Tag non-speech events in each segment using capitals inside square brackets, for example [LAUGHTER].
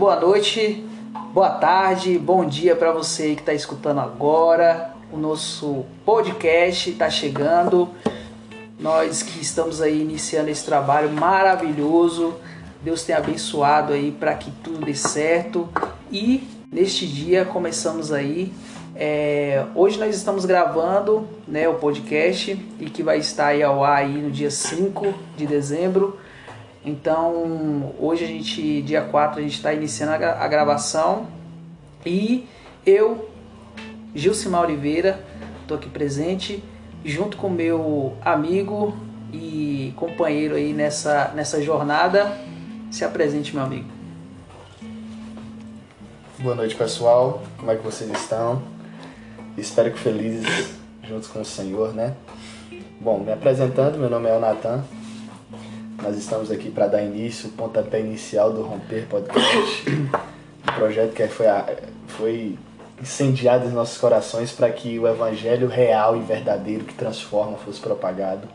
Boa noite, boa tarde, bom dia para você que está escutando agora. O nosso podcast está chegando. Nós que estamos aí iniciando esse trabalho maravilhoso. Deus tem abençoado aí para que tudo dê certo. E neste dia começamos aí. É, hoje nós estamos gravando né, o podcast e que vai estar aí ao ar aí no dia 5 de dezembro. Então, hoje a gente, dia 4, a gente está iniciando a gravação e eu, Gilcimar Oliveira, estou aqui presente, junto com meu amigo e companheiro aí nessa, nessa jornada. Se apresente, meu amigo. Boa noite, pessoal. Como é que vocês estão? Espero que felizes juntos com o Senhor, né? Bom, me apresentando, meu nome é Natan, nós estamos aqui para dar início, o pontapé inicial do Romper Podcast, [COUGHS] um projeto que foi, foi incendiado em nossos corações para que o evangelho real e verdadeiro que transforma fosse propagado,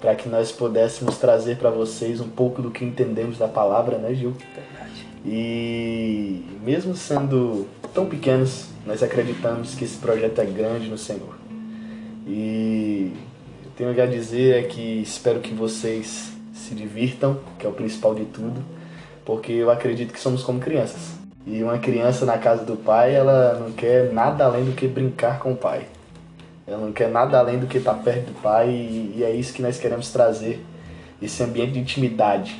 para que nós pudéssemos trazer para vocês um pouco do que entendemos da palavra, né, Gil? Verdade. E mesmo sendo tão pequenos, nós acreditamos que esse projeto é grande no Senhor. E tenho a dizer é que espero que vocês se divirtam, que é o principal de tudo, porque eu acredito que somos como crianças. E uma criança na casa do pai, ela não quer nada além do que brincar com o pai. Ela não quer nada além do que estar perto do pai e, é isso que nós queremos trazer, esse ambiente de intimidade.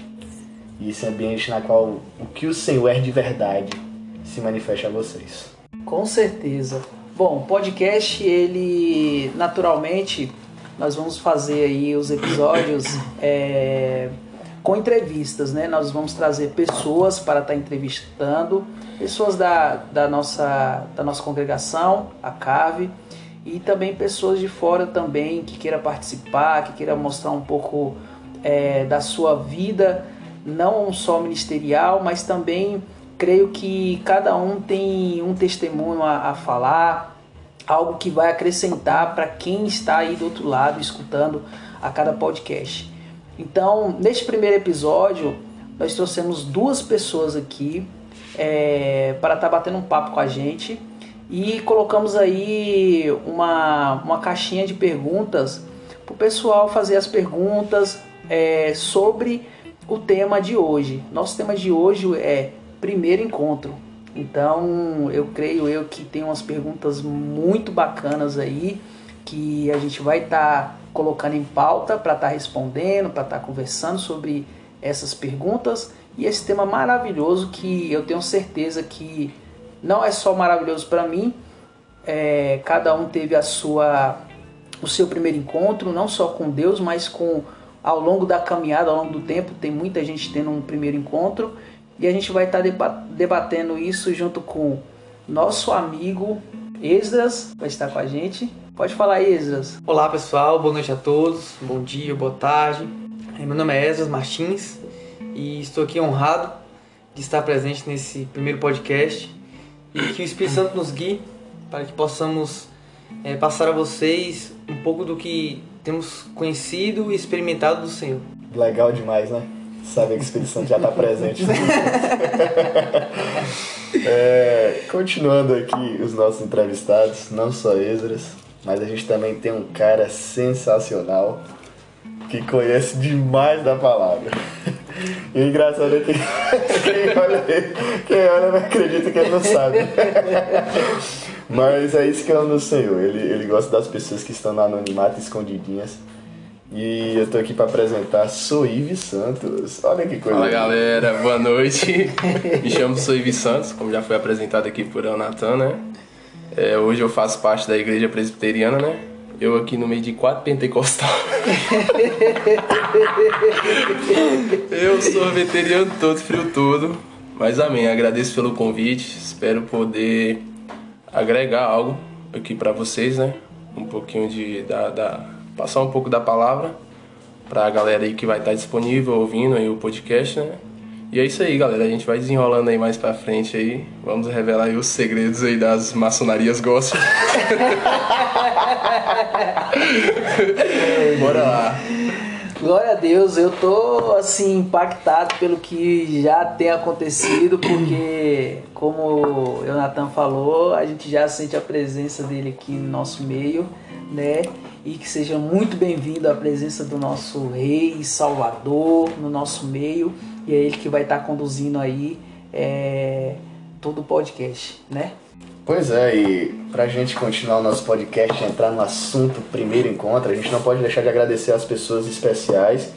E esse ambiente na qual o que o Senhor é de verdade se manifesta a vocês. Com certeza. Bom, podcast, ele naturalmente nós vamos fazer aí os episódios é, com entrevistas, né? Nós vamos trazer pessoas para estar entrevistando, pessoas da, da, nossa, da nossa congregação, a CAVE, e também pessoas de fora também que queira participar, que queira mostrar um pouco é, da sua vida, não só ministerial, mas também creio que cada um tem um testemunho a, a falar, algo que vai acrescentar para quem está aí do outro lado escutando a cada podcast. Então, neste primeiro episódio, nós trouxemos duas pessoas aqui é, para estar tá batendo um papo com a gente e colocamos aí uma, uma caixinha de perguntas para o pessoal fazer as perguntas é, sobre o tema de hoje. Nosso tema de hoje é primeiro encontro. Então, eu creio eu que tem umas perguntas muito bacanas aí que a gente vai estar tá colocando em pauta para estar tá respondendo, para estar tá conversando sobre essas perguntas. E esse tema maravilhoso que eu tenho certeza que não é só maravilhoso para mim, é, cada um teve a sua o seu primeiro encontro, não só com Deus, mas com ao longo da caminhada, ao longo do tempo, tem muita gente tendo um primeiro encontro e a gente vai estar debatendo isso junto com nosso amigo Esdras, vai estar com a gente. Pode falar, Esdras. Olá, pessoal. Boa noite a todos. Bom dia, boa tarde. Meu nome é Esdras Martins e estou aqui honrado de estar presente nesse primeiro podcast e que o Espírito Santo nos guie para que possamos é, passar a vocês um pouco do que temos conhecido e experimentado do Senhor. Legal demais, né? Saber que o Espírito Santo já está presente. [LAUGHS] é, continuando aqui os nossos entrevistados, não só Esdras, mas a gente também tem um cara sensacional que conhece demais da palavra. E engraçado é que quem olha, quem olha não acredita que ele não sabe. Mas é isso que é o Senhor. Ele, ele gosta das pessoas que estão no anonimato, escondidinhas. E eu tô aqui para apresentar Soive Santos. Olha que coisa. Fala galera, boa noite. [LAUGHS] Me chamo Soive Santos, como já foi apresentado aqui por Natan, né? É, hoje eu faço parte da igreja presbiteriana, né? Eu aqui no meio de quatro pentecostal. [LAUGHS] eu sou veteriano todo, frio todo. Mas amém, agradeço pelo convite. Espero poder agregar algo aqui para vocês, né? Um pouquinho de da, da passar um pouco da palavra para a galera aí que vai estar disponível ouvindo aí o podcast, né? E é isso aí, galera. A gente vai desenrolando aí mais pra frente aí. Vamos revelar aí os segredos aí das maçonarias gospel. [LAUGHS] Bora lá. Glória a Deus, eu tô assim impactado pelo que já tem acontecido, porque como o Natan falou, a gente já sente a presença dele aqui no nosso meio, né? E que seja muito bem-vindo a presença do nosso Rei Salvador no nosso meio, e é ele que vai estar conduzindo aí é, todo o podcast, né? Pois é, e pra gente continuar o nosso podcast e entrar no assunto primeiro encontro, a gente não pode deixar de agradecer as pessoas especiais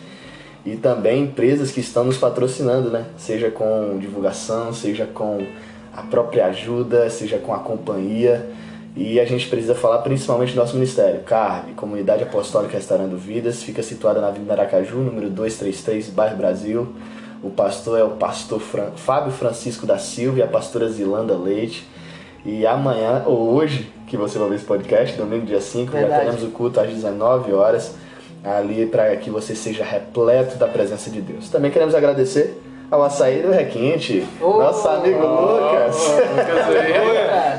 e também empresas que estão nos patrocinando, né? Seja com divulgação, seja com a própria ajuda, seja com a companhia. E a gente precisa falar principalmente do nosso ministério, CARV, Comunidade Apostólica Restaurando Vidas, fica situada na Avenida Aracaju, número 233, bairro Brasil. O pastor é o pastor Fran... Fábio Francisco da Silva e a pastora Zilanda Leite. E amanhã, ou hoje, que você vai ver esse podcast, domingo dia 5, já Verdade. teremos o culto às 19 horas, ali para que você seja repleto da presença de Deus. Também queremos agradecer ao Açaí do Requinte, Oh! nosso amigo [LAUGHS] Lucas.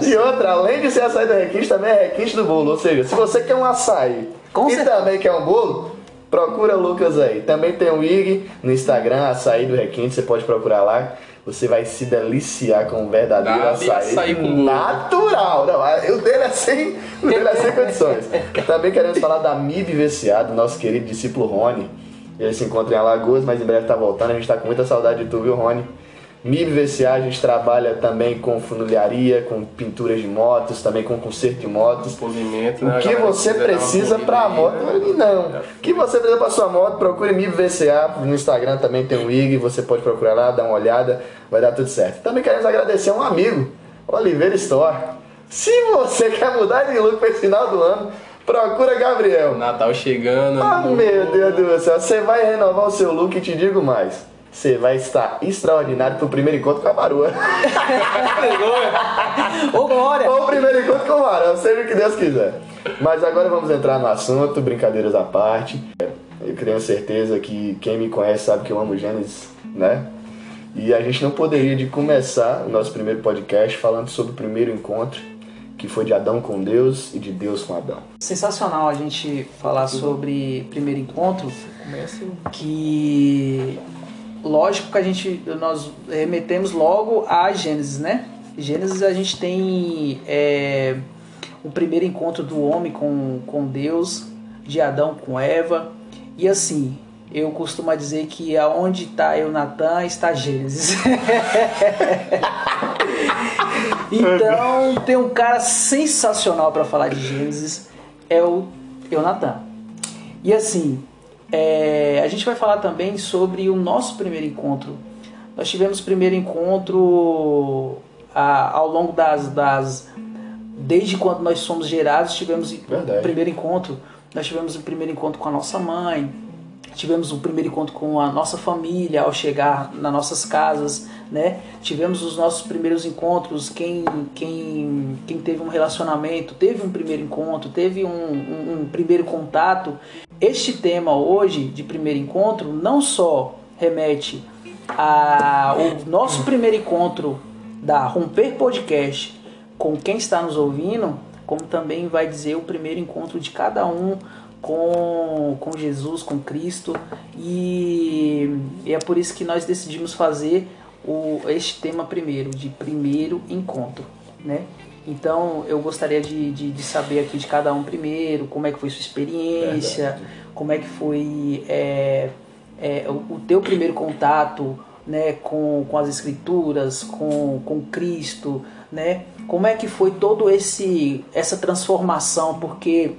E outra, além de ser açaí do requinte, também é requinte do bolo. Ou seja, se você quer um açaí Com e certeza. também quer um bolo, procura o Lucas aí. Também tem o IG no Instagram, açaí do requinte, você pode procurar lá. Você vai se deliciar com o verdadeiro de açaí, açaí com bolo. natural. Não, o dele é sem, o dele é sem condições. [LAUGHS] Também queremos falar da MIB VCA, do nosso querido discípulo Rony. Ele se encontra em Alagoas, mas em breve tá voltando. A gente tá com muita saudade de tu, viu, Rony? MIB VCA, a gente trabalha também com funilharia, com pinturas de motos, também com conserto de motos. Polimento, né? O que A galera você precisa pra aí, moto? né? Não. O que você precisa pra sua moto? Procure MIB VCA. No Instagram também tem o IG. Você pode procurar lá, dar uma olhada. Vai dar tudo certo. Também queremos agradecer a um amigo, Oliveira Store. Se você [LAUGHS] quer mudar de look para esse final do ano, procura Gabriel. Natal chegando. Ah, meu Deus do céu. Você vai renovar o seu look e te digo mais. Você vai estar extraordinário pro primeiro encontro com a Marua. [LAUGHS] Ô Glória! Ou o primeiro encontro com o Marão, seja o que Deus quiser. Mas agora vamos entrar no assunto, brincadeiras à parte. Eu tenho certeza que quem me conhece sabe que eu amo Gênesis, né? E a gente não poderia de começar o nosso primeiro podcast falando sobre o primeiro encontro, que foi de Adão com Deus e de Deus com Adão. Sensacional a gente falar sobre primeiro encontro, Começa que lógico que a gente nós remetemos logo a Gênesis, né? Gênesis a gente tem é, o primeiro encontro do homem com, com Deus, de Adão com Eva, e assim eu costumo dizer que aonde está eu Natan está Gênesis. [LAUGHS] então tem um cara sensacional para falar de Gênesis é o Jonathan. E assim, é, a gente vai falar também sobre o nosso primeiro encontro. Nós tivemos primeiro encontro a- ao longo das, das. Desde quando nós somos gerados, tivemos Verdade. o primeiro encontro. Nós tivemos o primeiro encontro com a nossa mãe, tivemos o primeiro encontro com a nossa família ao chegar nas nossas casas, né? Tivemos os nossos primeiros encontros, quem, quem, quem teve um relacionamento, teve um primeiro encontro, teve um, um- um primeiro contato. Este tema hoje de primeiro encontro não só remete ao nosso primeiro encontro da Romper Podcast com quem está nos ouvindo, como também vai dizer o primeiro encontro de cada um com, com Jesus, com Cristo. E, e é por isso que nós decidimos fazer o, este tema primeiro, de primeiro encontro. Né? Então eu gostaria de, de, de saber aqui de cada um primeiro, como é que foi sua experiência, como é que foi é, é, o, o teu primeiro contato né, com, com as escrituras, com, com Cristo, né? Como é que foi todo esse essa transformação? Porque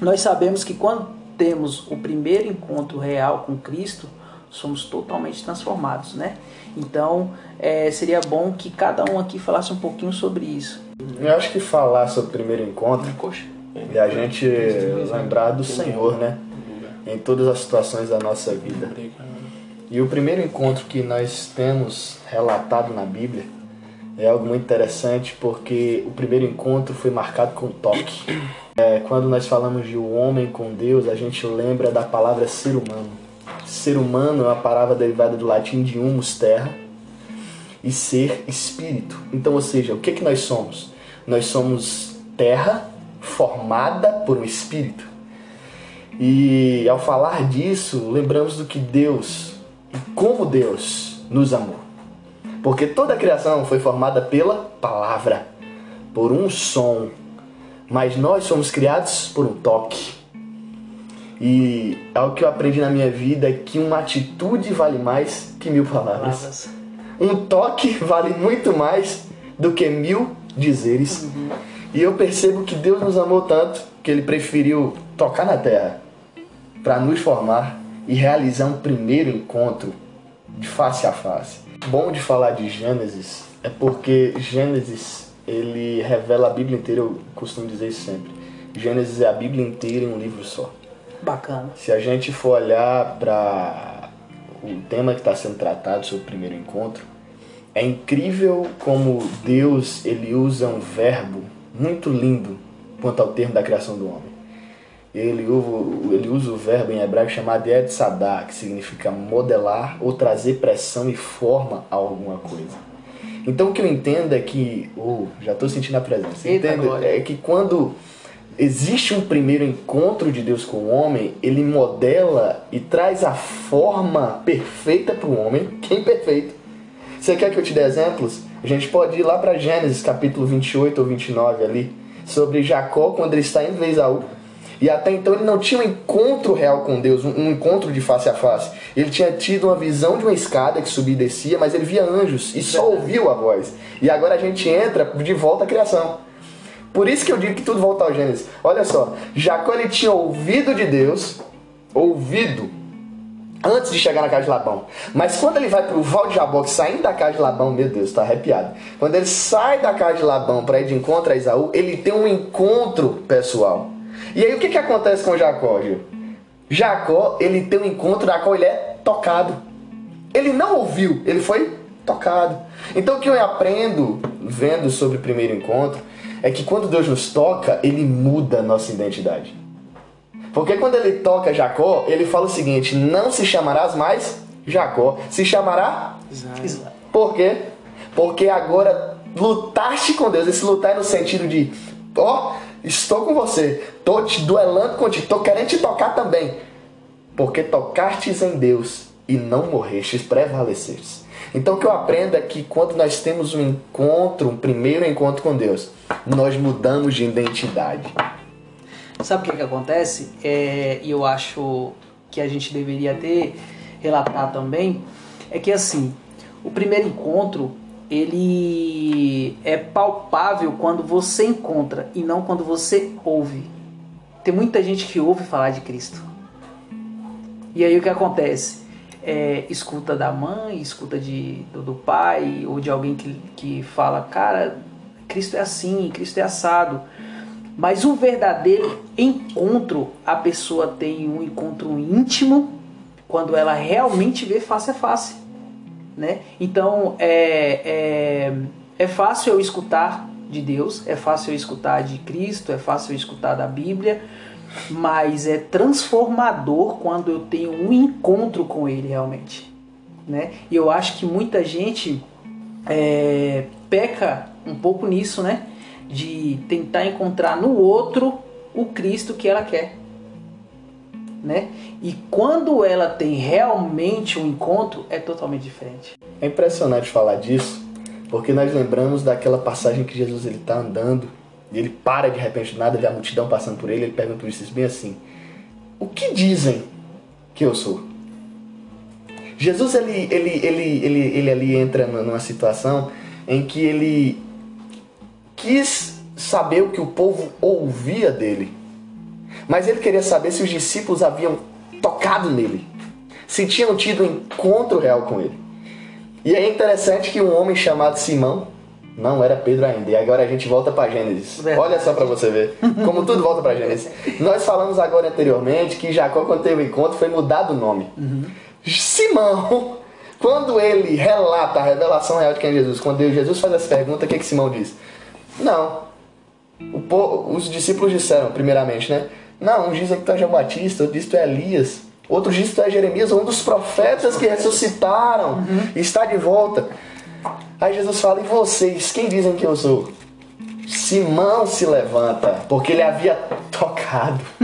nós sabemos que quando temos o primeiro encontro real com Cristo, somos totalmente transformados, né? Então é, seria bom que cada um aqui falasse um pouquinho sobre isso. Eu acho que falar sobre o primeiro encontro Coxa. é a gente lembrar do Senhor, né? Em todas as situações da nossa vida. E o primeiro encontro que nós temos relatado na Bíblia é algo muito interessante porque o primeiro encontro foi marcado com toque. É, quando nós falamos de o homem com Deus, a gente lembra da palavra ser humano. Ser humano é uma palavra derivada do latim de humus, terra, e ser espírito. Então, ou seja, o que, que nós somos? Nós somos terra formada por um espírito. E ao falar disso, lembramos do que Deus e como Deus nos amou. Porque toda a criação foi formada pela palavra, por um som, mas nós somos criados por um toque. E algo que eu aprendi na minha vida é que uma atitude vale mais que mil palavras. Palavras. Um toque [LAUGHS] vale muito mais do que mil dizeres. E eu percebo que Deus nos amou tanto que ele preferiu tocar na terra para nos formar e realizar um primeiro encontro de face a face. Bom de falar de Gênesis é porque Gênesis ele revela a Bíblia inteira, eu costumo dizer isso sempre. Gênesis é a Bíblia inteira em um livro só. Bacana. Se a gente for olhar para o tema que está sendo tratado sobre o primeiro encontro, é incrível como Deus ele usa um verbo muito lindo quanto ao termo da criação do homem. Ele usa, ele usa o verbo em hebraico chamado Sadá, que significa modelar ou trazer pressão e forma a alguma coisa. Então o que eu entendo é que, oh, já estou sentindo a presença. Entendo, é que quando existe um primeiro encontro de Deus com o homem, ele modela e traz a forma perfeita para o homem, que é imperfeito. Você quer que eu te dê exemplos? A gente pode ir lá para Gênesis capítulo 28 ou 29 ali, sobre Jacó quando ele está indo ver Esaú. E até então ele não tinha um encontro real com Deus, um, um encontro de face a face. Ele tinha tido uma visão de uma escada que subia e descia, mas ele via anjos e só ouviu a voz. E agora a gente entra de volta à criação. Por isso que eu digo que tudo volta ao Gênesis. Olha só, Jacó ele tinha ouvido de Deus, ouvido, antes de chegar na casa de Labão. Mas quando ele vai para o Val de Jaboque, saindo da casa de Labão, meu Deus, está arrepiado. Quando ele sai da casa de Labão para ir de encontro a Isaú, ele tem um encontro pessoal. E aí o que, que acontece com Jacó, Gil? Jacó, ele tem um encontro na qual ele é tocado. Ele não ouviu, ele foi tocado. Então o que eu aprendo vendo sobre o primeiro encontro é que quando Deus nos toca, ele muda a nossa identidade. Porque quando ele toca Jacó, ele fala o seguinte: não se chamarás mais Jacó, se chamará. Exato. Por quê? Porque agora lutaste com Deus. Esse lutar é no sentido de: ó, estou com você, tô te duelando contigo, tô querendo te tocar também. Porque tocastes em Deus e não morrestes, prevalecestes. Então o que eu aprendo é que quando nós temos um encontro, um primeiro encontro com Deus, nós mudamos de identidade. Sabe o que, que acontece? É, E eu acho que a gente deveria ter relatar também é que assim, o primeiro encontro ele é palpável quando você encontra e não quando você ouve. Tem muita gente que ouve falar de Cristo. E aí o que acontece? É, escuta da mãe, escuta de, do, do pai ou de alguém que, que fala, cara, Cristo é assim, Cristo é assado. Mas um verdadeiro encontro, a pessoa tem um encontro íntimo quando ela realmente vê face a face. Né? Então é, é, é fácil eu escutar de Deus, é fácil eu escutar de Cristo, é fácil eu escutar da Bíblia, mas é transformador quando eu tenho um encontro com Ele realmente. Né? E eu acho que muita gente é, peca um pouco nisso, né? De tentar encontrar no outro o Cristo que ela quer. Né? E quando ela tem realmente um encontro, é totalmente diferente. É impressionante falar disso, porque nós lembramos daquela passagem que Jesus está andando e ele para de repente do nada, vê a multidão passando por ele, ele pergunta para bem assim: O que dizem que eu sou? Jesus ele, ele, ele, ele, ele ali entra numa situação em que ele quis saber o que o povo ouvia dele. Mas ele queria saber se os discípulos haviam tocado nele, se tinham tido um encontro real com ele. E é interessante que um homem chamado Simão, não era Pedro ainda, e agora a gente volta para Gênesis. Verdade. Olha só para você ver como tudo volta para Gênesis. Nós falamos agora anteriormente que Jacó, quando teve o encontro, foi mudado o nome. Simão, quando ele relata a revelação real de quem é Jesus, quando Jesus faz essa pergunta, o que, que Simão diz? Não. O po- os discípulos disseram, primeiramente, né? Não, uns dizem que tu é João Batista, outros dizem que tu é Elias, outros dizem que tu é Jeremias, um dos profetas que ressuscitaram e está de volta. Aí Jesus fala, e vocês, quem dizem que eu sou? Simão se levanta, porque ele havia tocado. [LAUGHS]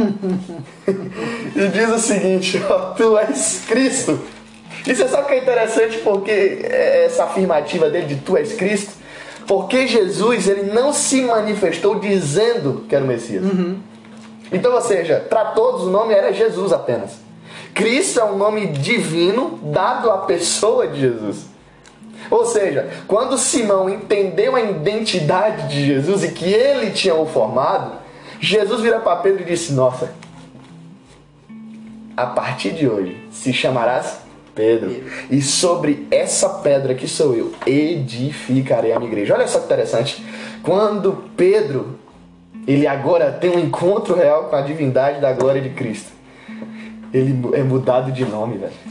e diz o seguinte: ó, Tu és Cristo. E você sabe o que é interessante porque essa afirmativa dele de Tu és Cristo? Porque Jesus ele não se manifestou dizendo que era o Messias. Então, ou seja, para todos o nome era Jesus apenas. Cristo é um nome divino dado à pessoa de Jesus. Ou seja, quando Simão entendeu a identidade de Jesus e que ele tinha o formado, Jesus vira para Pedro e disse: Nossa, a partir de hoje se chamarás Pedro, e sobre essa pedra que sou eu, edificarei a minha igreja. Olha só que interessante. Quando Pedro, ele agora tem um encontro real com a divindade da glória de Cristo, ele é mudado de nome, velho.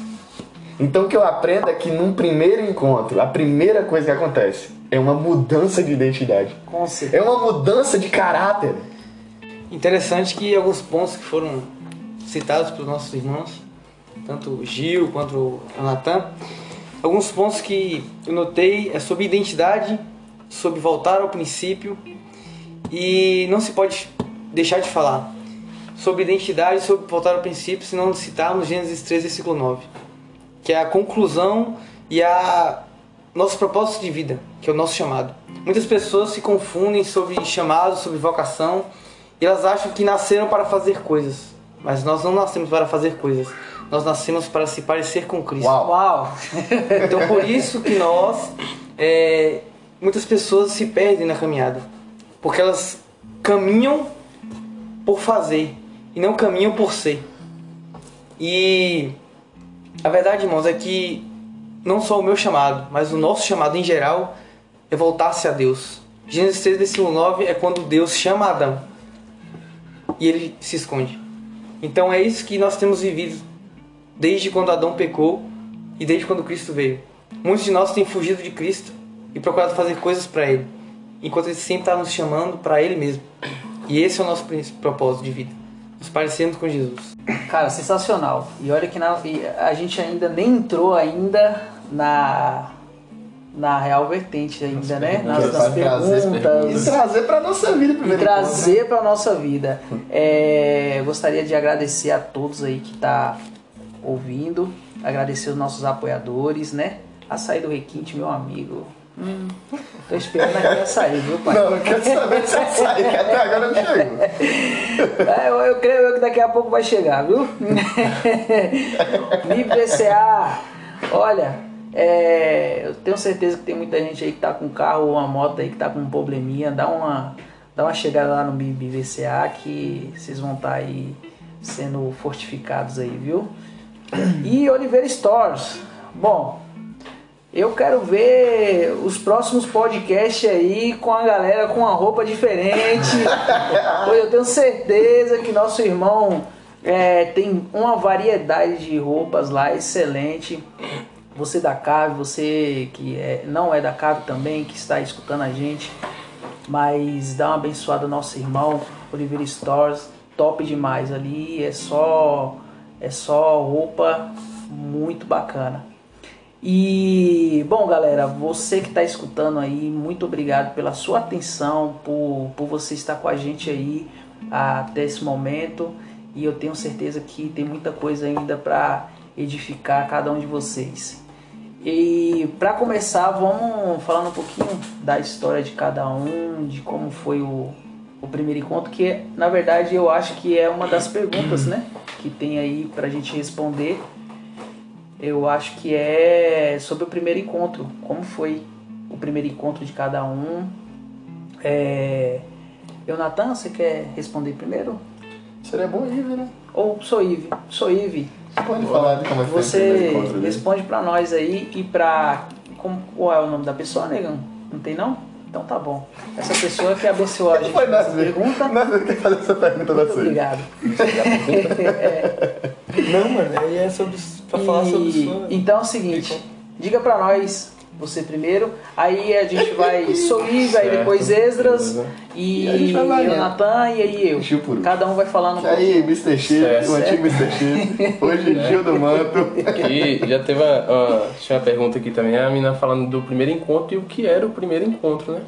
Então o que eu aprendo é que num primeiro encontro, a primeira coisa que acontece é uma mudança de identidade. Com certeza. É uma mudança de caráter. Interessante que alguns pontos que foram citados pelos nossos irmãos, tanto o Gil quanto o Natan, alguns pontos que eu notei é sobre identidade, sobre voltar ao princípio e não se pode deixar de falar sobre identidade, sobre voltar ao princípio, se não citarmos Gênesis 3, versículo 9 que é a conclusão e a nosso propósito de vida, que é o nosso chamado. Muitas pessoas se confundem sobre chamado, sobre vocação, e elas acham que nasceram para fazer coisas, mas nós não nascemos para fazer coisas. Nós nascemos para se parecer com Cristo. Uau. Uau! [LAUGHS] Então por isso que nós, é, muitas pessoas se perdem na caminhada, porque elas caminham por fazer e não caminham por ser. E a verdade, irmãos, é que não só o meu chamado, mas o nosso chamado em geral é voltar-se a Deus. Gênesis 3, versículo 9 é quando Deus chama Adão e ele se esconde. Então é isso que nós temos vivido desde quando Adão pecou e desde quando Cristo veio. Muitos de nós têm fugido de Cristo e procurado fazer coisas para Ele, enquanto Ele sempre está nos chamando para Ele mesmo. E esse é o nosso propósito de vida, nos parecendo com Jesus. Cara, sensacional. E olha que na- e a gente ainda nem entrou ainda na na real vertente ainda, né? Nas, perguntas, nas vai trazer as perguntas. E trazer pra nossa vida E primeiro. trazer para nossa vida. É, gostaria de agradecer a todos aí que tá ouvindo, agradecer os nossos apoiadores, né? Açaí do Requinte, meu amigo. Hum, tô esperando aqui açaí, viu, pai? Não, eu quero saber se vai sair, que até agora não chegou. [LAUGHS] É, eu, eu creio eu que daqui a pouco vai chegar, viu? [LAUGHS] NIPCA, olha, é, eu tenho certeza que tem muita gente aí que tá com carro ou uma moto aí que tá com um probleminha. Dá uma, dá uma chegada lá no BVCA que vocês vão estar aí sendo fortificados aí, viu? E Oliveira Stores. Bom, eu quero ver os próximos podcasts aí com a galera com uma roupa diferente. [LAUGHS] pois eu tenho certeza que nosso irmão é, tem uma variedade de roupas lá excelente. Você da Cave, você que é, não é da Cave também, que está escutando a gente, mas dá uma abençoada ao nosso irmão Oliveira Stores, top demais ali, é só é só roupa muito bacana. E, bom, galera, você que está escutando aí, muito obrigado pela sua atenção, por, por você estar com a gente aí até esse momento. E eu tenho certeza que tem muita coisa ainda para edificar cada um de vocês. E para começar, vamos falando um pouquinho da história de cada um, de como foi o, o primeiro encontro, que na verdade eu acho que é uma das perguntas, né, que tem aí pra gente responder eu acho que é sobre o primeiro encontro. Como foi o primeiro encontro de cada um? É... Eu, Natan, você quer responder primeiro? Seria bom Ive, né? Ou sou Ive? Sou Ive. Pode falar de como é que foi o primeiro Você encontro dele. responde pra nós aí e pra. Como, qual é o nome da pessoa, negão? Não tem não? Então tá bom. Essa pessoa que abençoou a gente Foi mesmo. pergunta. Mesmo que fazer essa pergunta da Muito sua. obrigado. É. Não, mano, [LAUGHS] aí é sobre, pra falar sobre E- sua. Então é o seguinte, diga pra nós, você primeiro, aí a gente [LAUGHS] vai Soive, aí depois Esdras Beleza. e, E eu, Natan e aí eu. Cada um vai falando um E aí. Mr. Chip, Certo. o antigo Mr. Chip. Hoje, Gil do Manto. E já teve uma, uma- tinha uma pergunta aqui também, a menina falando do primeiro encontro e o que era o primeiro encontro, né?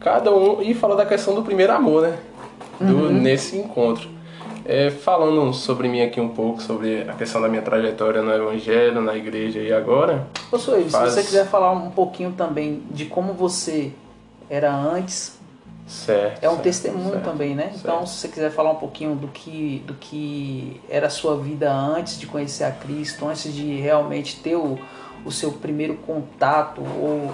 cada um e falou da questão do primeiro amor, né? Do, Nesse encontro. É, falando sobre mim aqui um pouco, sobre a questão da minha trajetória no Evangelho, na igreja e agora. Ô, Sueli, Faz- se você quiser falar um pouquinho também de como você era antes, Certo. é um certo, testemunho certo, também, né? certo. Então, se você quiser falar um pouquinho do que, do que era a sua vida antes de conhecer a Cristo, antes de realmente ter o, o seu primeiro contato ou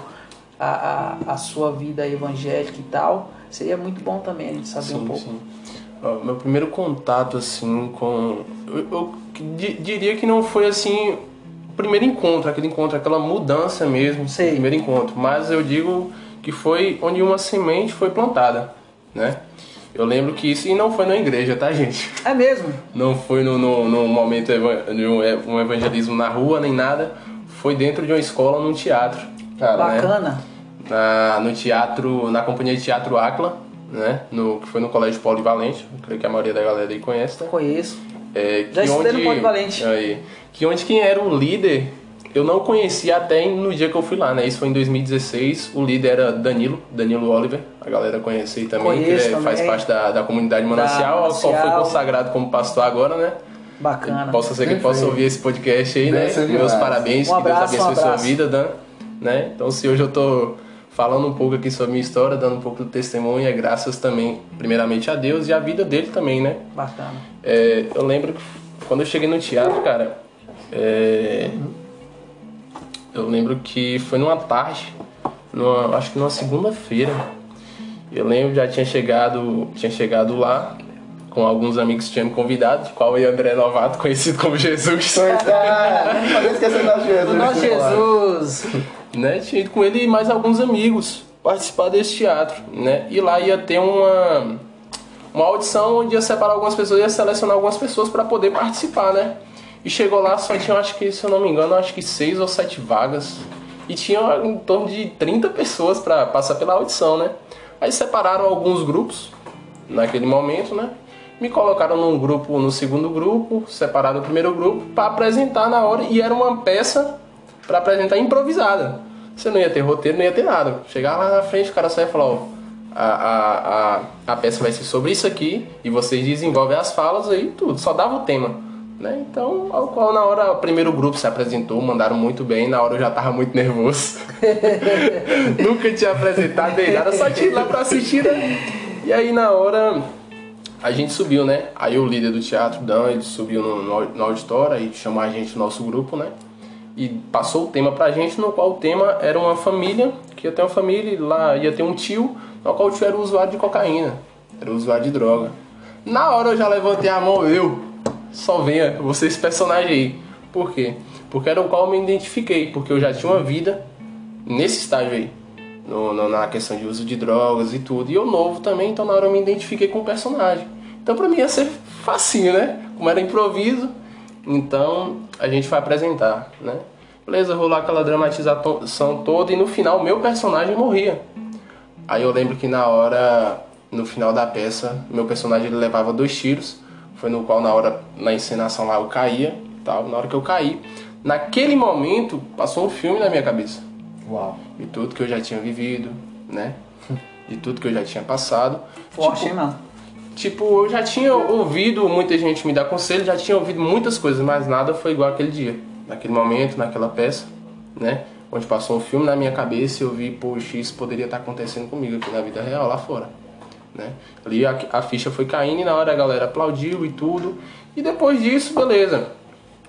a, a, a sua vida evangélica e tal, seria muito bom também a gente saber um Sim, pouco. sim. Meu primeiro contato, assim, com. Eu, eu di- diria que não foi assim. O primeiro encontro, aquele encontro, aquela mudança mesmo. Sei. Primeiro encontro. Mas eu digo que foi onde uma semente foi plantada, né? Eu lembro que isso. E não foi na igreja, tá, gente? É mesmo? Não foi no, no, no momento de um, evangelismo na rua, nem nada. Foi dentro de uma escola, num teatro. Cara, né? Bacana. na, no teatro, na companhia de teatro Acla, né? No, que foi no Colégio Polivalente, eu creio que a maioria da galera aí conhece, né? Conheço. É, Já que estudei no Polivalente. Aí, que onde quem era o líder, eu não conhecia até no dia que eu fui lá, né? Isso foi em 2016, o líder era Danilo, Danilo Oliver, a galera conhece aí também, Conheço que ele é- faz também. parte da, da comunidade Manancial, ao qual foi Manancial. consagrado como pastor agora, né? Bacana. Possa ser que ele possa ouvir esse podcast aí, né? Deve ser Meus demais. parabéns, Um que Deus abraço, um abençoe sua abraço. vida, Dan. Né? Então, se hoje eu tô falando um pouco aqui sobre a minha história, dando um pouco do testemunho, é graças também, primeiramente, a Deus e a vida dele também, né? Bacana. É, eu lembro que quando eu cheguei no teatro, cara, é, eu lembro que foi numa tarde, numa, acho que numa segunda-feira. Eu lembro já tinha chegado, tinha chegado lá com alguns amigos que tinham me convidado, de qual eu André Novato, [LAUGHS] conhecido como Jesus. Ah, não pode esquecer do nosso Jesus. O nosso Jesus. Né? Tinha ido com ele e mais alguns amigos participar desse teatro, né? E lá ia ter uma uma audição onde ia separar algumas pessoas, ia selecionar algumas pessoas para poder participar, né? E chegou lá, só tinha, acho que, se eu não me engano, acho que seis ou sete vagas. E tinha em torno de 30 pessoas para passar pela audição, né? Aí separaram alguns grupos naquele momento, né? Me colocaram num grupo, no segundo grupo, separaram o primeiro grupo para apresentar na hora e era uma peça para apresentar improvisada. Você não ia ter roteiro, não ia ter nada. Chegar lá na frente, o cara só ia falar, ó, a, a, a, a peça vai ser sobre isso aqui e vocês desenvolvem as falas aí tudo, só dava o tema. Né? Então, ao qual na hora o primeiro grupo se apresentou, mandaram muito bem, na hora eu já tava muito nervoso. [LAUGHS] Nunca tinha apresentado nem nada, só tinha ido lá pra assistir, né? E aí na hora a gente subiu, né? Aí o líder do teatro, Dan, ele subiu no, no, auditório e chamou a gente no nosso grupo, né? E passou o tema pra gente, no qual o tema era uma família, que ia ter uma família, e lá ia ter um tio, no qual o tio era usuário de cocaína, era usuário de droga. Na hora eu já levantei a mão, eu, só venha, você esse personagem aí. Por quê? Porque era o qual eu me identifiquei, porque eu já tinha uma vida nesse estágio aí. No, no- na questão de uso de drogas e tudo. E eu novo também, então na hora eu me identifiquei com o personagem. Então pra mim ia ser facinho, né? Como era improviso, então a gente vai apresentar, né? Beleza, rolou aquela dramatização toda e no final meu personagem morria. Aí eu lembro que na hora, no final da peça, meu personagem ele levava dois tiros. Foi no qual na hora, na encenação lá, eu caía tal. Na hora que eu caí, naquele momento, passou um filme na minha cabeça. Uau. De tudo que eu já tinha vivido, né? De tudo que eu já tinha passado. Forte, Tipo, hein, mano? Tipo, eu já tinha ouvido muita gente me dar conselho, já tinha ouvido muitas coisas, mas nada foi igual aquele dia. Naquele momento, naquela peça, né? Onde passou um filme na minha cabeça e eu vi, poxa, isso poderia estar acontecendo comigo aqui na vida real, lá fora. Né? Ali a, a ficha foi caindo e na hora a galera aplaudiu e tudo. E depois disso, beleza.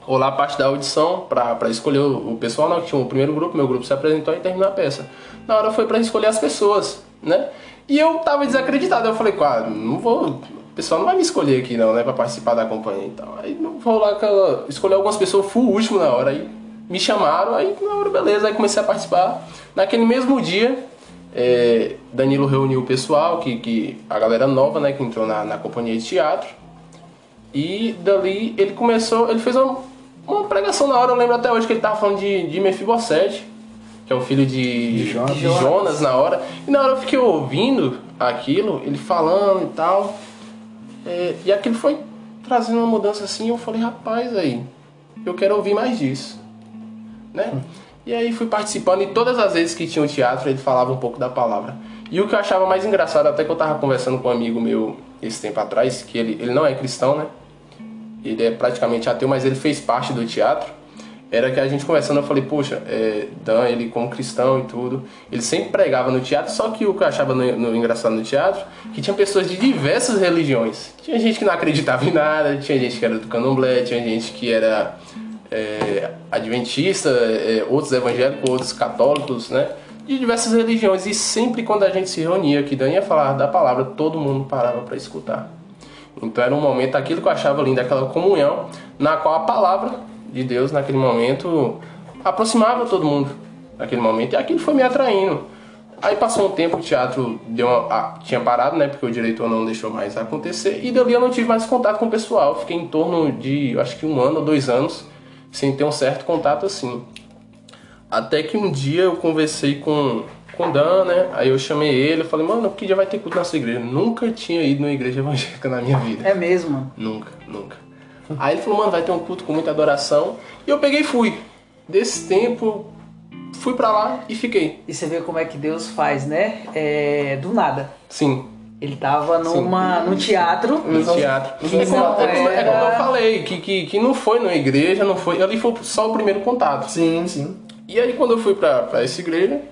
Rolar a parte da audição pra, pra escolher o, o pessoal, não, que tinha o primeiro grupo, meu grupo se apresentou e terminou a peça. Na hora foi pra escolher as pessoas, né? E eu tava desacreditado, eu falei, ah, não vou. O pessoal não vai me escolher aqui não, né? Pra participar da companhia e tal. Aí não vou lá aquela. Escolher algumas pessoas, fui o último na hora. Aí me chamaram, aí na hora, beleza, aí comecei a participar. Naquele mesmo dia, é, Danilo reuniu o pessoal, que, que a galera nova, né, que entrou na, na companhia de teatro. E dali ele começou, ele fez uma, uma pregação na hora, eu lembro até hoje que ele tava falando de, de Mefibosete, que é o filho de, De Jonas. de Jonas na hora. E na hora eu fiquei ouvindo aquilo, ele falando e tal. É, e aquilo foi trazendo uma mudança assim, eu falei, rapaz aí, eu quero ouvir mais disso. Né? E aí fui participando e todas as vezes que tinha o teatro ele falava um pouco da palavra. E o que eu achava mais engraçado, até que eu tava conversando com um amigo meu esse tempo atrás, que ele, ele não é cristão, né? Ele é praticamente ateu, mas ele fez parte do teatro. Era que a gente conversando, eu falei, poxa, é, Dan, ele como cristão e tudo, ele sempre pregava no teatro, só que o que eu achava no, no, engraçado no teatro, que tinha pessoas de diversas religiões. Tinha gente que não acreditava em nada, tinha gente que era do candomblé, tinha gente que era é, adventista, é, outros evangélicos, outros católicos, né? De diversas religiões. E sempre quando a gente se reunia, que Dan ia falar da palavra, todo mundo parava para escutar. Então era um momento, aquilo que eu achava lindo, aquela comunhão, na qual a palavra de Deus naquele momento aproximava todo mundo naquele momento e aquilo foi me atraindo. Aí passou um tempo, o teatro deu uma, ah, tinha parado, né? Porque o diretor não deixou mais acontecer. E dali eu não tive mais contato com o pessoal. Fiquei em torno de, acho que um ano ou dois anos, sem ter um certo contato assim. Até que um dia eu conversei com, com o Dan, né? Aí eu chamei ele, eu falei, mano, que dia vai ter culto nessa igreja? Nunca tinha ido numa igreja evangélica na minha vida. É mesmo? Nunca, nunca. Aí ele falou, mano, vai ter um culto com muita adoração. E eu peguei e fui. Desse tempo, fui para lá e fiquei. E você vê como é que Deus faz, né? É, do nada. Sim. Ele tava numa, num teatro. No teatro. É, como, é, como, é eu falei, que, que, que não foi numa igreja, não foi. Ali foi só o primeiro contato. Sim, sim. E aí quando eu fui pra, pra essa igreja,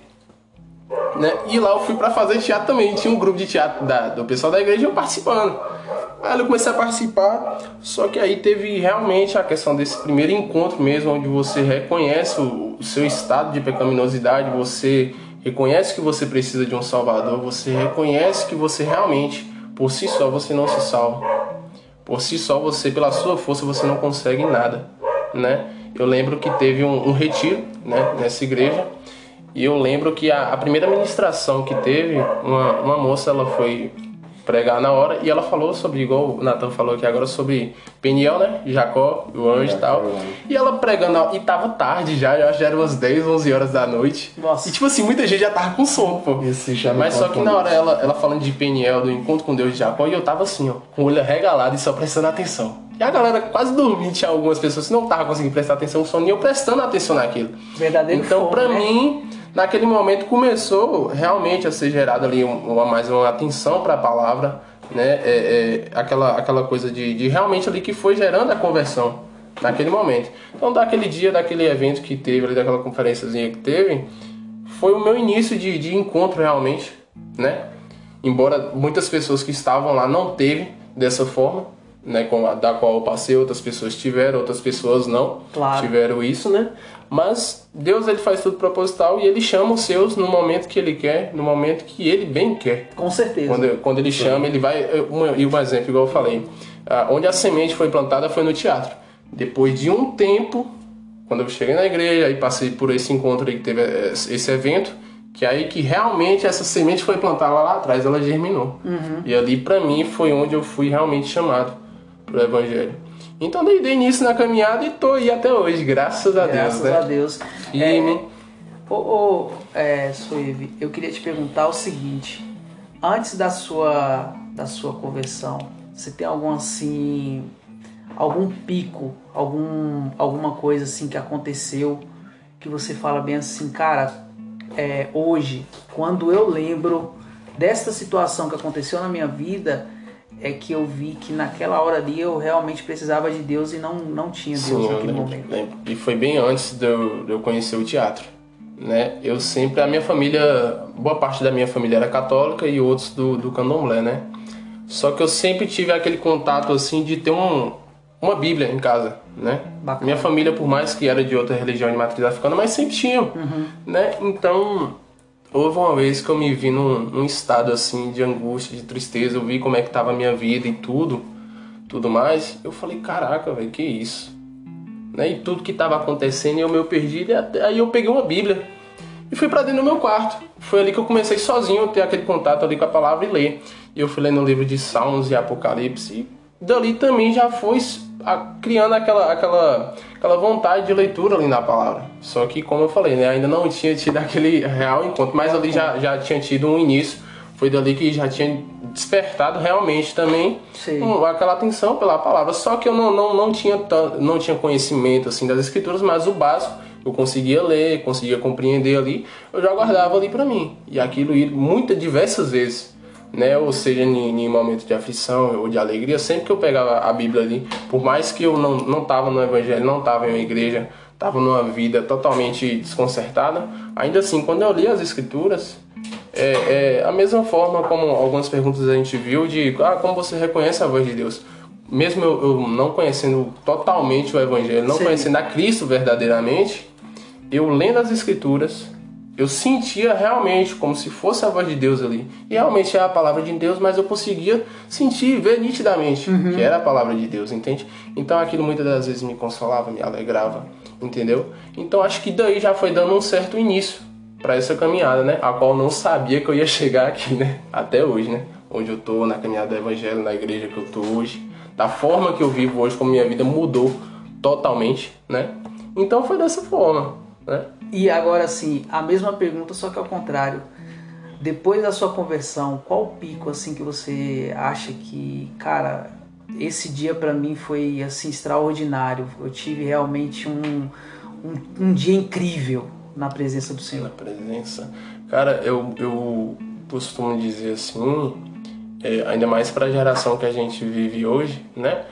né? E lá eu fui pra fazer teatro também. Tinha um grupo de teatro da, do pessoal da igreja eu participando. Aí eu comecei a participar, só que aí teve realmente a questão desse primeiro encontro mesmo, onde você reconhece o, seu estado de pecaminosidade, você reconhece que você precisa de um salvador, você reconhece que você realmente, por si só, você não se salva. Por si só, você, pela sua força, você não consegue nada, né? Eu lembro que teve um, um retiro, né, nessa igreja, e eu lembro que a, a primeira ministração que teve, uma, uma moça, ela foi pregar na hora e ela falou sobre, igual o Nathan falou aqui agora, sobre Peniel, né? Jacó, o anjo e tal. E ela pregando, e tava tarde já, eu acho que já eram umas 10, 11 horas da noite. Nossa. E tipo assim, muita gente já tava com sono, pô. Isso se chama Mas só que na hora ela, ela falando de Peniel, do encontro com Deus de Jacó, e eu tava assim, ó, com o olho regalado e só prestando atenção. E a galera quase dormindo, tinha algumas pessoas que não tava conseguindo prestar atenção no sono, e eu prestando atenção naquilo. Verdadeiro Então, fogo, pra né? mim, naquele momento começou realmente a ser gerada ali um- uma, mais uma atenção para a palavra, né? É, é, aquela, aquela coisa de, de realmente ali que foi gerando a conversão naquele momento. Então, daquele dia, daquele evento que teve ali, daquela conferênciazinha que teve, foi o meu início de, de encontro realmente, né? Embora muitas pessoas que estavam lá não teve dessa forma, né, com a, da qual eu passei, outras pessoas tiveram, outras pessoas não Claro. tiveram isso, né? Mas Deus ele faz tudo proposital e ele chama os seus no momento que ele quer, no momento que ele bem quer. Com certeza. Quando, quando ele chama, ele vai. Um, e um exemplo, igual eu falei. ah, onde a semente foi plantada foi no teatro. Depois de um tempo, quando eu cheguei na igreja, aí passei por esse encontro aí que teve eh, esse evento, que aí que realmente essa semente foi plantada lá atrás, ela germinou. E ali pra mim foi onde eu fui realmente chamado pro evangelho. Então dei, dei início na caminhada e tô aí até hoje, graças a Graças Deus, né? a Deus. E É, Ô, ô é, eu queria te perguntar o seguinte: antes da sua, da sua conversão, você tem algum assim, algum pico, algum, alguma coisa assim que aconteceu que você fala bem assim, cara, é, hoje, quando eu lembro desta situação que aconteceu na minha vida, é que eu vi que naquela hora ali eu realmente precisava de Deus e não, não tinha Deus Sim, naquele lembro, momento. lembro. E foi bem antes de eu, de eu conhecer o teatro. Né? Eu sempre, a minha família, boa parte da minha família era católica e outros do, do candomblé, né? Só que eu sempre tive aquele contato assim de ter um, uma Bíblia em casa, né? Bacana. Minha família, por mais que era de outra religião de matriz africana, mas sempre tinham, né? Então, houve uma vez que eu me vi num, num estado assim de angústia, de tristeza, eu vi como é que tava a minha vida e tudo, tudo mais. Eu falei, caraca, velho, que isso? Né? E tudo que tava acontecendo eu meio perdido, e aí eu peguei uma Bíblia e fui pra dentro do meu quarto. Foi ali que eu comecei sozinho a ter aquele contato ali com a palavra e ler. E eu fui lendo o livro de Salmos e Apocalipse e dali também já foi criando aquela, aquela, aquela vontade de leitura ali na palavra. Só que, como eu falei, né, ainda não tinha tido [LAUGHS] aquele real encontro, mas ali já, já tinha tido um início. Foi dali que já tinha despertado realmente também um- aquela atenção pela palavra. Só que eu não, não, não, tinha não tinha conhecimento assim das escrituras, mas o básico eu conseguia ler, conseguia compreender ali, eu já guardava ali para mim. E aquilo ia muitas, diversas vezes, né? Ou seja, em, em momentos de aflição ou de alegria, sempre que eu pegava a Bíblia ali, por mais que eu não, não tava no evangelho, não tava em uma igreja, tava numa vida totalmente desconcertada, ainda assim, quando eu li as escrituras, é, é, a mesma forma como algumas perguntas a gente viu de ah, como você reconhece a voz de Deus. Mesmo eu, eu não conhecendo totalmente o Evangelho, não Sim. conhecendo a Cristo verdadeiramente, eu lendo as Escrituras, eu sentia realmente como se fosse a voz de Deus ali. E realmente é a palavra de Deus, mas eu conseguia sentir e ver nitidamente que era a palavra de Deus, entende? Então aquilo muitas das vezes me consolava, me alegrava, entendeu? Então acho que daí já foi dando um certo início para essa caminhada, né? A qual não sabia que eu ia chegar aqui, né? Até hoje, né? Onde eu tô, na caminhada do evangelho, na igreja que eu tô hoje, da forma que eu vivo hoje, como minha vida mudou totalmente, né? Então foi dessa forma, E agora assim, a mesma pergunta, só que ao contrário. Depois da sua conversão, qual o pico assim que você acha que, cara, esse dia pra mim foi assim extraordinário. Eu tive realmente um, um, um dia incrível na presença do na Senhor. presença. Cara, eu, eu costumo dizer assim, é, ainda mais para a geração que a gente vive hoje, né?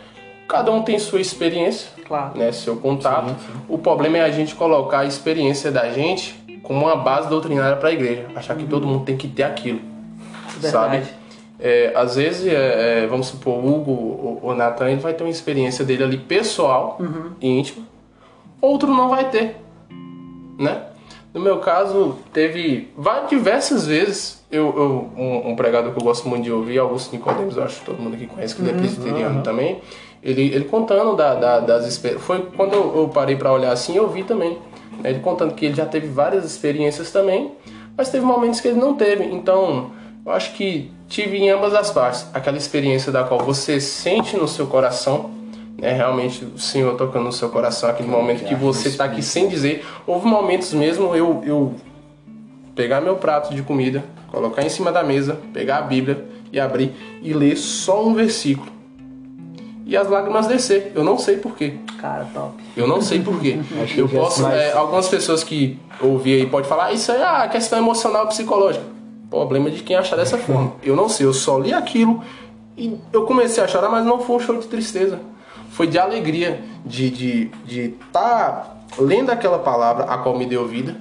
Cada um tem sua experiência, Claro. né? Seu contato. O problema é a gente colocar a experiência da gente como uma base doutrinária para a igreja. Achar que todo mundo tem que ter aquilo, sabe? Verdade. É, às vezes, é, é, vamos supor, o Hugo ou o Nathan, ele vai ter uma experiência dele ali pessoal e íntima. Outro não vai ter, né? No meu caso, teve várias, diversas vezes, eu, eu- um, um pregador que eu gosto muito de ouvir, Augusto Nicodemus, eu acho que todo mundo aqui conhece, que ele é presbiteriano também, ele, ele contando da, da- das experiências, foi quando eu, parei para olhar assim, eu vi também, né? ele contando que ele já teve várias experiências também, mas teve momentos que ele não teve, então eu acho que tive em ambas as partes, aquela experiência da qual você sente no seu coração, né, realmente o Senhor tocando no seu coração, aquele momento que você está aqui sem dizer. Houve momentos mesmo eu, eu pegar meu prato de comida, colocar em cima da mesa, pegar a Bíblia e abrir e ler só um versículo. E as lágrimas descer. Eu não sei porquê. Cara, top. Eu não sei porquê. [LAUGHS] Eu posso. é, algumas pessoas que ouvir aí podem falar, ah, isso é a questão emocional psicológica. Problema de quem achar dessa forma. [LAUGHS] Eu não sei, eu só li aquilo e eu comecei a chorar, mas não foi um show de tristeza. Foi de alegria, de estar de, de tá lendo aquela palavra a qual me deu vida,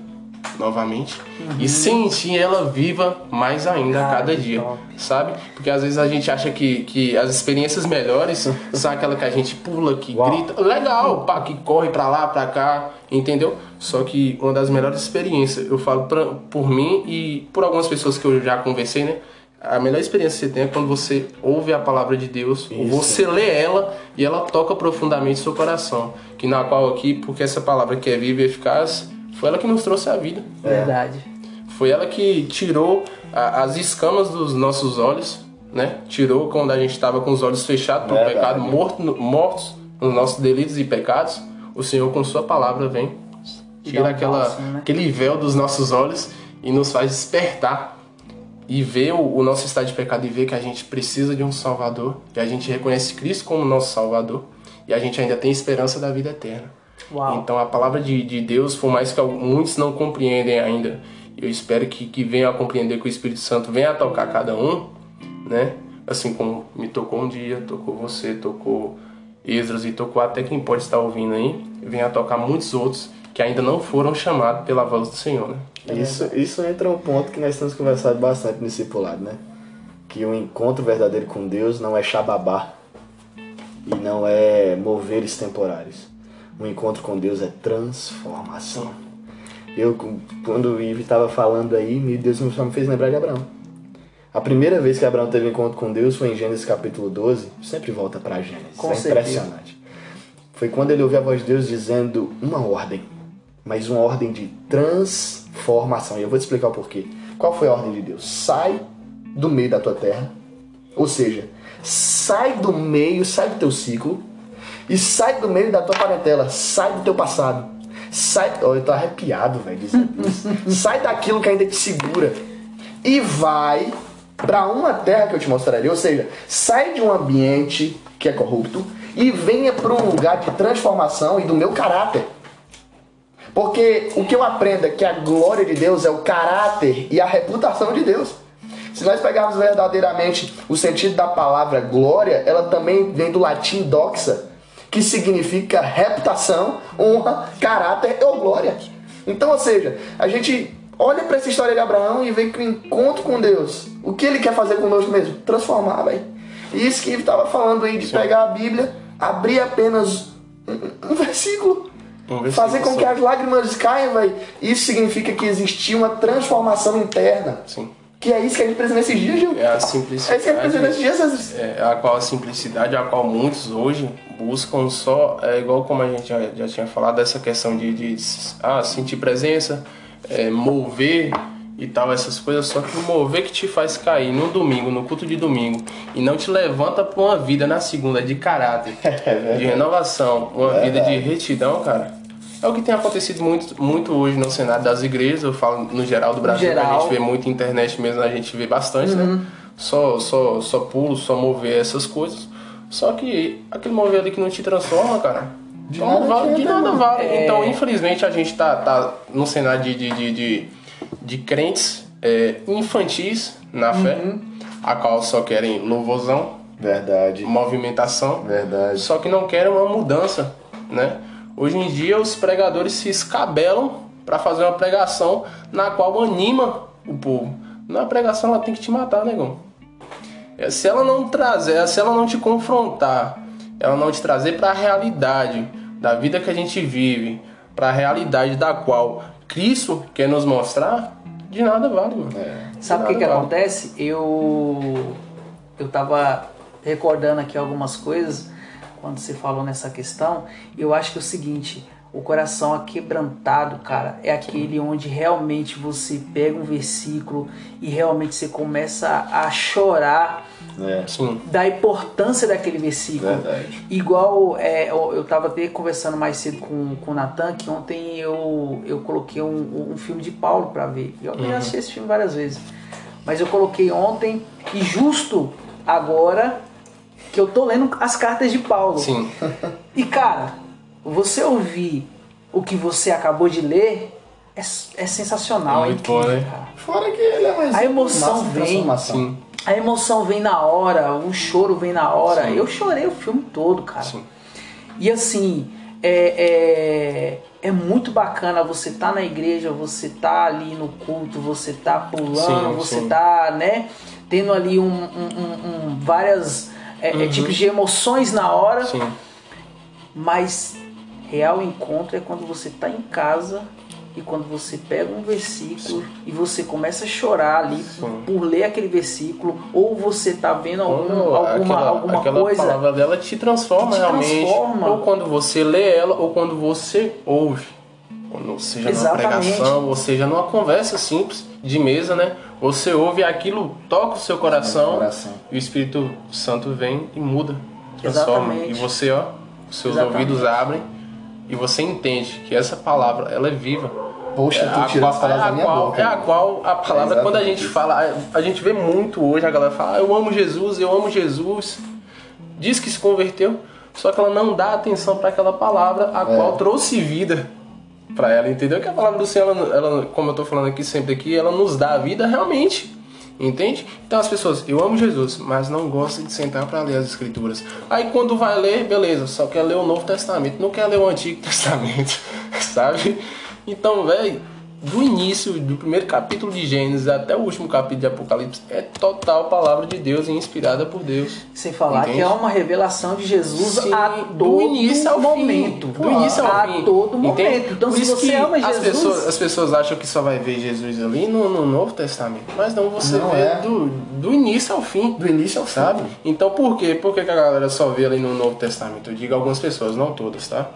novamente, e sentir ela viva mais ainda a cada dia top. sabe? Porque às vezes a gente acha que, que as experiências melhores são aquela que a gente pula, que Uau. grita, legal, pá, que corre pra lá, pra cá, entendeu? Só que uma das melhores experiências, eu falo pra, por mim e por algumas pessoas que eu já conversei, né? A melhor experiência que você tem é quando você ouve a palavra de Deus, Isso. você lê ela e ela toca profundamente seu coração. Que na qual aqui, porque essa palavra que é viva e eficaz, foi ela que nos trouxe a vida. Verdade. Foi ela que tirou a- as escamas dos nossos olhos, né? Tirou quando a gente estava com os olhos fechados pelo Verdade. pecado, morto, mortos nos nossos delitos e pecados. O Senhor, com Sua palavra, vem, tira um aquela, né? aquele véu dos nossos olhos e nos faz despertar e ver o, o nosso estado de pecado e ver que a gente precisa de um Salvador, que a gente reconhece Cristo como nosso Salvador e a gente ainda tem esperança da vida eterna. Uau. Então a palavra de, de Deus, por mais que muitos não compreendem ainda, eu espero que, que venham a compreender que o Espírito Santo venha a tocar cada um, né? Assim como me tocou um dia, tocou você, tocou Esdras e tocou até quem pode estar ouvindo aí, venha a tocar muitos outros que ainda não foram chamados pela voz do Senhor, né? Isso, isso entra um ponto que nós temos conversado bastante no discipulado, né? Que o encontro verdadeiro com Deus não é xababá e não é moveres temporários. O encontro com Deus é transformação. Eu, quando o Ivo estava falando aí, Deus só me fez lembrar de Abraão. A primeira vez que Abraão teve encontro com Deus foi em Gênesis capítulo 12. Sempre volta para Gênesis. Com é certeza. impressionante. Foi quando ele ouviu a voz de Deus dizendo uma ordem, mas uma ordem de transformação. E eu vou te explicar o porquê. Qual foi a ordem de Deus? Sai do meio da tua terra, ou seja, sai do meio, sai do teu ciclo e sai do meio da tua parentela, sai do teu passado. Sai, oh, eu tô arrepiado, velho, sai daquilo que ainda te segura e vai para uma terra que eu te mostrarei, ou seja, sai de um ambiente que é corrupto e venha para um lugar de transformação e do meu caráter. Porque o que eu aprendo é que a glória de Deus é o caráter e a reputação de Deus. Se nós pegarmos verdadeiramente o sentido da palavra glória, ela também vem do latim doxa, que significa reputação, honra, caráter ou glória. Então, ou seja, a gente olha para essa história de Abraão e vê que o encontro com Deus, o que ele quer fazer conosco mesmo? Transformar, velho. E isso que ele estava falando aí de pegar a Bíblia, abrir apenas um, um versículo fazer com que as lágrimas caiam, velho. Isso significa que existia uma transformação interna. Sim. Que é isso que a gente precisa nesses dias, Gil. É a simplicidade. É isso que a gente precisa nesses dias, Jesus. É a qual a simplicidade, a qual muitos hoje buscam só, é igual como a gente já, já tinha falado, essa questão de, de ah, sentir presença, é, mover e tal, essas coisas, só que o mover que te faz cair no domingo, no culto de domingo, e não te levanta para uma vida na segunda de caráter, [LAUGHS] É de renovação, uma vida de retidão, cara. É o que tem acontecido muito, muito hoje no cenário das igrejas, eu falo no geral do Brasil, que a geral. gente vê muito internet mesmo, a gente vê bastante, Uhum. né? Só, só, só pulo, só mover essas coisas. Só que aquele mover ali que não te transforma, cara. De então nada vale, de nada vale. É. Então, infelizmente, a gente tá, tá no cenário de, de, de, de, de crentes é, infantis na fé, Uhum. a qual só querem louvorzão, Verdade. movimentação, Verdade. só que não querem uma mudança, né? Hoje em dia os pregadores se escabelam para fazer uma pregação na qual anima o povo. Na pregação ela tem que te matar, negão. É, Se ela não trazer, se ela não te confrontar, ela não te trazer para a realidade da vida que a gente vive, para a realidade da qual Cristo quer nos mostrar, de nada vale, mano. De Sabe o que, que vale. acontece? Eu eu tava recordando aqui algumas coisas quando você falou nessa questão. Eu acho que é o seguinte, o coração aquebrantado, cara, é aquele onde realmente você pega um versículo e realmente você começa a chorar É. Sim. da importância daquele versículo. Verdade. Igual é, eu, eu tava até conversando mais cedo com, com o Natan, que ontem eu, eu coloquei um, um filme de Paulo pra ver. Eu já assisti esse filme várias vezes. Mas eu coloquei ontem e justo agora que eu tô lendo as cartas de Paulo. Sim. [LAUGHS] E cara, você ouvir o que você acabou de ler é, é sensacional, Muito é incrível, bom, né? cara. Fora que ele é mais A emoção vem. Sim. A emoção vem na hora, o choro vem na hora. Sim. Eu chorei o filme todo, cara. Sim. E assim, é, é, é muito bacana você tá na igreja, você tá ali no culto, você tá pulando, Sim, você sim. tá, né, tendo ali um, um- um- um- várias é, é, tipos de emoções na hora, Uhum. Sim. mas real encontro é quando você tá em casa e quando você pega um versículo e você começa a chorar ali Sim. por ler aquele versículo, ou você tá vendo algum- alguma, aquela, alguma aquela coisa. palavra dela te transforma te realmente. transforma. Ou quando você lê ela, ou quando você ouve. Quando seja numa Exatamente. pregação, ou seja numa conversa simples de mesa, né? Você ouve aquilo, toca o seu coração, coração. e o Espírito Santo vem e muda, transforma. Exatamente. E você, ó, os seus Exatamente. ouvidos abrem e você entende que essa palavra, ela é viva. Poxa, É tu a tirou qual- as palavras é da minha qual- boca. É a qual a palavra, É quando a gente isso. fala, a- a gente vê muito hoje a galera fala, ah, eu amo Jesus, eu amo Jesus. Diz que se converteu, só que ela não dá atenção para aquela palavra a É. qual trouxe vida para ela, entendeu? Que a palavra do Senhor, ela, ela, como eu tô falando aqui sempre aqui, ela nos dá a vida realmente. Entende? Então as pessoas, eu amo Jesus, mas não gostam de sentar para ler as escrituras. Aí quando vai ler, beleza, só quer ler o Novo Testamento, não quer ler o Antigo [LAUGHS] Testamento, sabe? Então, velho, do início, do primeiro capítulo de Gênesis até o último capítulo de Apocalipse, é total palavra de Deus e inspirada por Deus. Sem falar Entende? que é uma revelação de Jesus Sim, a do todo início ao momento. fim. Do início ao a fim. todo momento. Entende? Então, Por se você ama as Jesus, pessoas, as pessoas acham que só vai ver Jesus ali no, no Novo Testamento. Mas não, você Não vê é. do, do início ao fim. Do início ao fim. Sabe? Então por quê? Por que, que a galera só vê ali no Novo Testamento? Eu digo algumas pessoas, não todas, tá?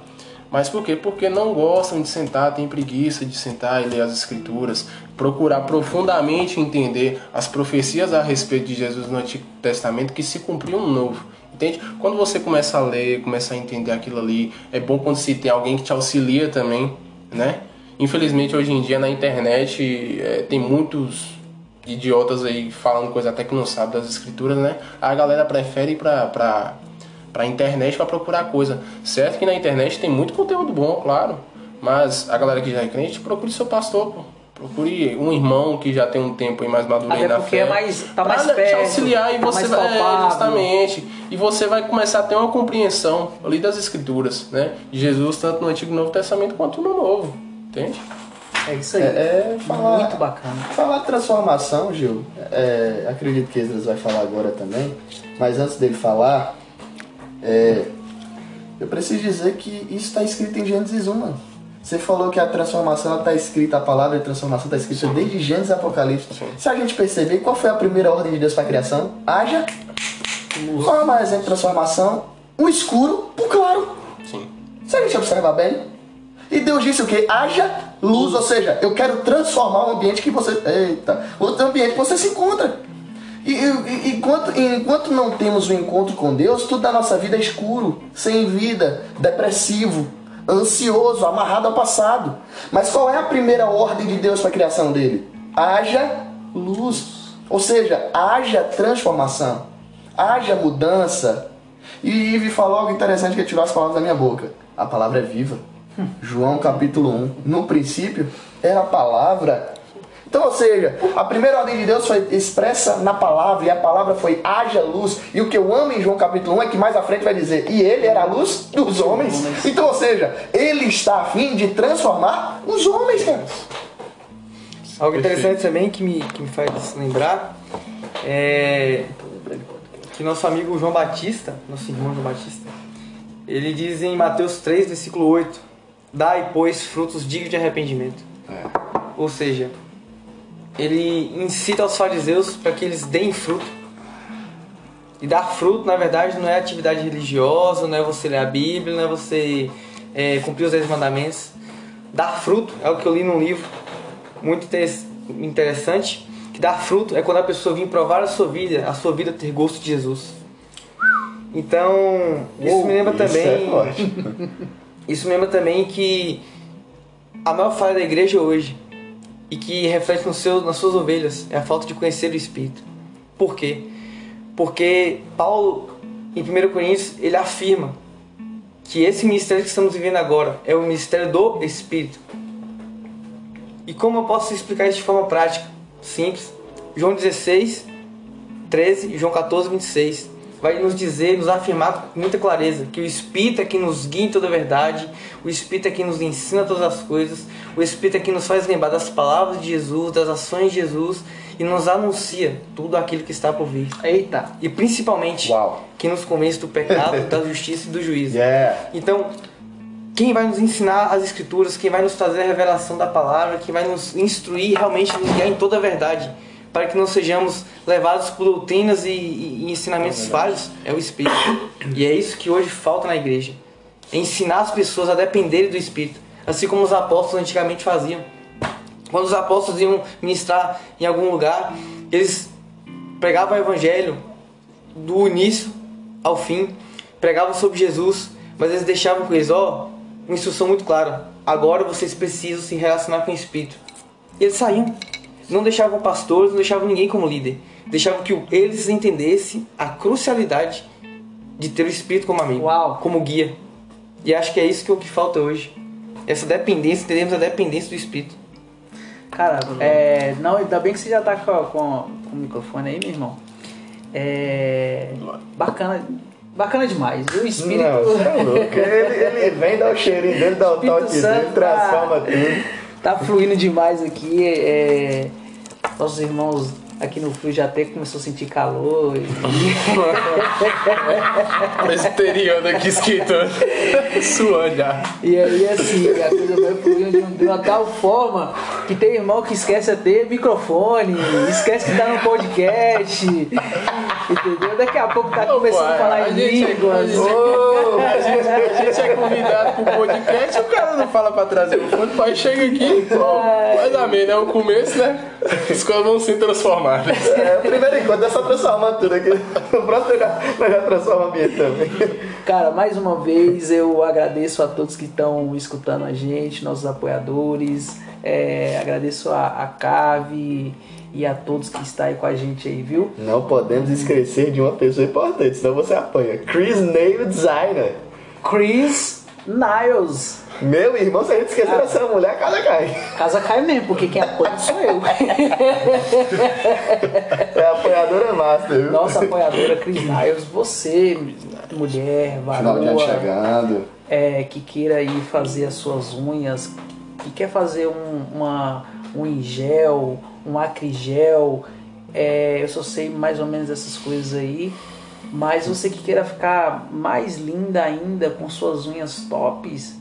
Mas por quê? Porque não gostam de sentar, tem preguiça de sentar e ler as escrituras, procurar profundamente entender as profecias a respeito de Jesus no Antigo Testamento que se cumpriam no Novo. Entende? Quando você começa a ler, começa a entender aquilo ali, é bom quando se tem alguém que te auxilia também, né? Infelizmente hoje em dia na internet é, tem muitos idiotas aí falando coisa até que não sabe das escrituras, né? A galera prefere ir pra, pra, pra internet pra procurar coisa. Certo que na internet tem muito conteúdo bom, claro. Mas a galera que já é crente, procure seu pastor, pô. Procure um irmão que já tem um tempo aí mais maduro aí Até na porque fé. é mais- tá pra mais te perto, auxiliar e tá você vai. é, justamente. E você vai começar a ter uma compreensão ali das escrituras, né? De Jesus, tanto no Antigo e Novo Testamento quanto no Novo. Entende? É isso aí. É, é falar, Muito bacana. Falar de transformação, Gil, é, acredito que Esdras vai falar agora também, mas antes dele falar, é, eu preciso dizer que isso está escrito em Gênesis 1, mano. Você falou que a transformação está escrita, a palavra de transformação está escrita desde Gênesis e Apocalipse. Se a gente perceber, qual foi a primeira ordem de Deus para a criação? Haja. Qual é o maior exemplo de transformação? O escuro pro claro. Sim. Se a gente observar bem, e Deus disse o quê? Haja luz, ou seja, eu quero transformar o ambiente que você. Eita! O ambiente que você se encontra. E, e- enquanto, enquanto não temos o encontro com Deus, tudo da nossa vida é escuro, sem vida, depressivo, ansioso, amarrado ao passado. Mas qual é a primeira ordem de Deus para a criação dele? Haja luz. Ou seja, haja transformação, haja mudança. E Ive falou algo interessante que tirou as palavras da minha boca. A palavra é viva. João capítulo 1. No princípio era a palavra. Então, ou seja, a primeira ordem de Deus foi expressa na palavra, e a palavra foi haja luz. E o que eu amo em João capítulo 1 é que mais à frente vai dizer, e ele era a luz dos homens. Então, ou seja, ele está a fim de transformar os homens, cara. Algo interessante também que me, que me faz lembrar é que nosso amigo João Batista, nosso irmão João Batista, ele diz em Mateus 3, versículo 8: Dai, pois, frutos dignos de arrependimento. Ou seja, ele incita os fariseus para que eles deem fruto. E dar fruto, na verdade, não é atividade religiosa, não é você ler a Bíblia, não é você é, cumprir os 10 mandamentos. Dar fruto é o que eu li num livro muito interes- interessante, que dar fruto é quando a pessoa vir provar a sua vida, a sua vida ter gosto de Jesus. Então, isso me lembra Isso também é [LAUGHS] isso me lembra também que a maior falha da igreja hoje e que reflete no seu, nas suas ovelhas é a falta de conhecer o Espírito. Por quê? Porque Paulo, em 1 Coríntios, ele afirma que esse ministério que estamos vivendo agora é o ministério do Espírito. E como eu posso explicar isso de forma prática? Simples. João 16, 13 e João 14, 26 vai nos dizer, nos afirmar com muita clareza que o Espírito é quem nos guia em toda a verdade, o Espírito é quem nos ensina todas as coisas, o Espírito é quem nos faz lembrar das palavras de Jesus, das ações de Jesus e nos anuncia tudo aquilo que está por vir. Eita. E principalmente, Uau. que nos convence do pecado, [LAUGHS] da justiça e do juízo. Yeah. Então, quem vai nos ensinar as escrituras, quem vai nos trazer a revelação da palavra, quem vai nos instruir, realmente nos guiar em toda a verdade, para que não sejamos levados por doutrinas e, e- ensinamentos falhos, é o Espírito. E é isso que hoje falta na igreja. É ensinar as pessoas a dependerem do Espírito, assim como os apóstolos antigamente faziam. Quando os apóstolos iam ministrar em algum lugar, eles pregavam o evangelho do início ao fim, pregavam sobre Jesus, mas eles deixavam com eles, ó, uma instrução muito clara. Agora vocês precisam se relacionar com o Espírito. E eles saíam. Não deixavam pastores, não deixavam ninguém como líder. Deixavam que eles entendessem a crucialidade de ter o Espírito como amigo, Uau. como guia. E acho que é isso que é o que falta hoje. Essa dependência, entendemos a dependência do Espírito. Cara, é, não, ainda bem que você já tá com, com, com o microfone aí, meu irmão. É. Bacana. Bacana demais. O espírito. Não, você é louco. Ele, ele vem, dá o cheirinho dele, dá o toque dele, transforma tudo. Tá fluindo demais aqui. É, nossos irmãos aqui no Frio já até começou a sentir calor. e- [LAUGHS] Presbiteriano aqui esquentando. Suando já. E aí, assim, a coisa vai fluindo de, um- uma tal forma que tem irmão que esquece até microfone, esquece que tá no podcast. Entendeu? Daqui a pouco tá Não, começando a falar a em línguas. gente- Ô, A gente, a gente é convidado pro podcast, o cara não fala pra trazer o fone, o pai chega aqui, pô, mais amém, né? O começo, né? As coisas vão se transformar. É, o primeiro encontro é só transformar tudo aqui. No próximo já, nós já transforma o ambiente também. Cara, mais uma vez eu agradeço a todos que estão escutando a gente, nossos apoiadores. É, agradeço a, a Cave e a todos que estão aí com a gente aí, viu? Não podemos esquecer de uma pessoa importante, senão você apanha. Chris Nave Designer. Chris Niles. Meu irmão, se a gente esquecer dessa mulher, a casa cai. Casa cai mesmo, porque quem apoia sou eu. É a apoiadora master, viu? Nossa apoiadora Cris Niles, você, mulher, Final de ano varoa, chegando. é, que queira ir fazer as suas unhas, que quer fazer um, uma, um em gel, um acrigel, é, eu só sei mais ou menos essas coisas aí. Mas você que queira ficar mais linda ainda com suas unhas tops,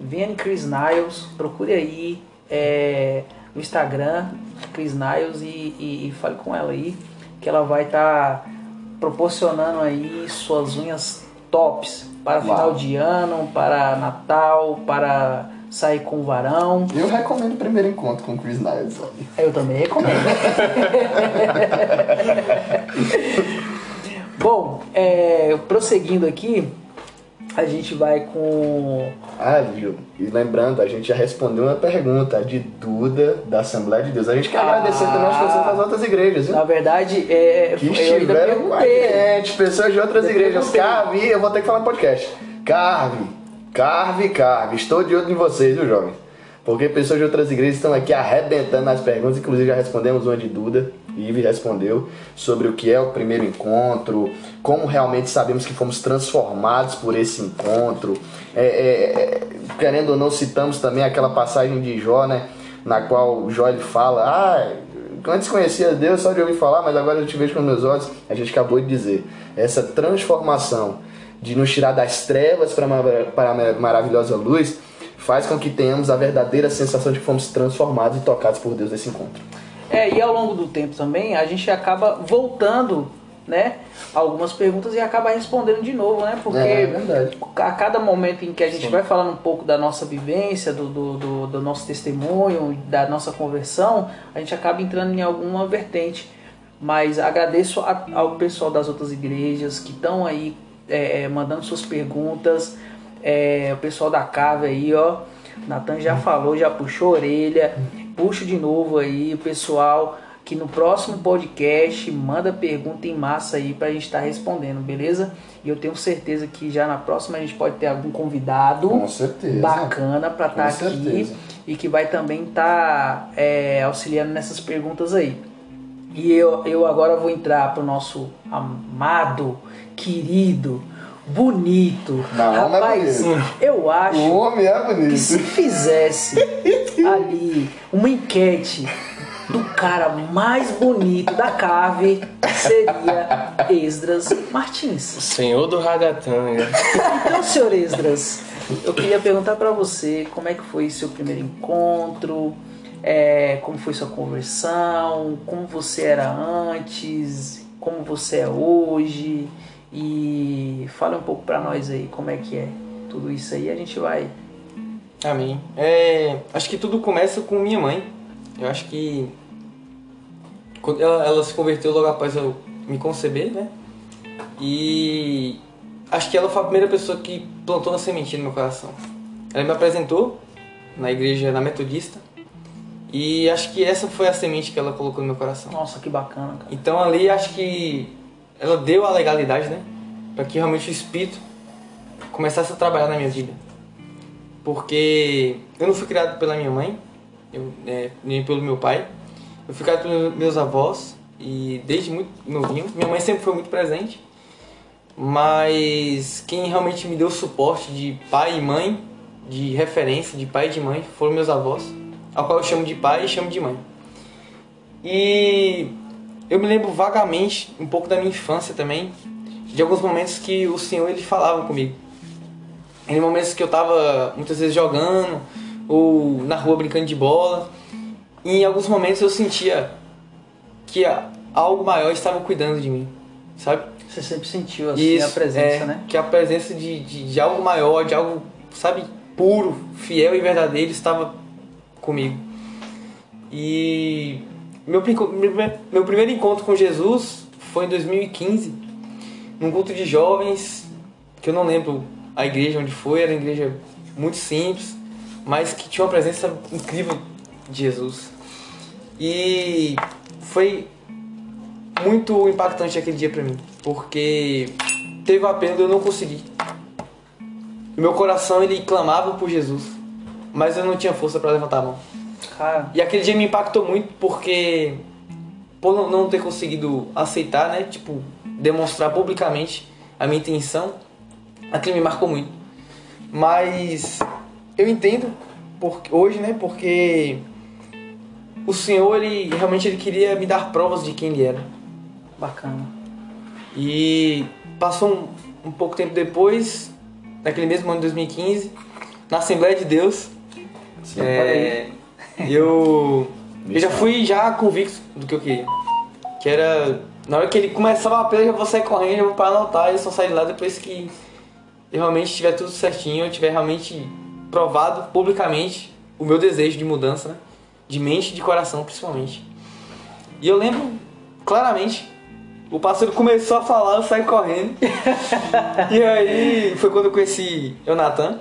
em Chris Niles, procure aí é, no Instagram Chris Niles e, e- e fale com ela aí, que ela vai estar proporcionando aí suas unhas tops para Uau. final de ano, para Natal, para sair com o varão. Eu recomendo o primeiro encontro com o Chris Niles. Eu também recomendo. [LAUGHS] [LAUGHS] Bom, é, prosseguindo aqui, a gente vai com. Ah, viu? E lembrando, a gente já respondeu uma pergunta de Duda, da Assembleia de Deus. A gente quer Ah. agradecer também as pessoas das outras igrejas, viu? Na verdade, é, Que estiveram com a gente, pessoas de outras igrejas. Carve, eu vou ter que falar no podcast. Carve, carve, carve. Estou de olho em vocês, viu, jovem? Porque pessoas de outras igrejas estão aqui arrebentando nas perguntas. Inclusive, já respondemos uma de Duda. Ive respondeu sobre o que é o primeiro encontro, como realmente sabemos que fomos transformados por esse encontro. É, é, é, querendo ou não, citamos também aquela passagem de Jó, né? Na qual Jó ele fala: Ah, antes conhecia Deus só de ouvir falar, mas agora eu te vejo com meus olhos. A gente acabou de dizer. Essa transformação de nos tirar das trevas para para a maravilhosa luz faz com que tenhamos a verdadeira sensação de que fomos transformados e tocados por Deus nesse encontro. É, e ao longo do tempo também, a gente acaba voltando, né? Algumas perguntas e acaba respondendo de novo, né? Porque É, verdade. a cada momento em que a gente vai falando um pouco da nossa vivência, do, do, do- do nosso testemunho, da nossa conversão, a gente acaba entrando em alguma vertente. Mas agradeço a- ao pessoal das outras igrejas que estão aí é, é, mandando suas perguntas. É, o pessoal da Cave aí, ó. Natan já falou, já puxou a orelha. Puxo de novo aí, o pessoal que no próximo podcast manda pergunta em massa aí pra gente estar respondendo, beleza? E eu tenho certeza que já na próxima a gente pode ter algum convidado Com certeza. bacana pra Com estar aqui certeza. e que vai também estar auxiliando nessas perguntas aí. E eu, eu agora vou entrar pro nosso amado, querido, bonito. Não, não é Rapaz, bonito. eu acho O homem é que bonito. se fizesse [LAUGHS] ali uma enquete do cara mais bonito da cave, seria Esdras Martins. Senhor do Ragatanga. Então, senhor Esdras, eu queria perguntar pra você como é que foi seu primeiro encontro, é, como foi sua conversão, como você era antes, como você é hoje e fala um pouco pra nós aí como é que é tudo isso aí. A gente vai Amém. É, acho que tudo começa com minha mãe. Eu acho que quando ela, ela se converteu logo após eu me conceber, né? E acho que ela foi a primeira pessoa que plantou uma sementinha no meu coração. Ela me apresentou na igreja na Metodista e acho que essa foi a semente que ela colocou no meu coração. Nossa, que bacana, cara. Então ali acho que ela deu a legalidade, né? Para que realmente o Espírito começasse a trabalhar na minha vida. Porque eu não fui criado pela minha mãe, eu, é, nem pelo meu pai. Eu fui criado pelos meus avós e desde muito novinho. Minha mãe sempre foi muito presente. Mas quem realmente me deu suporte de pai e mãe, de referência, de pai e de mãe, foram meus avós. Ao qual eu chamo de pai e chamo de mãe. E eu me lembro vagamente, um pouco da minha infância também, de alguns momentos que o Senhor ele falava comigo. Em momentos que eu tava muitas vezes jogando ou na rua brincando de bola, e em alguns momentos eu sentia que algo maior estava cuidando de mim, sabe? Você sempre sentiu assim a presença, é, né? Que a presença de, de, de algo maior, de algo, sabe, puro, fiel e verdadeiro estava comigo. E meu, meu primeiro encontro com Jesus foi em 2015, num culto de jovens, que eu não lembro a igreja onde foi, era uma igreja muito simples, mas que tinha uma presença incrível de Jesus. E foi muito impactante aquele dia pra mim, porque teve uma pena de eu não conseguir. O meu coração ele clamava por Jesus, mas eu não tinha força para levantar a mão. Cara, E aquele dia me impactou muito porque por não- não ter conseguido aceitar, né, tipo, demonstrar publicamente a minha intenção, aquilo me marcou muito. Mas eu entendo porque hoje, né, porque o Senhor ele realmente ele queria me dar provas de quem ele era. bacana. E passou um, um pouco tempo depois, naquele mesmo ano de 2015, na Assembleia de Deus, Sim, é, eu, eu já fui já convicto do que eu queria. Que era, na hora que ele começava a pele, eu já vou sair correndo, eu vou para anotar e só sair de lá depois que eu realmente tiver tudo certinho, eu tiver realmente provado publicamente o meu desejo de mudança, né? De mente e de coração, principalmente. E eu lembro claramente, o pastor começou a falar, eu saí correndo. [LAUGHS] e aí foi quando eu conheci o Natan.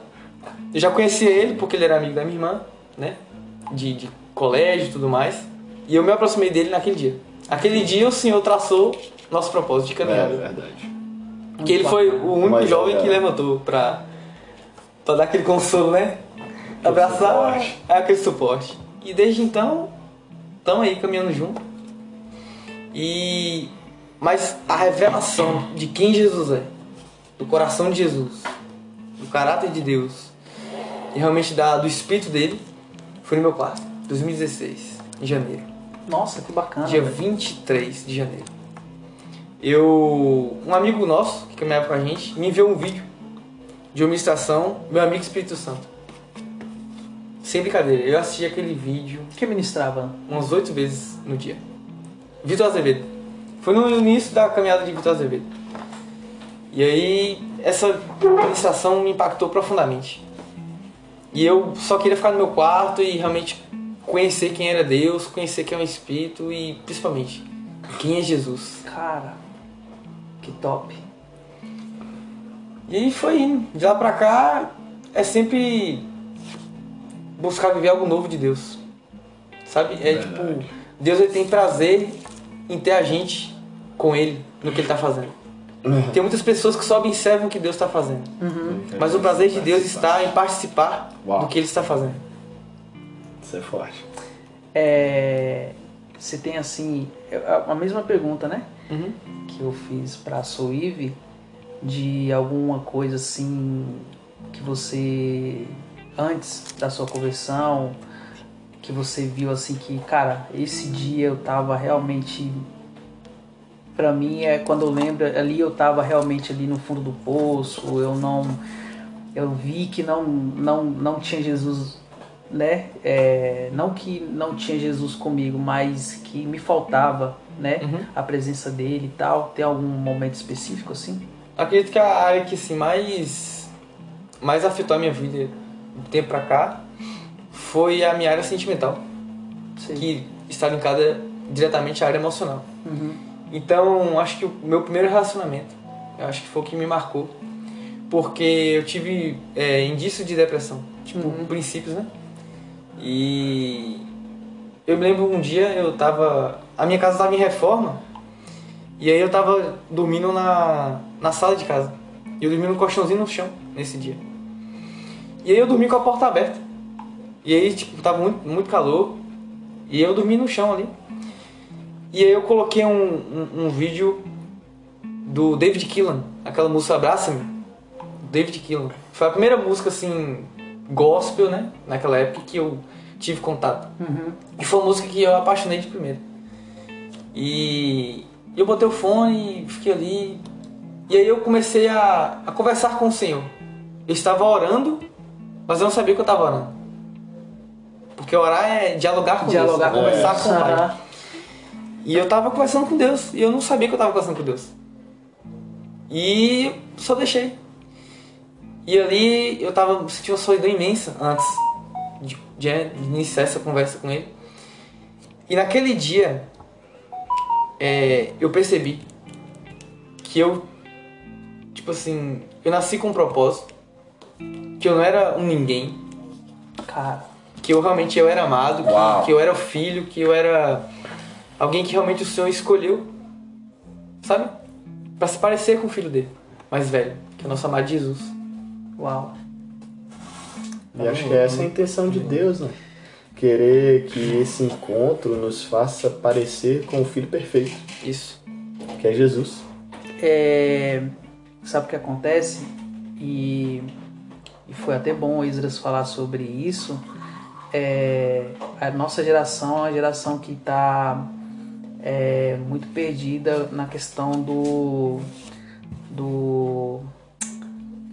Eu já conhecia ele porque ele era amigo da minha irmã, né? De, de colégio e tudo mais. E eu me aproximei dele naquele dia. Aquele dia o senhor traçou nosso propósito de É caminhada. verdade. Que ele foi o único Mas, jovem é. que levantou pra, pra dar aquele consolo, né? Abraçar suporte. é aquele suporte. E desde então, estamos aí caminhando junto. E mas a revelação de quem Jesus é, do coração de Jesus, do caráter de Deus e realmente da, do espírito dele, foi no meu quarto, 2016, em janeiro. Nossa, que bacana. Dia velho. 23 de janeiro. Eu. Um amigo nosso, que caminhava com a gente, me enviou um vídeo de uma ministração, meu amigo Espírito Santo. Sem brincadeira, eu assisti aquele vídeo que ministrava? umas oito vezes no dia. Vitor Azevedo. Foi no início da caminhada de Vitor Azevedo. E aí, essa ministração me impactou profundamente. E eu só queria ficar no meu quarto e realmente conhecer quem era Deus, conhecer quem é o Espírito e principalmente quem é Jesus. Cara, que top. E aí foi indo. De lá pra cá é sempre buscar viver algo novo de Deus. Sabe? É Verdade. tipo, Deus ele tem prazer em ter a gente com ele no que ele tá fazendo. Tem muitas pessoas que só observam o que Deus está fazendo. Mas o prazer de Deus está em participar Uau. do que ele está fazendo. Isso é forte. É, você tem assim, a a mesma pergunta, né? Uhum. Que eu fiz pra Soive de alguma coisa assim que você antes da sua conversão que você viu assim que, cara, esse dia eu tava realmente Pra mim é quando eu lembro ali eu tava realmente ali no fundo do poço, eu não eu vi que não não não tinha Jesus, né? É, não que não tinha Jesus comigo, mas que me faltava, né? Uhum. A presença dele e tal. Tem algum momento específico assim? Acredito que a área que assim, mais, mais afetou a minha vida do tempo pra cá foi a minha área sentimental, Sei. que está linkada diretamente à área emocional. Uhum. Então, acho que o meu primeiro relacionamento, acho que foi o que me marcou. Porque eu tive é, indício de depressão, tipo, Uhum. princípios, né? E eu me lembro um dia eu tava. A minha casa tava em reforma, e aí eu tava dormindo na, na sala de casa. E eu dormi num colchãozinho no chão nesse dia. E aí eu dormi com a porta aberta. E aí, tipo, tava muito, muito calor. E eu dormi no chão ali. E aí eu coloquei um, um, um vídeo do David Keelan, aquela música Abraça-me. David Keelan. Foi a primeira música, assim, gospel, né? Naquela época que eu tive contato. Uhum. E foi uma música que eu apaixonei de primeiro. E eu botei o fone, fiquei ali. E aí eu comecei a, a conversar com o Senhor. Eu estava orando, mas eu não sabia que eu estava orando. Porque orar é dialogar com Dialogar Deus, é conversar Deus. com o Pai. E eu tava conversando com Deus. E eu não sabia que eu tava conversando com Deus. E só deixei. E ali eu tava sentindo uma solidão imensa antes de, de iniciar essa conversa com ele. E naquele dia é, eu percebi que eu, tipo assim, eu nasci com um propósito, que eu não era um ninguém, Cara, que eu realmente eu era amado, que, que eu era o filho, que eu era alguém que realmente o Senhor escolheu, sabe? Pra se parecer com o filho dele, mais velho, que é o nosso amado Jesus. uau. E acho que essa é a intenção de Deus, né? Querer que esse encontro nos faça parecer com o Filho perfeito, Isso. que é Jesus. É, sabe o que acontece? E, e foi até bom o Isras falar sobre isso. É, a nossa geração é uma geração que está é, muito perdida na questão do do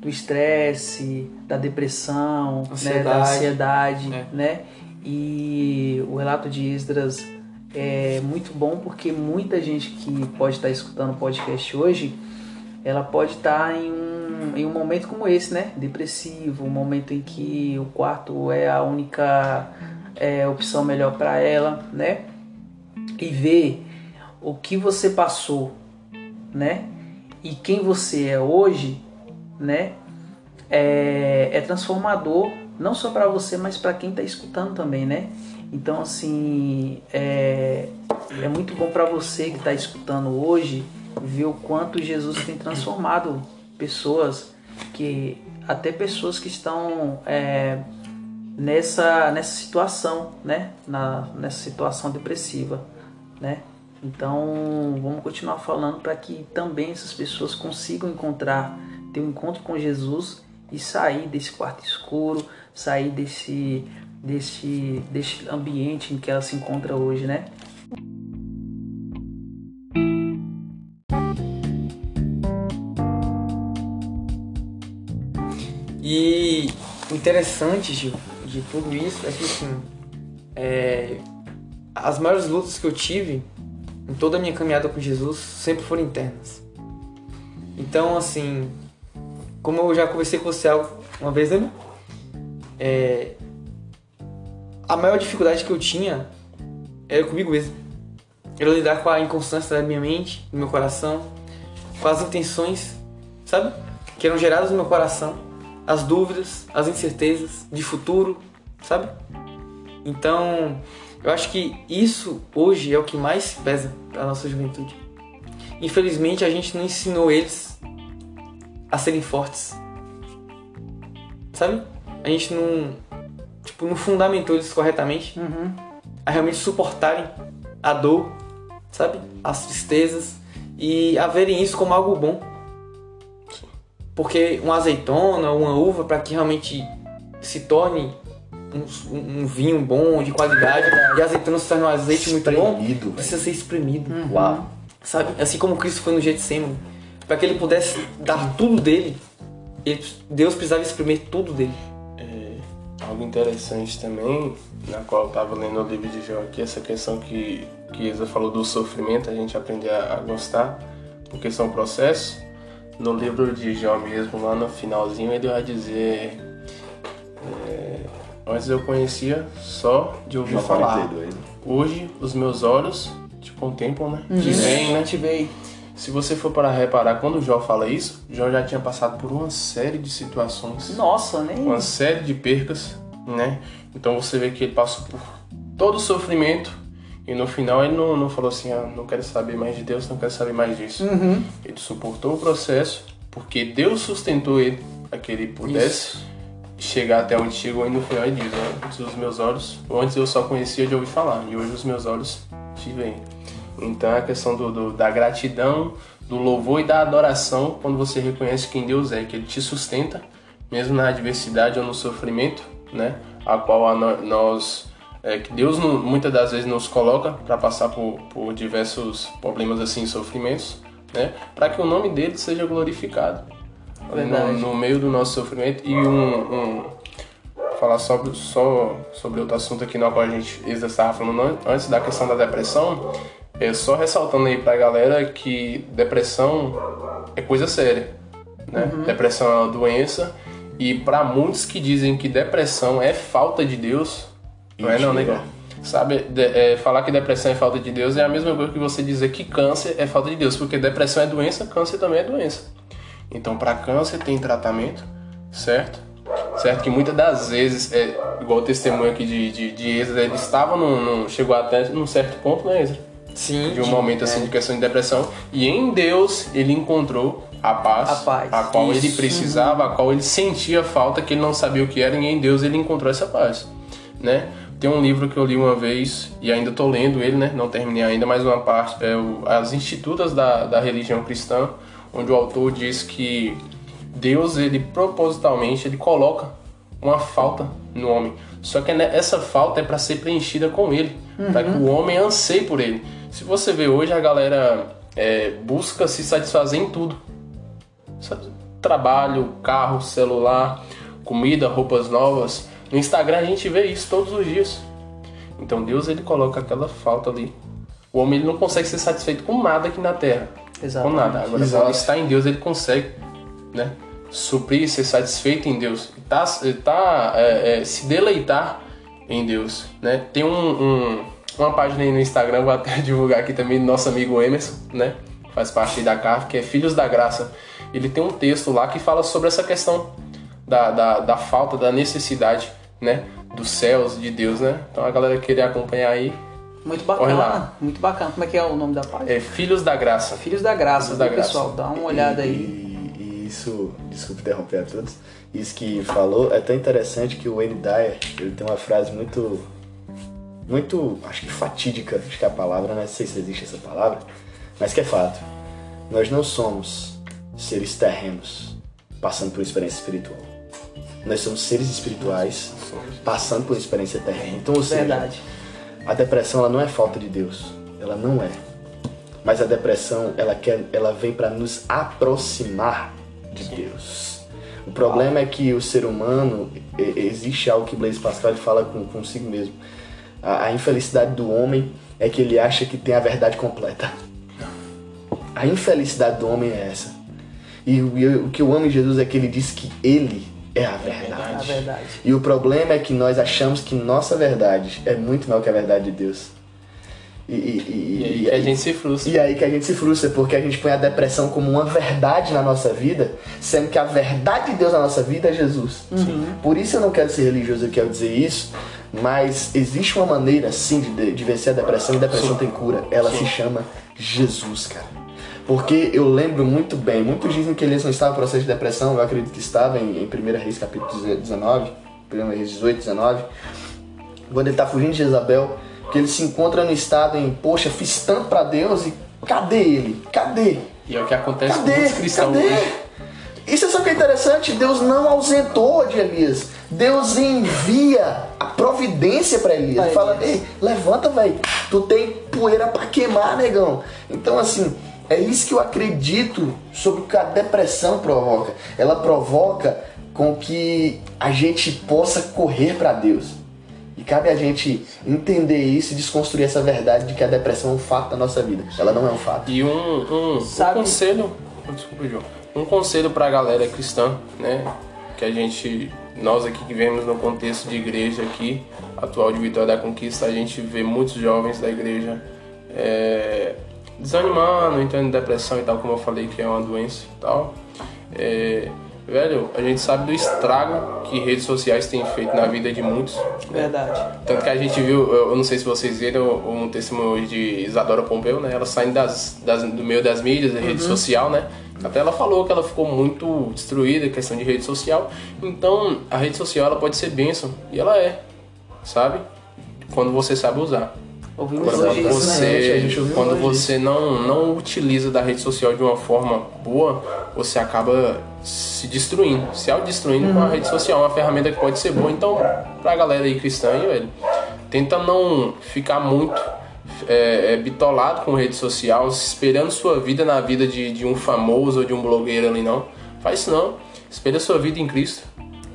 do estresse, da depressão, né, da Ansiedade. ansiedade, É. né? E o relato de Isdras é muito bom porque muita gente que pode estar escutando o podcast hoje, ela pode estar em um, em um momento como esse, né? Depressivo, um momento em que o quarto é a única é, opção melhor para ela, né? E ver o que você passou, né? E quem você é hoje, né? É, é transformador não só para você, mas para quem está escutando também, né? Então, assim, é, é muito bom para você que está escutando hoje ver o quanto Jesus tem transformado pessoas que até pessoas que estão é, nessa nessa situação, né? Na, nessa situação depressiva, né? Então, vamos continuar falando para que também essas pessoas consigam encontrar, ter um encontro com Jesus e sair desse quarto escuro, sair desse desse desse ambiente em que ela se encontra hoje, né? E interessante de, de tudo isso é que assim, é, as maiores lutas que eu tive em toda a minha caminhada com Jesus sempre foram internas. Então, assim, como eu já conversei com você uma vez, né? É, a maior dificuldade que eu tinha era comigo mesmo. Era lidar com a inconstância da minha mente, do meu coração, com as intenções, sabe? Que eram geradas no meu coração, as dúvidas, as incertezas de futuro, sabe? Então, eu acho que isso hoje é o que mais pesa para nossa juventude. Infelizmente, a gente não ensinou eles a serem fortes. Sabe? A gente não, tipo, não fundamentou eles corretamente Uhum. a realmente suportarem a dor, sabe? As tristezas e a verem isso como algo bom. Porque uma azeitona, uma uva, para que realmente se torne um, um vinho bom, de qualidade, e a azeitona se torne um azeite muito bom, Espremido, precisa ser espremido. Uau. Sabe? Assim como Cristo foi no Getsemane, para que ele pudesse dar tudo dele, ele- Deus precisava exprimir tudo dele. É, algo interessante também, na qual eu estava lendo o livro de Jó aqui, essa questão que, que Isa falou do sofrimento, a gente aprender a, a gostar, porque são processos. No livro de Jó mesmo, lá no finalzinho, ele vai dizer: é, Antes eu conhecia só de ouvir Jó falar. 42. Hoje os meus olhos te contemplam, né? Te Uhum. veem, né? Te veio. Se você for para reparar, quando o Jó fala isso, Jó já tinha passado por uma série de situações Nossa, nem. uma série de percas, né? Então você vê que ele passou por todo o sofrimento e no final ele não, não falou assim, ah, não quero saber mais de Deus, não quero saber mais disso. Uhum. Ele suportou o processo porque Deus sustentou ele para que ele pudesse chegar até onde chegou e no final ele diz, "Ó, antes os meus olhos, antes eu só conhecia de ouvir falar e hoje os meus olhos te veem. Então é a questão do, do- da gratidão, do louvor e da adoração quando você reconhece quem Deus é, que Ele te sustenta, mesmo na adversidade ou no sofrimento, né? A qual a nós, é, que Deus muitas das vezes nos coloca para passar por, por diversos problemas assim, sofrimentos, né? Para que o nome dele seja glorificado. No, no meio do nosso sofrimento e um, um- falar sobre, só sobre outro assunto aqui no qual a gente estava falando an- antes da questão da depressão, é só ressaltando aí pra galera que depressão é coisa séria, né? Depressão é uma doença e pra muitos que dizem que depressão é falta de Deus, não é não, né? Mentira. Sabe, de- é, falar que depressão é falta de Deus é a mesma coisa que você dizer que câncer é falta de Deus, porque depressão é doença, câncer também é doença. Então, para câncer tem tratamento, certo? Certo que muitas das vezes, é, igual o testemunho aqui de, de, de Ezra, ele estava num, num- chegou até num certo ponto, né, Ezra? Sim. De um momento assim de questão de depressão. E em Deus ele encontrou a paz, A paz. a qual ele Isso. precisava, a qual ele sentia falta, que ele não sabia o que era, e em Deus ele encontrou essa paz, né? Tem um livro que eu li uma vez e ainda estou lendo ele, né? Não terminei ainda, mas uma parte é o, as institutas da, da religião cristã, onde o autor diz que Deus ele propositalmente ele coloca uma falta no homem. Só que né, essa falta é para ser preenchida com ele, para que o homem anseie por ele. Se você vê hoje a galera é, busca se satisfazer em tudo. Trabalho, carro, celular, comida, roupas novas. No Instagram a gente vê isso todos os dias. Então Deus ele coloca aquela falta ali. O homem ele não consegue ser satisfeito com nada aqui na terra. Exatamente. Com nada. Agora Exato. quando está em Deus ele consegue, né? Suprir, ser satisfeito em Deus. Tá, tá, é, é, se deleitar em Deus, né? Tem um, um- uma página aí no Instagram, vou até [LAUGHS] divulgar aqui também, do nosso amigo Emerson, né? Faz parte aí da CAF, que é Filhos da Graça. Ele tem um texto lá que fala sobre essa questão da, da, da falta, da necessidade, né? Dos céus, de Deus, né? Então a galera querer acompanhar aí Muito bacana, muito bacana. Como é que é o nome da página? é Filhos da Graça. Filhos da Graça, Filhos da viu, Graça. pessoal? Dá uma olhada aí. E, e isso, desculpe interromper a todos, isso que falou é tão interessante que o Wayne Dyer, ele tem uma frase muito, muito, acho que fatídica, acho que é a palavra, não sei se existe essa palavra, mas que é fato. Nós não somos seres terrenos passando por experiência espiritual. Nós somos seres espirituais passando por experiência terrena. Então, ou seja, Verdade. A depressão ela não é falta de Deus, ela não é. Mas a depressão ela quer, ela vem para nos aproximar de Deus. O problema é que o ser humano existe algo que Blaise Pascal fala com consigo mesmo. A, a infelicidade do homem é que ele acha que tem a verdade completa. A infelicidade do homem é essa. E, o- e o que eu amo em Jesus é que ele diz que ele é a verdade. A verdade. E o problema é que nós achamos que nossa verdade é muito maior que a verdade de Deus. E, e, e, E aí e- que a gente se frustra. e aí que a gente se frustra, porque a gente põe a depressão como uma verdade na nossa vida, sendo que a verdade de Deus na nossa vida é Jesus. Por isso eu não quero ser religioso, eu quero dizer isso, mas existe uma maneira sim de, de vencer a depressão, e a depressão tem cura. Ela se chama Jesus, cara. Porque eu lembro muito bem, muitos dizem que Elias não estava em processo de depressão, eu acredito que estava em, em 1 Reis capítulo 19, 1 Reis 18, 19, quando ele está fugindo de Jezabel, que ele se encontra no estado em, poxa, fiz tanto para Deus e cadê ele? Cadê? E é o que acontece com Cadê? muitos cristãos Cadê? hoje. Isso é só que é interessante, Deus não ausentou de Elias. Deus envia a providência para Elias. Ele fala, ei, levanta, velho. Tu tem poeira para queimar, negão. Então, assim, é isso que eu acredito sobre o que a depressão provoca. Ela provoca com que a gente possa correr para Deus. E cabe a gente entender isso e desconstruir essa verdade de que a depressão é um fato da nossa vida. Ela não é um fato. E um, um, um Sabe- conselho, desculpa, João, um conselho pra galera cristã, né? Que a gente, nós aqui que vemos no contexto de igreja aqui, atual de Vitória da Conquista, a gente vê muitos jovens da igreja é, desanimando, entrando em depressão e tal, como eu falei que é uma doença e tal. É, velho, a gente sabe do estrago que redes sociais têm feito na vida de muitos. né? Verdade. Tanto que a gente viu, eu não sei se vocês viram um testemunho de Isadora Pompeu, né? Ela saindo das, das- do meio das mídias, da rede social, né? Até ela falou que ela ficou muito destruída em questão de rede social. Então, a rede social ela pode ser bênção, e ela é, sabe? Quando você sabe usar. Ouvimos Agora, hoje quando né? Gente você, quando você não, não utiliza da rede social de uma forma boa, você acaba se destruindo, se autodestruindo com a rede social. Uma ferramenta que pode ser boa. Então, pra galera aí cristã, aí, velho, tenta não ficar muito é, é, bitolado com rede social, esperando sua vida na vida de, de um famoso ou de um blogueiro ali, não. Faz isso não. Espelha sua vida em Cristo,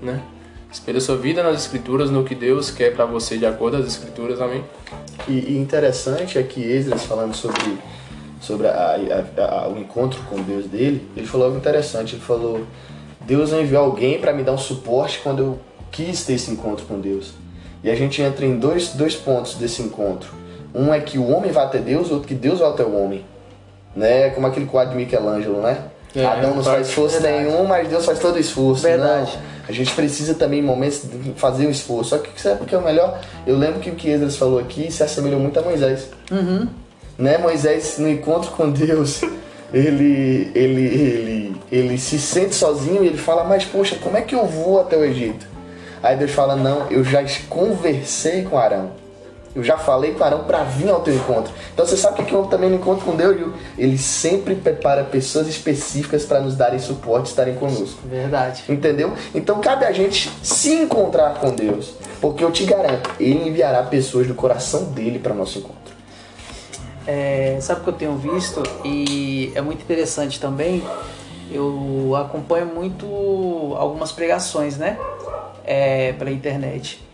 né? Espelha sua vida nas escrituras, no que Deus quer pra você de acordo com as escrituras, amém? E, e interessante é que Esdras falando sobre, sobre a- a- a- o encontro com Deus dele, ele falou algo interessante. Ele falou: Deus enviou alguém para me dar um suporte quando eu quis ter esse encontro com Deus. E a gente entra em dois, dois pontos desse encontro. Um é que o homem vai até Deus, outro que Deus vai até o homem. Né? Como aquele quadro de Michelangelo, né? É, Adão não faz esforço verdade. nenhum, mas Deus faz todo o esforço. Verdade. Não. A gente precisa também em momentos de fazer um esforço. Só que sabe o que é o melhor? Eu lembro que o que Esdras falou aqui se assemelhou muito a Moisés. Né? Moisés, no encontro com Deus, ele, ele, ele ele se sente sozinho e ele fala, mas poxa, como é que eu vou até o Egito? Aí Deus fala, não, eu já conversei com Arão. Eu já falei com Arão para vir ao teu encontro. Então você sabe o que é eu também no encontro com Deus, viu? Ele sempre prepara pessoas específicas para nos darem suporte, estarem conosco. Verdade. Entendeu? Então cabe a gente se encontrar com Deus. Porque eu te garanto, Ele enviará pessoas do coração dele para nosso encontro. É, sabe o que eu tenho visto? E é muito interessante também. Eu acompanho muito algumas pregações, né? É, pela internet.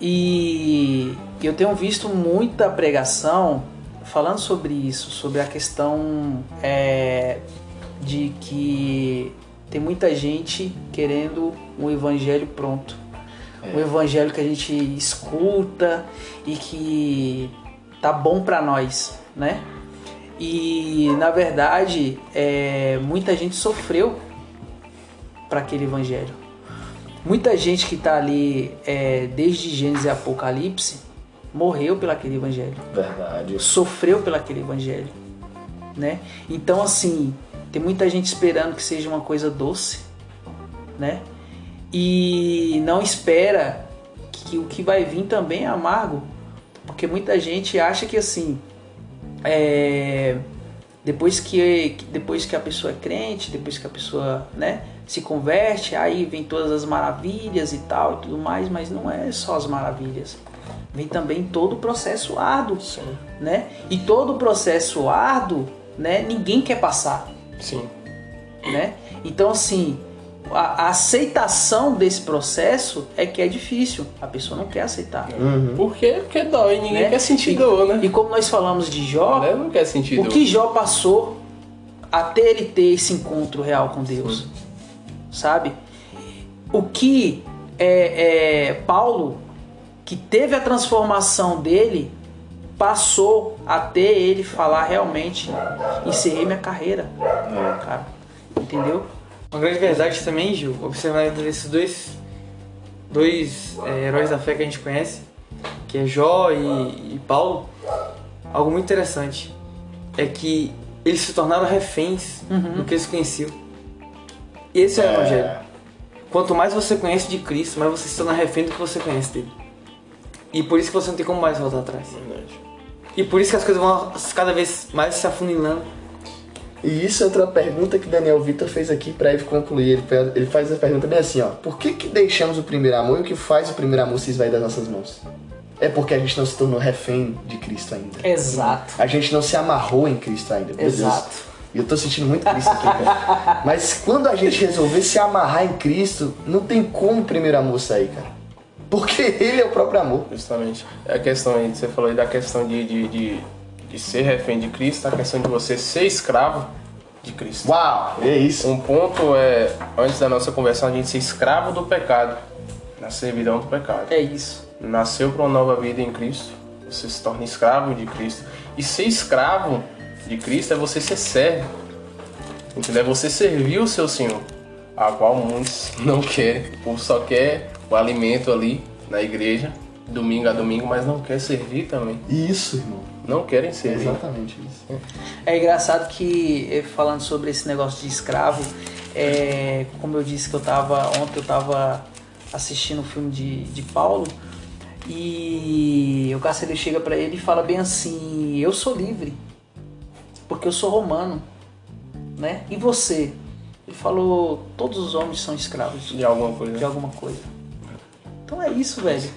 E eu tenho visto muita pregação falando sobre isso, sobre a questão é, de que tem muita gente querendo um evangelho pronto. É. Um evangelho que a gente escuta e que tá bom para nós, né? E na verdade, é, muita gente sofreu para aquele evangelho. Muita gente que está ali é, desde Gênesis e Apocalipse morreu pelo aquele evangelho. Verdade. Sofreu pelo aquele evangelho, né? Então assim, tem muita gente esperando que seja uma coisa doce, né? E não espera que o que vai vir também é amargo, porque muita gente acha que assim, é, depois que depois que a pessoa é crente, depois que a pessoa, né, se converte, aí vem todas as maravilhas e tal e tudo mais, mas não é só as maravilhas. Vem também todo o processo árduo, Sim. né? E todo o processo árduo, né, ninguém quer passar. Sim. Né? Então assim, a, aceitação desse processo é que é difícil. A pessoa não quer aceitar. Uhum. Por quê? Porque dói. Ninguém né? quer sentir e, dor, né? E como nós falamos de Jó, né? não quer sentir o dor. que Jó passou até ele ter esse encontro real com Deus. Sim. Sabe? O que é, é, Paulo, que teve a transformação dele, passou até ele falar realmente: encerrei minha carreira. É. Cara. Entendeu? Uma grande verdade também, Gil, observando esses dois, dois é, heróis da fé que a gente conhece, que é Jó e, e Paulo, algo muito interessante é que eles se tornaram reféns uhum. do que eles conheciam. Esse é o é. Evangelho. Quanto mais você conhece de Cristo, mais você se torna refém do que você conhece dele. E por isso que você não tem como mais voltar atrás. Verdade. E por isso que as coisas vão cada vez mais se afunilando e isso é outra pergunta que Daniel Vitor fez aqui para ele concluir. Ele, ele faz a pergunta bem assim, ó. Por que, que deixamos o primeiro amor e o que faz o primeiro amor se esvair das nossas mãos? É porque a gente não se tornou refém de Cristo ainda. Exato. A gente não se amarrou em Cristo ainda. Exato. E eu tô sentindo muito Cristo aqui, cara. Mas quando a gente resolver se amarrar em Cristo, não tem como o primeiro amor sair, cara. Porque ele é o próprio amor. Justamente. É a questão aí, você falou aí da questão de, de, de de ser refém de Cristo, a questão de você ser escravo de Cristo. Uau, é isso. Um ponto é, antes da nossa conversão, a gente ser escravo do pecado, na servidão do pecado. É isso. Nasceu para uma nova vida em Cristo, você se torna escravo de Cristo. E ser escravo de Cristo é você ser servo. Entendeu? É você servir o seu Senhor, a qual muitos não querem. O povo só quer o alimento ali na igreja, domingo a domingo, mas não quer servir também. Isso, irmão. Não querem servir. É exatamente isso. É engraçado que, eh, falando sobre esse negócio de escravo, é, como eu disse que eu tava. Ontem eu tava assistindo o um filme de, de Paulo. E o carcereiro chega para ele e fala bem assim: Eu sou livre, porque eu sou romano, né? E você? Ele falou: Todos os homens são escravos de alguma coisa. De alguma coisa. Então é isso, velho.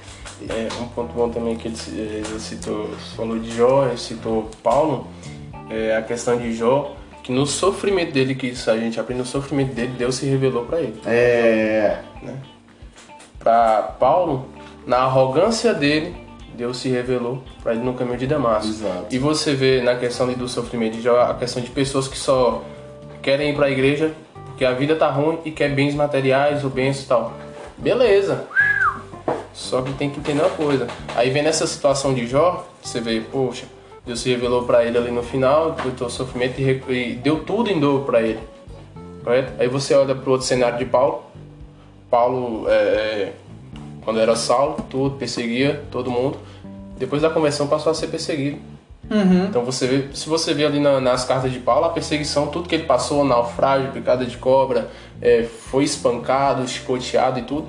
É, um ponto bom também que ele, ele citou, falou de Jó, ele citou Paulo, é a questão de Jó, que no sofrimento dele, que isso a gente aprende, no sofrimento dele, Deus se revelou para ele. É. Né? Para Paulo, na arrogância dele, Deus se revelou para ele no caminho de Damasco. Exato. E você vê na questão do sofrimento de Jó, a questão de pessoas que só querem ir para a igreja porque a vida tá ruim e quer bens materiais ou bens e tal. Beleza, só que tem que entender uma coisa. Aí vem nessa situação de Jó, você vê, poxa, Deus se revelou para ele ali no final, do teu sofrimento e, e deu tudo em dor para ele. Correto? Aí você olha para o outro cenário de Paulo. Paulo, é, é, quando era Saulo, tudo, perseguia todo mundo. Depois da conversão passou a ser perseguido. Uhum. Então você vê, se você vê ali na- nas cartas de Paulo, a perseguição, tudo que ele passou, naufrágio, picada de cobra, é, foi espancado, chicoteado e tudo,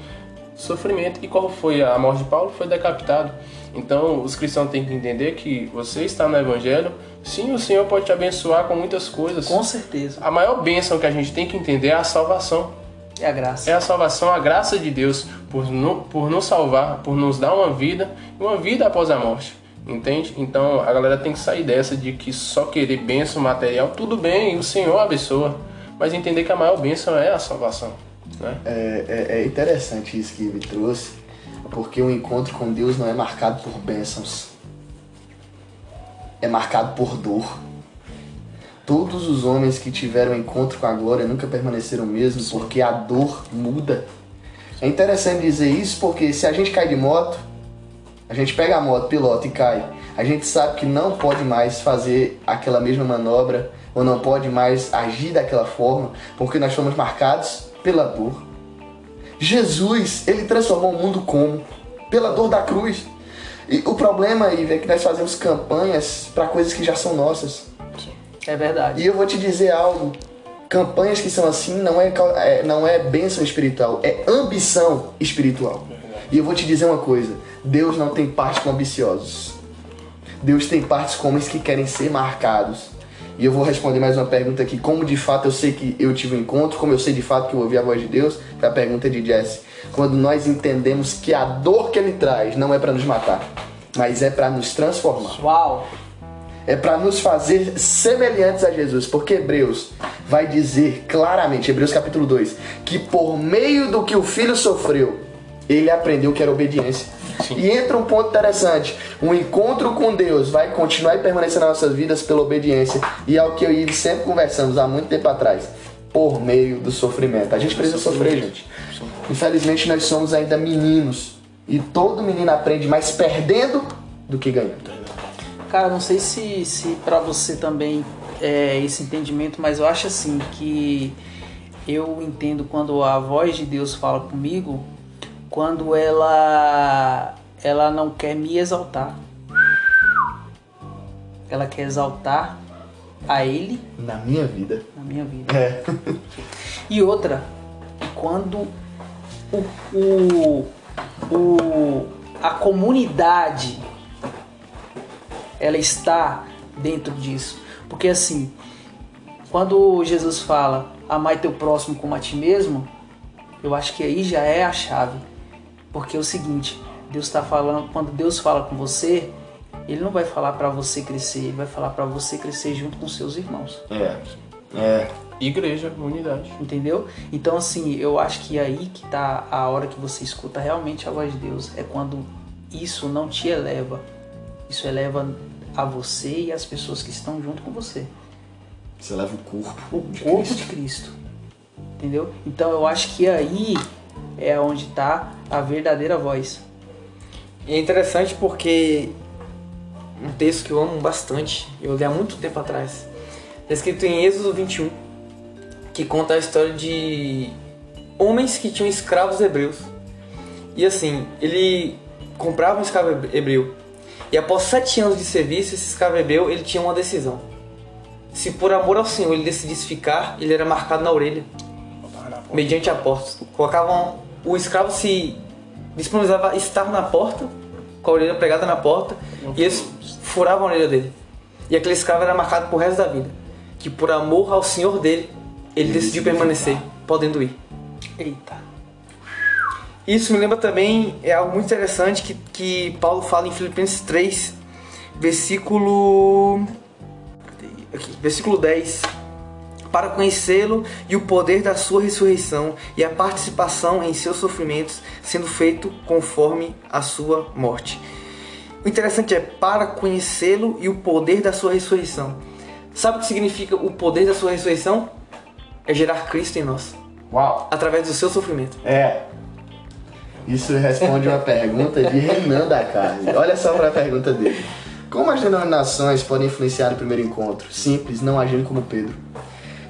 sofrimento. E qual foi a morte de Paulo? Foi decapitado. Então os cristãos têm que entender que você está no Evangelho, sim, o Senhor pode te abençoar com muitas coisas. Com certeza. A maior bênção que a gente tem que entender é a salvação. É a graça. É a salvação, a graça de Deus por, no, por nos salvar, por nos dar uma vida, e uma vida após a morte. Entende? Então a galera tem que sair dessa de que só querer bênção material, tudo bem, o Senhor abençoa. Mas entender que a maior bênção é a salvação. Né? É, é- é interessante isso que ele trouxe, porque o encontro com Deus não é marcado por bênçãos, é marcado por dor. Todos os homens que tiveram encontro com a glória nunca permaneceram mesmos, porque a dor muda. É interessante dizer isso porque se a gente cai de moto, a gente pega a moto, pilota e cai, a gente sabe que não pode mais fazer aquela mesma manobra ou não pode mais agir daquela forma, porque nós fomos marcados pela dor. Jesus, ele transformou o mundo como? Pela dor da cruz. E o problema, Ive, é que nós fazemos campanhas para coisas que já são nossas. É verdade. E eu vou te dizer algo. Campanhas que são assim não é, é- não é bênção espiritual, é ambição espiritual. E eu vou te dizer uma coisa: Deus não tem parte com ambiciosos. Deus tem partes com homens que querem ser marcados. E eu vou responder mais uma pergunta aqui: como de fato eu sei que eu tive um encontro, como eu sei de fato que eu ouvi a voz de Deus? Foi a pergunta de Jesse. Quando nós entendemos que a dor que ele traz não é para nos matar, mas é para nos transformar Uau! É para nos fazer semelhantes a Jesus, porque Hebreus vai dizer claramente, Hebreus capítulo 2, que por meio do que o filho sofreu, ele aprendeu que era obediência. E entra um ponto interessante: o encontro com Deus vai continuar e permanecer nas nossas vidas pela obediência, e é o que eu e ele sempre conversamos há muito tempo atrás, por meio do sofrimento. A gente precisa sofrer, gente. Infelizmente, nós somos ainda meninos, e todo menino aprende mais perdendo do que ganhando. Cara, não sei se, se para você também é esse entendimento, mas eu acho assim que eu entendo quando a voz de Deus fala comigo, quando ela ela não quer me exaltar. Ela quer exaltar a ele Na minha vida. na minha vida. É. E outra, quando o, o, o, a comunidade ela está dentro disso. Porque assim, quando Jesus fala amai teu próximo como a ti mesmo, eu acho que aí já é a chave. Porque é o seguinte, Deus está falando, quando Deus fala com você, ele não vai falar para você crescer, ele vai falar para você crescer junto com seus irmãos. É. É. Igreja, unidade. Entendeu? Então, assim, eu acho que aí que tá a hora que você escuta realmente a voz de Deus. É quando isso não te eleva. Isso eleva a você e as pessoas que estão junto com você. Você leva o corpo. O corpo de Cristo. Entendeu? Então, eu acho que aí é onde tá a verdadeira voz. E é interessante porque um texto que eu amo bastante, eu li há muito tempo atrás, é escrito em Êxodo 21, que conta a história de homens que tinham escravos hebreus. E assim, ele comprava um escravo hebre- hebreu. E após sete anos de serviço, esse escravo hebreu ele tinha uma decisão. Se por amor ao Senhor ele decidisse ficar, ele era marcado na orelha mediante apostos. Colocavam o escravo se disponibilizava a estar na porta, com a orelha pregada na porta, e eles furavam a orelha dele. E aquele escravo era marcado pro resto da vida, que por amor ao senhor dele, ele decidiu permanecer, podendo ir. Eita. Isso me lembra também, é algo muito interessante que, que Paulo fala em Filipenses 3, versículo. Aqui, versículo 10. Para conhecê-lo e o poder da sua ressurreição e a participação em seus sofrimentos, sendo feito conforme a sua morte. O interessante é para conhecê-lo e o poder da sua ressurreição. Sabe o que significa o poder da sua ressurreição? É gerar Cristo em nós, Uau! através do seu sofrimento. É. Isso responde uma pergunta de Renan da Carne. Olha só para a pergunta dele. Como as denominações podem influenciar o primeiro encontro? Simples, não agindo como Pedro.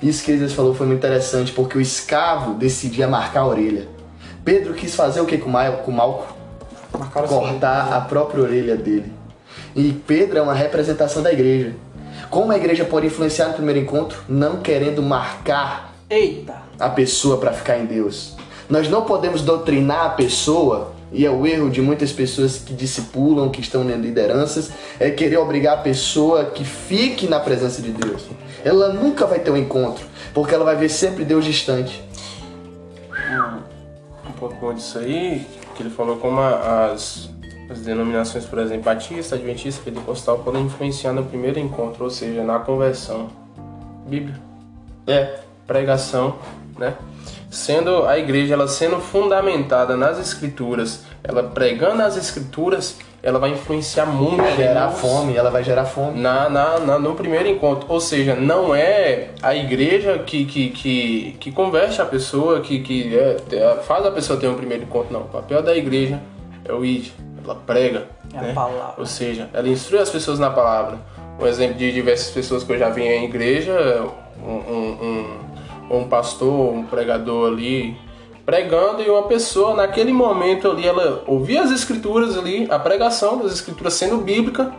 Isso que Jesus falou foi muito interessante, porque o escravo decidia marcar a orelha. Pedro quis fazer o que com com Malco? O Senhor. Cortar a própria orelha dele. E Pedro é uma representação da igreja. Como a igreja pode influenciar no primeiro encontro? Não querendo marcar Eita! a pessoa para ficar em Deus. Nós não podemos doutrinar a pessoa, e é o erro de muitas pessoas que discipulam, que estão em lideranças, é querer obrigar a pessoa que fique na presença de Deus. Ela nunca vai ter um encontro, porque ela vai ver sempre Deus distante. um pouco disso aí, que ele falou como as, as denominações, por exemplo, Batista, Adventista, Pentecostal, podem influenciar no primeiro encontro, ou seja, na conversão. Bíblia, É, pregação, né? Sendo a igreja, ela sendo fundamentada nas escrituras, ela pregando as escrituras, ela vai influenciar muito ali gerar nos- fome, ela vai gerar fome. na, na, na- no primeiro encontro. Ou seja, não é a igreja que, que, que, que converte a pessoa, que, que é- é- faz a pessoa ter um primeiro encontro, não. O papel da igreja é o id, ela prega. É a né? palavra. Ou seja, ela instrui as pessoas na palavra. Um exemplo de diversas pessoas que eu já vi em igreja, um, um, um, um pastor, um pregador ali pregando e uma pessoa naquele momento ali ela ouvia as escrituras ali, a pregação das escrituras sendo bíblica,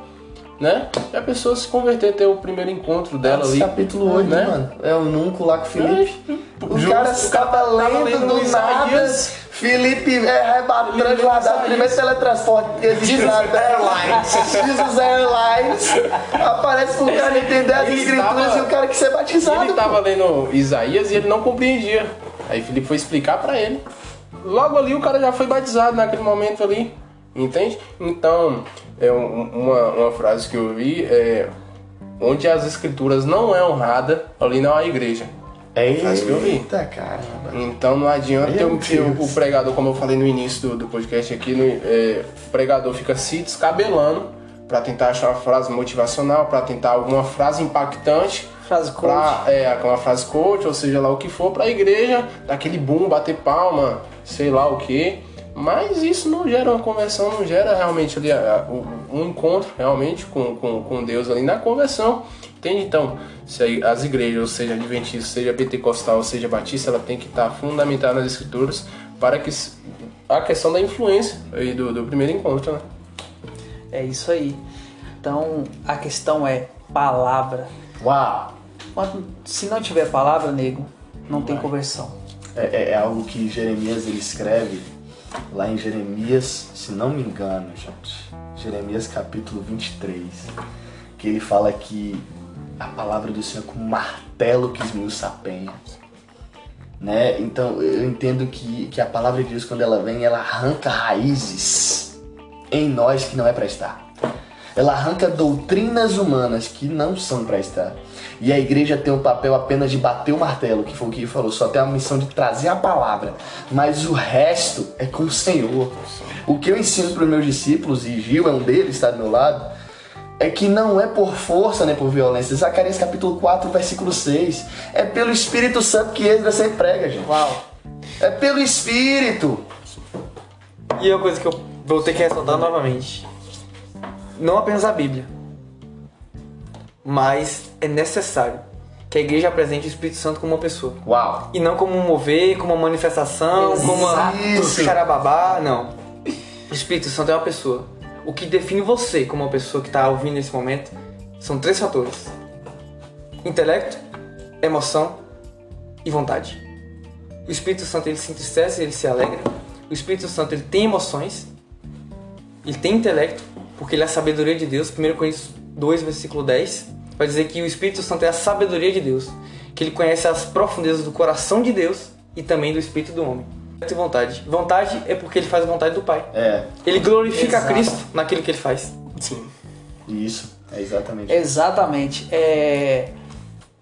né? E a pessoa se converter, ter o primeiro encontro dela Esse ali. capítulo 8, né? mano. É o nunco lá com o Felipe. O Justo, cara o cara estava lendo lendo do nada. Isaías. Felipe é rebatendo lá da primeiro teletransporte da Airlines. Jesus Airlines. Aparece pro cara entender as Ele escrituras e o cara que ser batizado. Ele tava lendo Isaías e ele não compreendia. Aí Felipe foi explicar pra ele. Logo ali o cara já foi batizado naquele momento ali. Entende? Então, é um- uma, uma frase que eu vi é onde as escrituras não é honrada, ali não há igreja. É Faz que eu vi. Eita, caramba. Então não adianta eu, eu- o pregador, como eu falei no início do, do podcast aqui, no- é, o pregador fica se descabelando pra tentar achar uma frase motivacional, pra tentar alguma frase impactante Frase coach. pra, é, uma frase coach, ou seja lá o que for, pra igreja, daquele boom, bater palma, sei lá o que. Mas isso não gera uma conversão, não gera realmente ali um encontro realmente com, com, com Deus ali na conversão. Entende? Então, se as igrejas, seja adventista, seja pentecostal, seja batista, ela tem que estar fundamentada nas escrituras para que a questão da influência aí do, do primeiro encontro, né? É isso aí. Então a questão é palavra. Uau. Quando- se não tiver palavra, nego, não tem conversão. É, é- é algo que Jeremias ele escreve lá em Jeremias, se não me engano, gente. Jeremias capítulo 23. Que ele fala que a palavra do Senhor é como um martelo que esmiuça a penha. Né? Então eu entendo que, que a palavra de Deus, quando ela vem, ela arranca raízes em nós que não é para estar. Ela arranca doutrinas humanas que não são para estar. E a igreja tem o papel apenas de bater o martelo, que foi o que ele falou, só tem a missão de trazer a palavra. Mas o resto é com o Senhor. O que eu ensino para os meus discípulos, e Gil é um deles, está do meu lado, é que não é por força nem por violência. Zacarias capítulo 4, versículo 6. É pelo Espírito Santo que Esdras sempre prega, gente. Uau! É pelo Espírito. E uma coisa que eu vou ter que ressaltar novamente. Não apenas a Bíblia, mas é necessário que a igreja apresente o Espírito Santo como uma pessoa. Uau. E não como um mover, como uma manifestação, como uma Isso. carababá, não. O Espírito Santo é uma pessoa. O que define você como uma pessoa que está ouvindo nesse momento são três fatores: intelecto, emoção e vontade. O Espírito Santo ele se entristece, ele se alegra. O Espírito Santo ele tem emoções, ele tem intelecto, porque ele é a sabedoria de Deus. 1 Coríntios 2, versículo 10, vai dizer que o Espírito Santo é a sabedoria de Deus, que ele conhece as profundezas do coração de Deus e também do espírito do homem. E vontade. Vontade é porque ele faz a vontade do Pai. É, Ele glorifica Exato. a Cristo naquilo que ele faz. Sim. isso. É exatamente. Exatamente. É,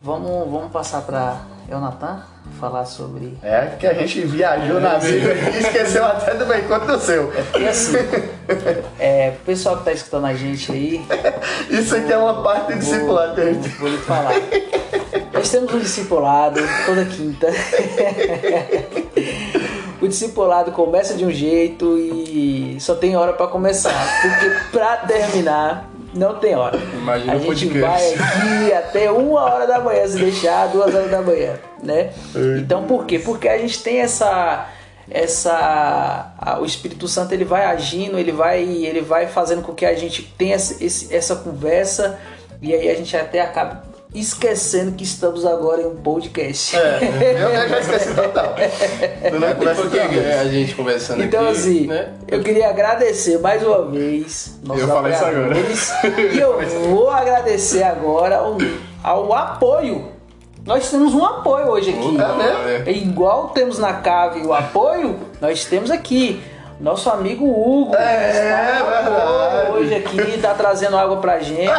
Vamos, vamos passar para Elnatan falar sobre. É que a gente viajou na vida e esqueceu até do meu encontro do seu. E assim, é, o pessoal que tá escutando a gente aí, Isso aqui é uma parte do discipulado que a gente vou lhe falar. Nós temos um discipulado toda quinta. O discipulado começa de um jeito e só tem hora pra começar, porque pra terminar não tem hora. Imagina a gente podcast. vai aqui [LAUGHS] até uma hora da manhã se deixar, duas horas da manhã, né? Então por quê? Porque a gente tem essa essa a- o Espírito Santo ele vai agindo, ele vai ele vai fazendo com que a gente tenha esse- essa conversa e aí a gente até acaba esquecendo que estamos agora em um podcast. É, eu já esqueci total. Não é conversa a gente conversando Então aqui, assim, né? eu queria agradecer mais uma vez Eu falei isso agora. [LAUGHS] e eu vou agradecer agora ao, ao apoio. Nós temos um apoio hoje aqui. É mesmo? É. Igual temos na cave o apoio, nós temos aqui nosso amigo Hugo. É, apoio verdade. Hoje aqui, tá trazendo água pra gente.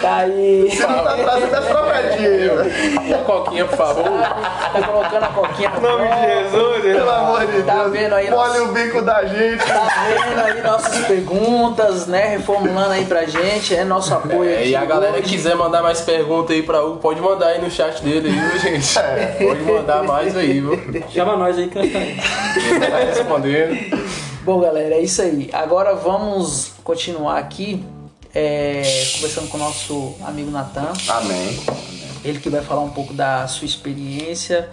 Tá aí. Você não tá trazendo as trocadilhas. Uma coquinha, por favor. Tá colocando a coquinha Em nome de Jesus, Pelo amor de Tá Deus. vendo aí Molha nosso- o bico da gente. Tá vendo aí nossas perguntas, né? Reformulando aí pra gente, é nosso apoio É, aqui. e a galera hoje. quiser mandar mais pergunta aí pra Hugo, pode mandar aí no chat dele aí, viu, gente? É. Pode mandar mais aí, viu? Chama nós aí que nós estamos. Ele tá respondendo. Bom, galera, é isso aí. Agora vamos continuar aqui é, conversando com o nosso amigo Natan. Amém. Ele que vai falar um pouco da sua experiência,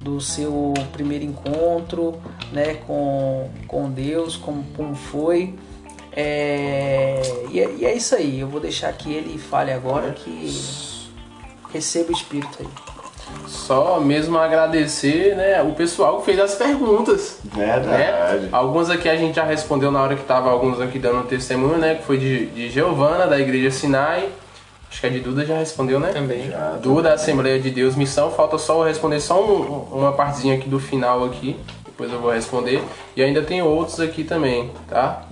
do seu primeiro encontro né, com, com Deus, como, como foi. É, e, é, e é isso aí. Eu vou deixar que ele fale agora que receba o Espírito aí. Só mesmo agradecer, né, o pessoal que fez as perguntas. Verdade. né? Alguns aqui a gente já respondeu na hora que tava alguns aqui dando testemunho, né? Que foi de, de Giovana, da Igreja Sinai. Acho que a de Duda já respondeu, né? Também. Duda, Assembleia de Deus, Missão. Falta só eu responder só um- uma partezinha aqui do final aqui. Depois eu vou responder. E ainda tem outros aqui também, tá?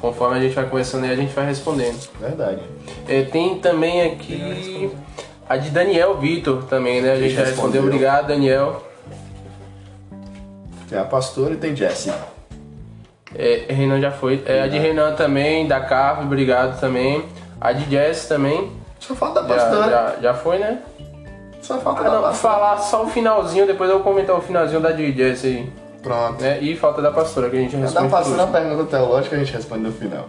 Conforme a gente vai conversando aí, a gente vai respondendo. Verdade. É, tem também aqui a de Daniel Vitor também, né? A gente já respondeu. Obrigado, Daniel. Tem a pastora e tem Jesse. É, Renan já foi. É, a de Renan também, da Carve, obrigado também. A de Jess também. Só falta a Já, pastora. já, já foi, né? Só falta Ah, a não, pastora. falar só o finalzinho, depois eu vou comentar o finalzinho da de Jess aí. Pronto. Né? E falta da pastora, que a gente Da responde. pastora a tudo. pergunta teológica a gente responde no final.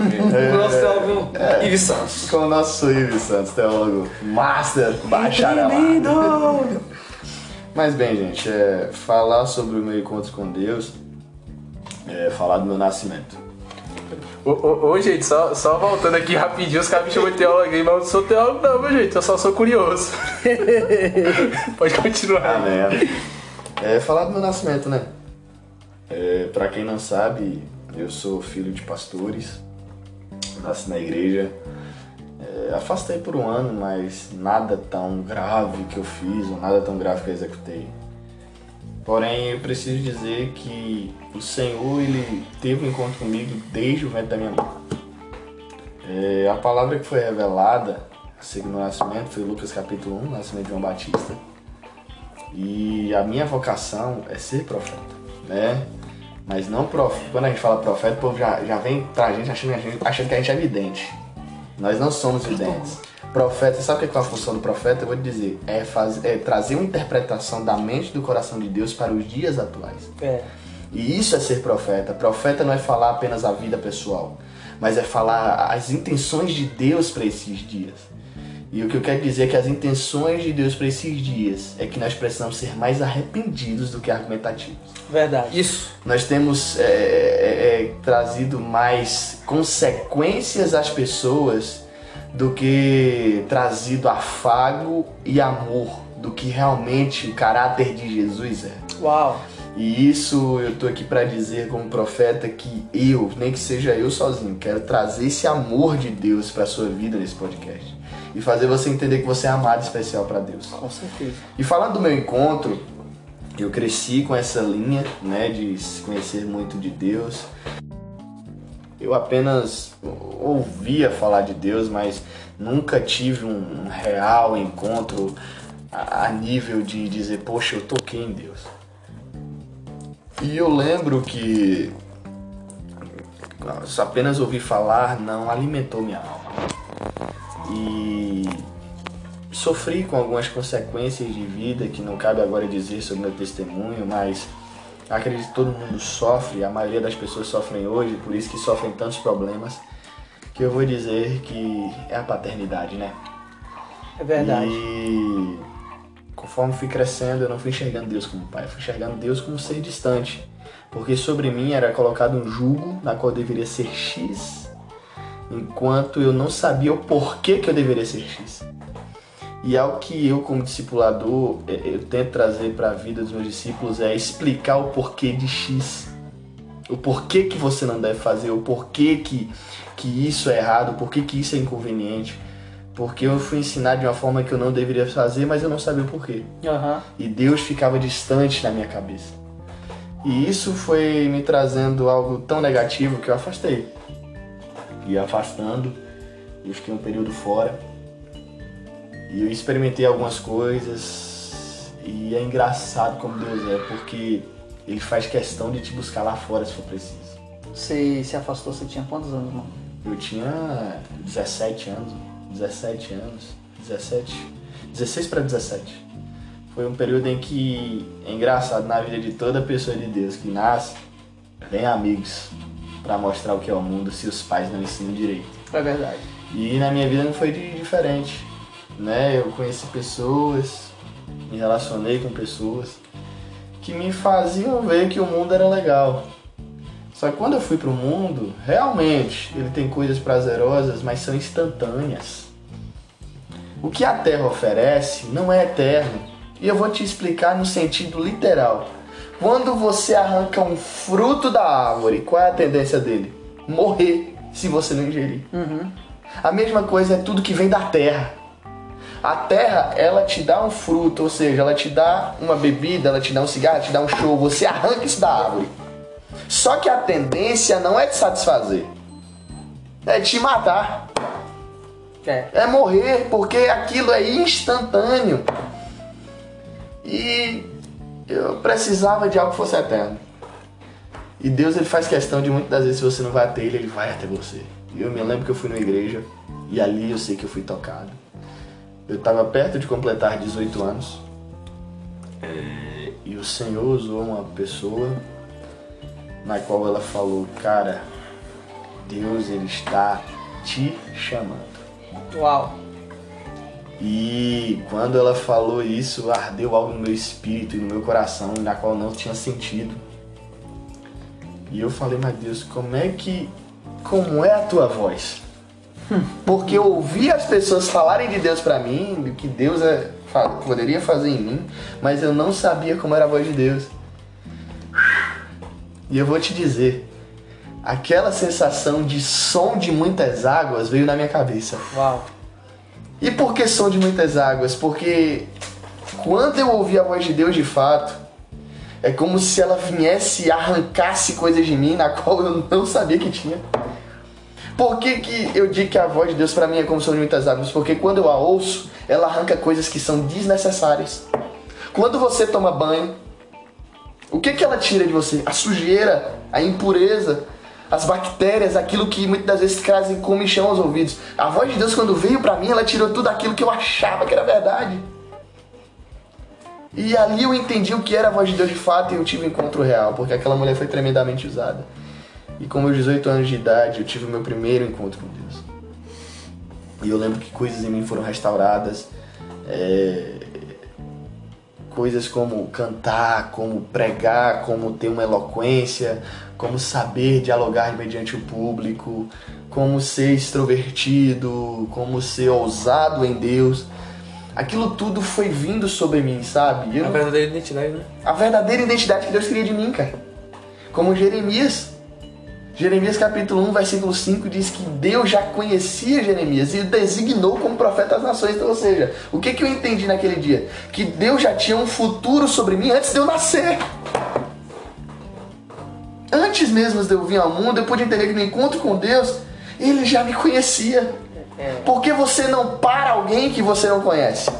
O nosso teólogo Ives Santos. Com o nosso Ives Santos, teólogo master, bacharelado. Mas bem, gente, é, falar sobre o meu encontro com Deus é falar do meu nascimento. Ô, ô, ô, gente, só, só voltando aqui rapidinho, os caras me chamam de teólogo mas eu não sou teólogo não, meu gente, eu só sou curioso. [LAUGHS] Pode continuar. Amém. É falar do meu nascimento, né? É, pra quem não sabe, eu sou filho de pastores, nasci na igreja. É, afastei por um ano, mas nada tão grave que eu fiz, ou nada tão grave que eu executei. Porém, eu preciso dizer que o Senhor, ele teve um encontro comigo desde o ventre da minha mãe. É, a palavra que foi revelada, segundo o nascimento, foi Lucas capítulo 1, nascimento de João Batista. E a minha vocação é ser profeta, né? Mas não profeta. Quando a gente fala profeta, o povo já, já vem pra gente achando, que a gente achando que a gente é vidente. Nós não somos videntes. Profeta, sabe o que é a função do profeta? Eu vou te dizer, é, faz, é trazer uma interpretação da mente e do coração de Deus para os dias atuais. É. E isso é ser profeta. Profeta não é falar apenas a vida pessoal, mas é falar as intenções de Deus para esses dias. E o que eu quero dizer é que as intenções de Deus para esses dias é que nós precisamos ser mais arrependidos do que argumentativos. Verdade. Isso. Nós temos é, é, é, trazido mais consequências às pessoas do que trazido afago e amor do que realmente o caráter de Jesus é. Uau. E isso eu tô aqui para dizer como profeta que eu, nem que seja eu sozinho, quero trazer esse amor de Deus para sua vida nesse podcast e fazer você entender que você é amado especial para Deus. Com certeza. E falando do meu encontro, eu cresci com essa linha, né, de se conhecer muito de Deus. Eu apenas ouvia falar de Deus, mas nunca tive um real encontro a a nível de dizer, poxa, eu toquei em Deus. E eu lembro que só apenas ouvir falar não alimentou minha alma. E sofri com algumas consequências de vida que não cabe agora dizer sobre meu testemunho, mas acredito que todo mundo sofre, a maioria das pessoas sofrem hoje, por isso que sofrem tantos problemas, que eu vou dizer que é a paternidade, né? É verdade. E conforme fui crescendo, eu não fui enxergando Deus como pai, eu fui enxergando Deus como um ser distante. Porque sobre mim era colocado um jugo na qual deveria ser X, enquanto eu não sabia o porquê que eu deveria ser X. E algo que eu, como discipulador, é, eu tento trazer para a vida dos meus discípulos é explicar o porquê de X. O porquê que você não deve fazer, o porquê que, que isso é errado, o porquê que isso é inconveniente. Porque eu fui ensinado de uma forma que eu não deveria fazer, mas eu não sabia o porquê. Aham. E Deus ficava distante na minha cabeça. E isso foi me trazendo algo tão negativo que eu afastei. E afastando, eu fiquei um período fora. E eu experimentei algumas coisas. E é engraçado como Deus é, porque Ele faz questão de te buscar lá fora se for preciso. Você se afastou, você tinha quantos anos, mano? Eu tinha 17 anos, 17 anos, 17, 16 para 17. Foi um período em que é engraçado na vida de toda pessoa de Deus que nasce, vem amigos para mostrar o que é o mundo se os pais não ensinam direito. É verdade. E na minha vida não foi de- diferente, né? Eu conheci pessoas, me relacionei com pessoas que me faziam ver que o mundo era legal. Só que quando eu fui pro mundo, realmente ele tem coisas prazerosas, mas são instantâneas. O que a terra oferece não é eterno. E eu vou te explicar no sentido literal. Quando você arranca um fruto da árvore, qual é a tendência dele? Morrer se você não ingerir. A mesma coisa é tudo que vem da terra. A terra, ela te dá um fruto, ou seja, ela te dá uma bebida, ela te dá um cigarro, ela te dá um show, você arranca isso da árvore. Só que a tendência não é te satisfazer, é te matar, É. é morrer, porque aquilo é instantâneo. E eu precisava de algo que fosse eterno. E Deus ele faz questão de muitas das vezes, se você não vai até ele, ele vai até você. E eu me lembro que eu fui numa igreja e ali eu sei que eu fui tocado. Eu estava perto de completar 18 anos. É, E o Senhor usou uma pessoa na qual ela falou, cara, Deus ele está te chamando. Uau. E quando ela falou isso, ardeu algo no meu espírito e no meu coração, na qual não tinha sentido. E eu falei, mas Deus, como é que. Como é a tua voz? Porque eu ouvi as pessoas falarem de Deus pra mim, do que Deus é, poderia fazer em mim, mas eu não sabia como era a voz de Deus. E eu vou te dizer, aquela sensação de som de muitas águas veio na minha cabeça. Uau. E por que som de muitas águas? Porque quando eu ouvi a voz de Deus de fato, é como se ela viesse e arrancasse coisas de mim na [LAUGHS] qual eu não sabia que tinha. Por que, que eu digo que a voz de Deus para mim é como som de muitas águas? Porque quando eu a ouço, ela arranca coisas que são desnecessárias. Quando você toma banho, o que, que ela tira de você? A sujeira, a impureza, as bactérias, aquilo que muitas das vezes trazem comichão aos ouvidos. A voz de Deus, quando veio pra mim, ela tirou tudo aquilo que eu achava que era verdade. E ali eu entendi o que era a voz de Deus de fato e eu tive um encontro real, porque aquela mulher foi tremendamente usada. E com meus 18 anos de idade, eu tive o meu primeiro encontro com Deus. E eu lembro que coisas em mim foram restauradas. é, coisas como cantar, como pregar, como ter uma eloquência, como saber dialogar mediante o público, como ser extrovertido, como ser ousado em Deus. Aquilo tudo foi vindo sobre mim, sabe? Eu A verdadeira identidade, né? a verdadeira identidade que Deus queria de mim, cara. Como Jeremias. Jeremias capítulo 1, versículo 5 diz que Deus já conhecia Jeremias e o designou como profeta das nações. Então, ou seja, o que, que eu entendi naquele dia? Que Deus já tinha um futuro sobre mim antes de eu nascer. Antes mesmo de eu vir ao mundo, eu pude entender que no encontro com Deus, Ele já me conhecia. Por que você não para alguém que você não conhece?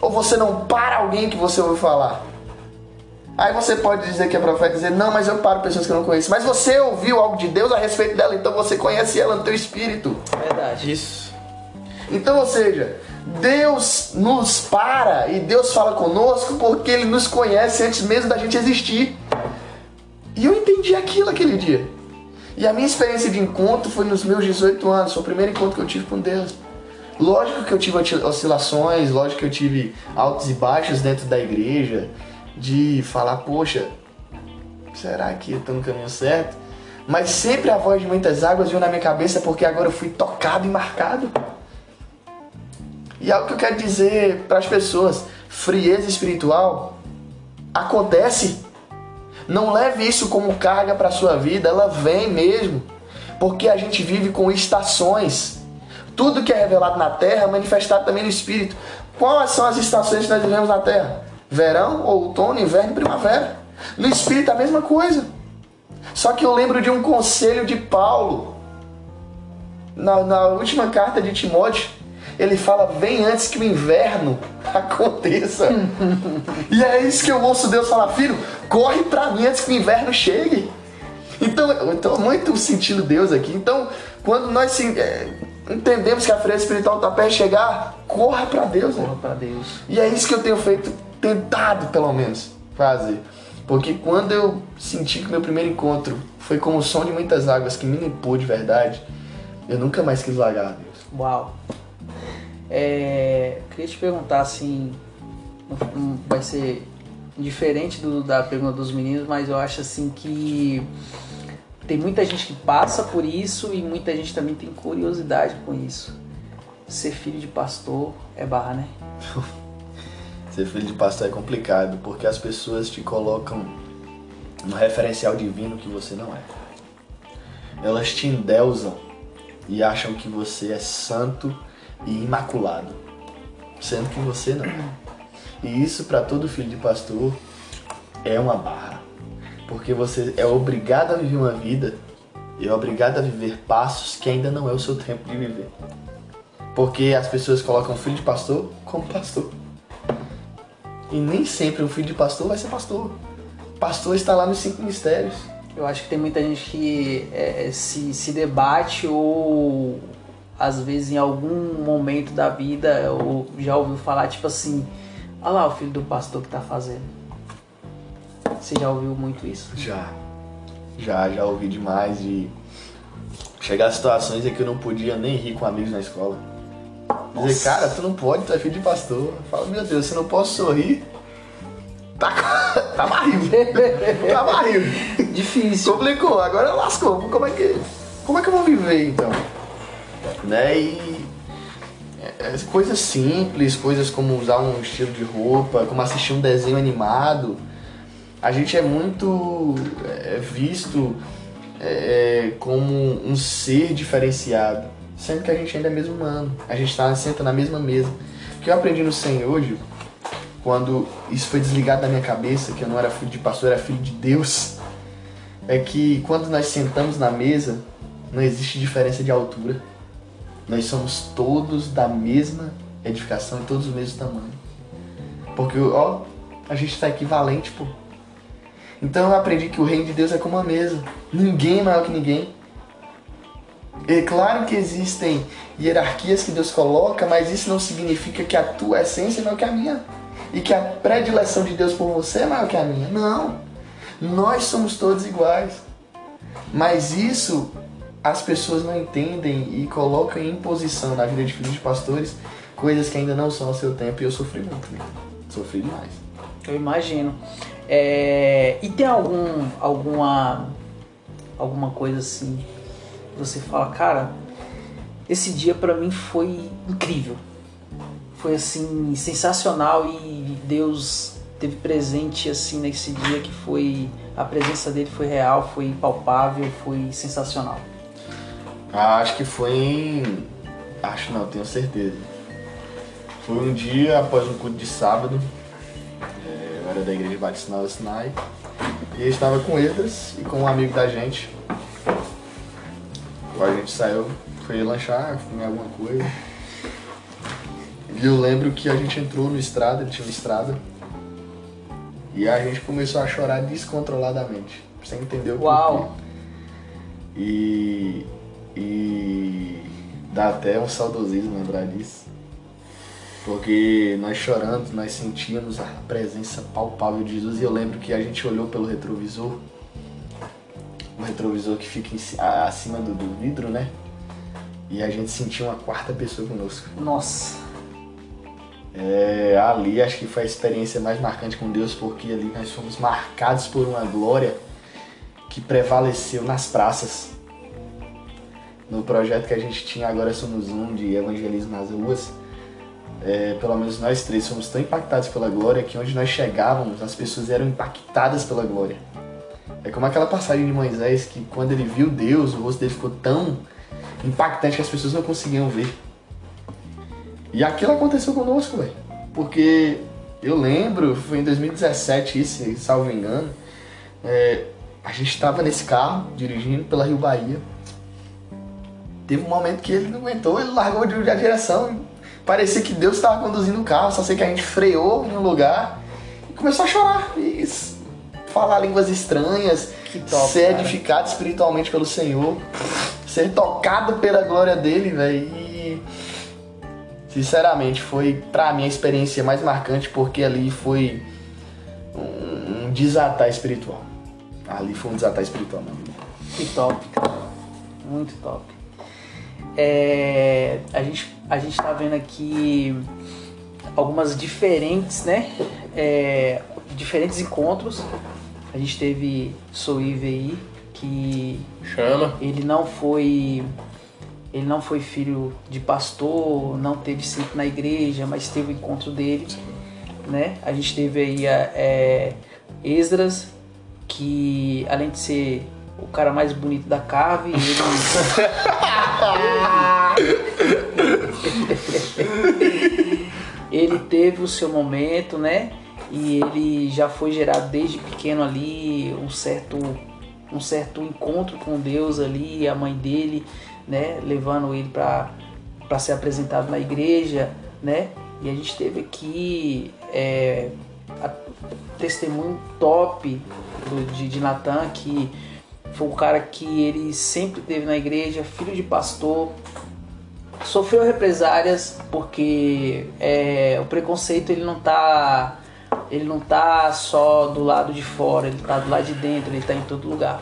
Ou você não para alguém que você ouve falar? Aí você pode dizer que é profeta e dizer, não, mas eu paro pessoas que eu não conheço. Mas você ouviu algo de Deus a respeito dela, então você conhece ela no teu espírito. Verdade. Isso. Então, ou seja, Deus nos para e Deus fala conosco porque Ele nos conhece antes mesmo da gente existir. E eu entendi aquilo aquele dia. E a minha experiência de encontro foi nos meus 18 anos, foi o primeiro encontro que eu tive com Deus. Lógico que eu tive oscilações, lógico que eu tive altos e baixos dentro da igreja, de falar, poxa, será que eu tô no caminho certo? Mas sempre a voz de muitas águas veio na minha cabeça porque agora eu fui tocado e marcado. E algo que eu quero dizer para as pessoas, frieza espiritual acontece. Não leve isso como carga para sua vida, ela vem mesmo. Porque a gente vive com estações. Tudo que é revelado na terra é manifestado também no espírito. Quais são as estações que nós vivemos na terra? Verão, outono, inverno e primavera. No espírito a mesma coisa. Só que eu lembro de um conselho de Paulo na, na última carta de Timóteo. Ele fala: vem antes que o inverno [LAUGHS] aconteça. e é isso que eu ouço Deus falar, filho, corre para mim antes que o inverno chegue. Então, eu estou muito sentindo Deus aqui. Então, quando nós é, entendemos que a frieza espiritual está perto de chegar, corra para Deus. Corra para Deus. E é isso que eu tenho feito, tentado pelo menos fazer. Porque quando eu senti que meu primeiro encontro foi como o som de muitas águas que me limpou de verdade, eu nunca mais quis largar Deus. Uau! É, queria te perguntar assim, vai ser diferente do, da pergunta dos meninos, mas eu acho assim que tem muita gente que passa por isso e muita gente também tem curiosidade com isso. Ser filho de pastor é barra, né? [LAUGHS] Ser filho de pastor é complicado porque as pessoas te colocam no referencial divino que você não é. Elas te endeusam e acham que você é santo e imaculado, sendo que você não. E isso para todo filho de pastor é uma barra, porque você é obrigado a viver uma vida e é obrigado a viver passos que ainda não é o seu tempo de viver. Porque as pessoas colocam filho de pastor como pastor. E nem sempre o filho de pastor vai ser pastor. Pastor está lá nos cinco mistérios. Eu acho que tem muita gente que é, se, se debate ou às vezes em algum momento da vida ou já ouviu falar tipo assim, olha lá o filho do pastor que tá fazendo. Você já ouviu muito isso? Já. Já, já ouvi demais de chegar a situações em que eu não podia nem rir com amigos na escola. Nossa. Dizer, cara, tu não pode, tu é filho de pastor. Fala, meu Deus, se não posso sorrir, tá, [LAUGHS] tá barril. [LAUGHS] tá barril. Difícil. Complicou, agora lascou. Como é que, como é que eu vou viver então? Né? E é, é, coisas simples, coisas como usar um estilo de roupa, como assistir um desenho animado. A gente é muito é, visto é, como um ser diferenciado sendo que a gente ainda é mesmo humano. A gente está senta na mesma mesa. O que eu aprendi no Senhor hoje, quando isso foi desligado da minha cabeça, que eu não era filho de pastor, era filho de Deus, é que quando nós sentamos na mesa, não existe diferença de altura. Nós somos todos da mesma edificação e todos do mesmo tamanho. Porque, ó, a gente está equivalente, pô. Então eu aprendi que o reino de Deus é como uma mesa. Ninguém é maior que ninguém. É claro que existem hierarquias que Deus coloca, mas isso não significa que a tua essência é maior que a minha. E que a predileção de Deus por você é maior que a minha. Não. Nós somos todos iguais. Mas isso as pessoas não entendem e colocam em imposição na vida de filhos de pastores coisas que ainda não são ao seu tempo e eu sofri muito. Né? Sofri demais. Eu imagino. É... E tem algum, alguma, alguma coisa assim você fala, cara, esse dia para mim foi incrível. Foi assim sensacional e Deus teve presente assim nesse dia que foi a presença dele foi real, foi palpável, foi sensacional. Ah, acho que foi em acho não, tenho certeza. Foi um dia após um culto de sábado. É, eu era da igreja Batista Sinai. E eu estava com Edras e com um amigo da gente, a gente saiu, foi lanchar, comer alguma coisa. E eu lembro que a gente entrou no estrada, ele tinha uma estrada. E a gente começou a chorar descontroladamente. Você entendeu o Uau! E, e dá até um saudosismo lembrar disso. Porque nós chorando, nós sentíamos a presença palpável de Jesus. E eu lembro que a gente olhou pelo retrovisor um retrovisor que fica em, acima do, do, vidro, né? e a gente sentiu uma quarta pessoa conosco. Nossa. É, ali acho que foi a experiência mais marcante com Deus, porque ali nós fomos marcados por uma glória que prevaleceu nas praças. No projeto que a gente tinha agora Somos Um de evangelismo nas ruas, é, pelo menos nós três fomos tão impactados pela glória que onde nós chegávamos as pessoas eram impactadas pela glória. É como aquela passagem de Moisés que quando ele viu Deus, o rosto dele ficou tão impactante que as pessoas não conseguiam ver. E aquilo aconteceu conosco, velho. Porque eu lembro, foi em 2017 isso, salvo engano, é, a gente estava nesse carro, dirigindo pela Rio Bahia. Teve um momento que ele não aguentou, ele largou de a direção. Parecia que Deus estava conduzindo o carro, só sei que a gente freou em um lugar e começou a chorar. E falar línguas estranhas, top, ser cara. edificado espiritualmente pelo Senhor, ser tocado pela glória dele, velho. E sinceramente foi pra mim a experiência mais marcante porque ali foi um, um desatar espiritual. Ali foi um desatar espiritual, mano. Que top, cara. Muito top. É, a, gente, a gente tá vendo aqui algumas diferentes, né? É, diferentes encontros. A gente teve Soive aí, que. Chama. Ele não foi. Ele não foi filho de pastor, não teve sempre na igreja, mas teve o encontro dele. Né? A gente teve aí a, é, Esdras, que além de ser o cara mais bonito da cave, ele. [LAUGHS] [LAUGHS] ele teve o seu momento, né? E ele já foi gerado desde pequeno ali um certo um certo encontro com Deus ali, a mãe dele, né, levando ele para para ser apresentado na igreja, né? E a gente teve aqui é, a, testemunho top do, de, de Natan, que foi um cara que ele sempre teve na igreja, filho de pastor, sofreu represárias porque é, o preconceito ele não tá ele não tá só do lado de fora, ele tá do lado de dentro, ele tá em todo lugar.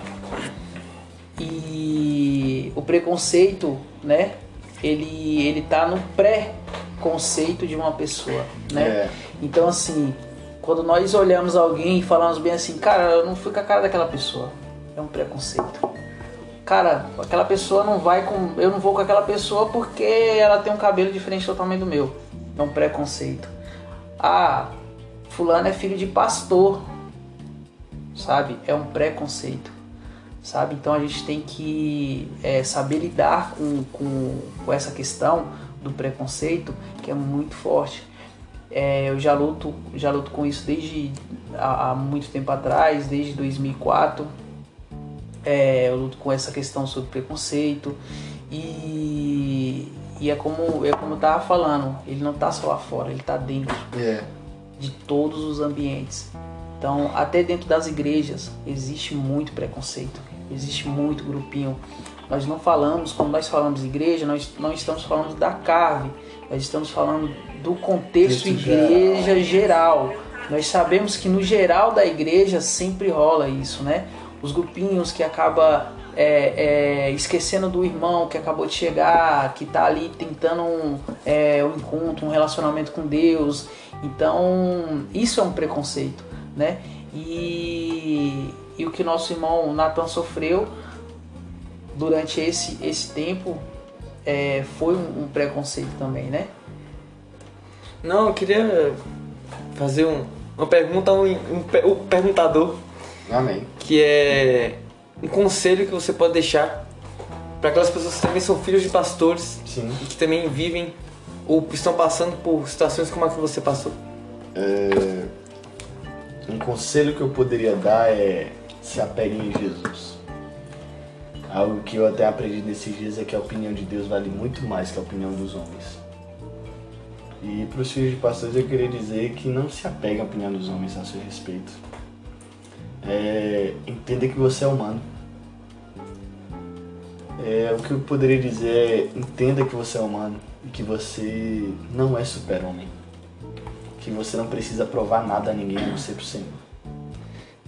E o preconceito, né? Ele ele tá no pré-conceito de uma pessoa, né? É. Então assim, quando nós olhamos alguém e falamos bem assim, cara, eu não fui com a cara daquela pessoa. É um preconceito. Cara, aquela pessoa não vai com. Eu não vou com aquela pessoa porque ela tem um cabelo diferente totalmente do meu. É um preconceito. Ah, fulano é filho de pastor. Sabe? É um preconceito. Sabe? Então a gente tem que é, saber lidar com, com, com essa questão do preconceito que é muito forte. É, eu já luto, já luto com isso desde há, há muito tempo atrás, desde 2004. É, eu luto com essa questão sobre preconceito e, e é como é como eu tava falando, ele não tá só lá fora, ele tá dentro yeah. É. de todos os ambientes. Então, até dentro das igrejas existe muito preconceito, existe muito grupinho. Nós não falamos, quando nós falamos igreja, nós não estamos falando da carne, nós estamos falando do contexto igreja geral. geral. Nós sabemos que no geral da igreja sempre rola isso, né? Os grupinhos que acaba é, é, esquecendo do irmão que acabou de chegar, que está ali tentando um, é, um encontro, um relacionamento com Deus. Então, isso é um preconceito, né? E, e o que nosso irmão Nathan sofreu durante esse, esse tempo é, foi um, um preconceito também, né? Não, eu queria fazer um, uma pergunta ao um, um perguntador. Amém. Que é um conselho que você pode deixar para aquelas pessoas que também são filhos de pastores Sim. e que também vivem ou estão passando por situações como a que você passou. É... Um conselho que eu poderia dar é se apeguem em Jesus. Algo que eu até aprendi nesses dias é que a opinião de Deus vale muito mais que a opinião dos homens. E para os filhos de pastores eu queria dizer que não se apegue à opinião dos homens a seu respeito. É, entenda que você é humano. É, o que eu poderia dizer é entenda que você é humano e que você não é super-homem. Que você não precisa provar nada a ninguém a não ser pro Senhor.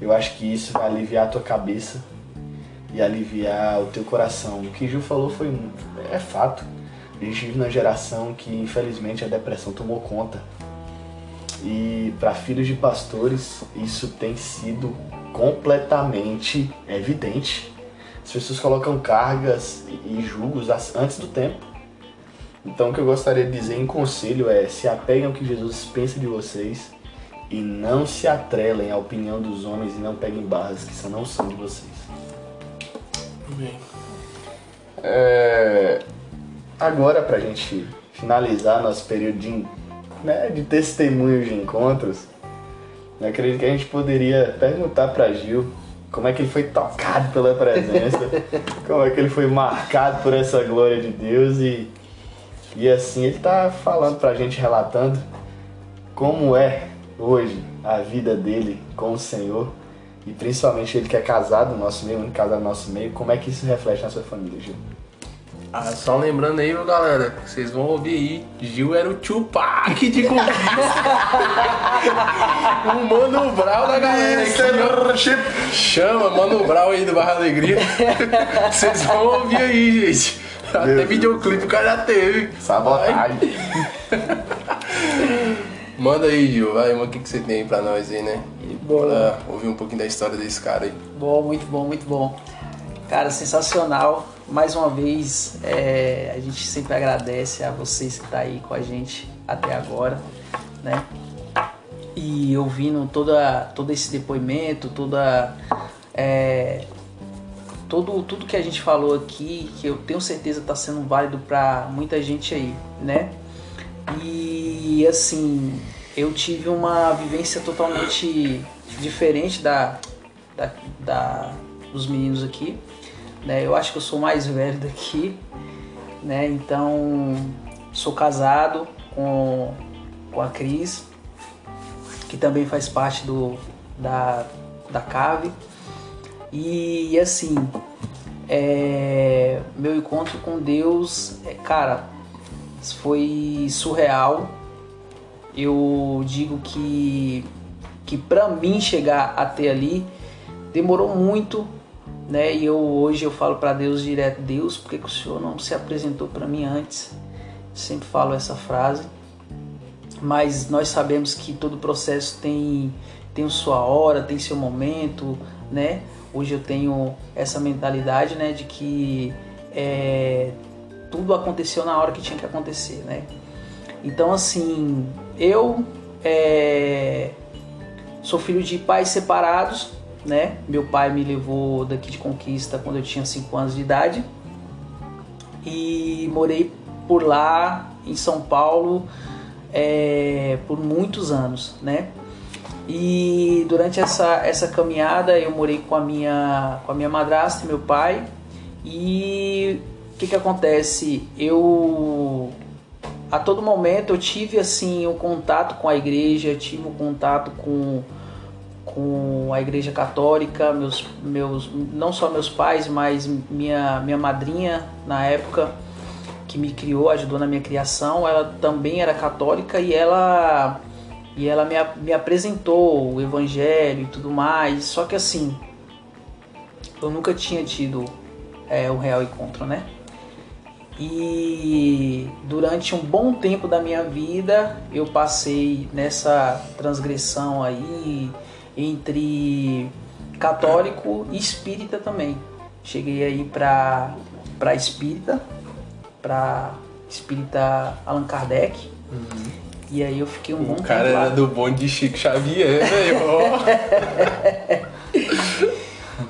Eu acho que isso vai aliviar a tua cabeça e aliviar o teu coração. O que Gil falou foi é fato. A gente vive numa geração que infelizmente a depressão tomou conta. E para filhos de pastores isso tem sido completamente evidente. As pessoas colocam cargas e julgos antes do tempo. Então o que eu gostaria de dizer em conselho é se apeguem ao que Jesus pensa de vocês e não se atrelem à opinião dos homens e não peguem barras que não são de vocês. Bem. É, agora, para a gente finalizar nosso período de, né, de testemunhos de encontros, eu acredito que a gente poderia perguntar para Gil como é que ele foi tocado pela presença, [LAUGHS] como é que ele foi marcado por essa glória de Deus e, e assim ele está falando para a gente, relatando como é hoje a vida dele com o Senhor e principalmente ele que é casado no nosso meio, único casado no nosso meio, como é que isso reflete na sua família, Gil? Ah, só lembrando aí, meu galera, vocês vão ouvir aí, Gil era o Tupac de conquista. o [LAUGHS] Mano Brau da galera aqui. Chama, Mano Brau aí do Barra Alegria. [LAUGHS] Vocês vão ouvir aí, gente. Até Deus. videoclipe o cara já teve. Sabotagem. Manda aí, Gil, vai, o que, que você tem aí pra nós aí, né? Boa. Pra ouvir um pouquinho da história desse cara aí. Bom, muito bom, muito bom. Cara, sensacional. Mais uma vez, é, a gente sempre agradece a vocês que tá aí com a gente até agora, né? E ouvindo toda, todo esse depoimento, toda é, todo, tudo que a gente falou aqui, que eu tenho certeza está sendo válido para muita gente aí, né? E assim, eu tive uma vivência totalmente diferente da, da, da- dos meninos aqui, né? Eu acho que eu sou mais velho daqui, né? Então, sou casado com, com a Cris, que também faz parte do, da, da CAVE. E assim, é, meu encontro com Deus, é, cara, foi surreal. Eu digo que, que para mim chegar até ali demorou muito, né? E eu hoje eu falo para Deus direto, Deus, por que, que o Senhor não se apresentou para mim antes? Sempre falo essa frase. Mas nós sabemos que todo processo tem tem sua hora, tem seu momento, né? Hoje eu tenho essa mentalidade, né, de que é, tudo aconteceu na hora que tinha que acontecer, né? Então assim, eu é, sou filho de pais separados, né? Meu pai me levou daqui de Conquista quando eu tinha 5 anos de idade e morei por lá em São Paulo é, por muitos anos, né? E durante essa, essa caminhada eu morei com a minha com a minha madrasta e meu pai e o que que acontece? Eu a todo momento eu tive assim o contato com a igreja, tive o contato com com a igreja católica, meus meus não só meus pais, mas minha minha madrinha na época que me criou, ajudou na minha criação, ela também era católica e ela e ela me, me apresentou o evangelho e tudo mais. Só que assim, eu nunca tinha tido é, um real encontro, né? E durante um bom tempo da minha vida eu passei nessa transgressão aí entre católico e espírita também. Cheguei aí pra, pra espírita, pra espírita Allan Kardec. E aí eu fiquei um bom O cara era do bonde de Chico Xavier, velho. Ó. [LAUGHS]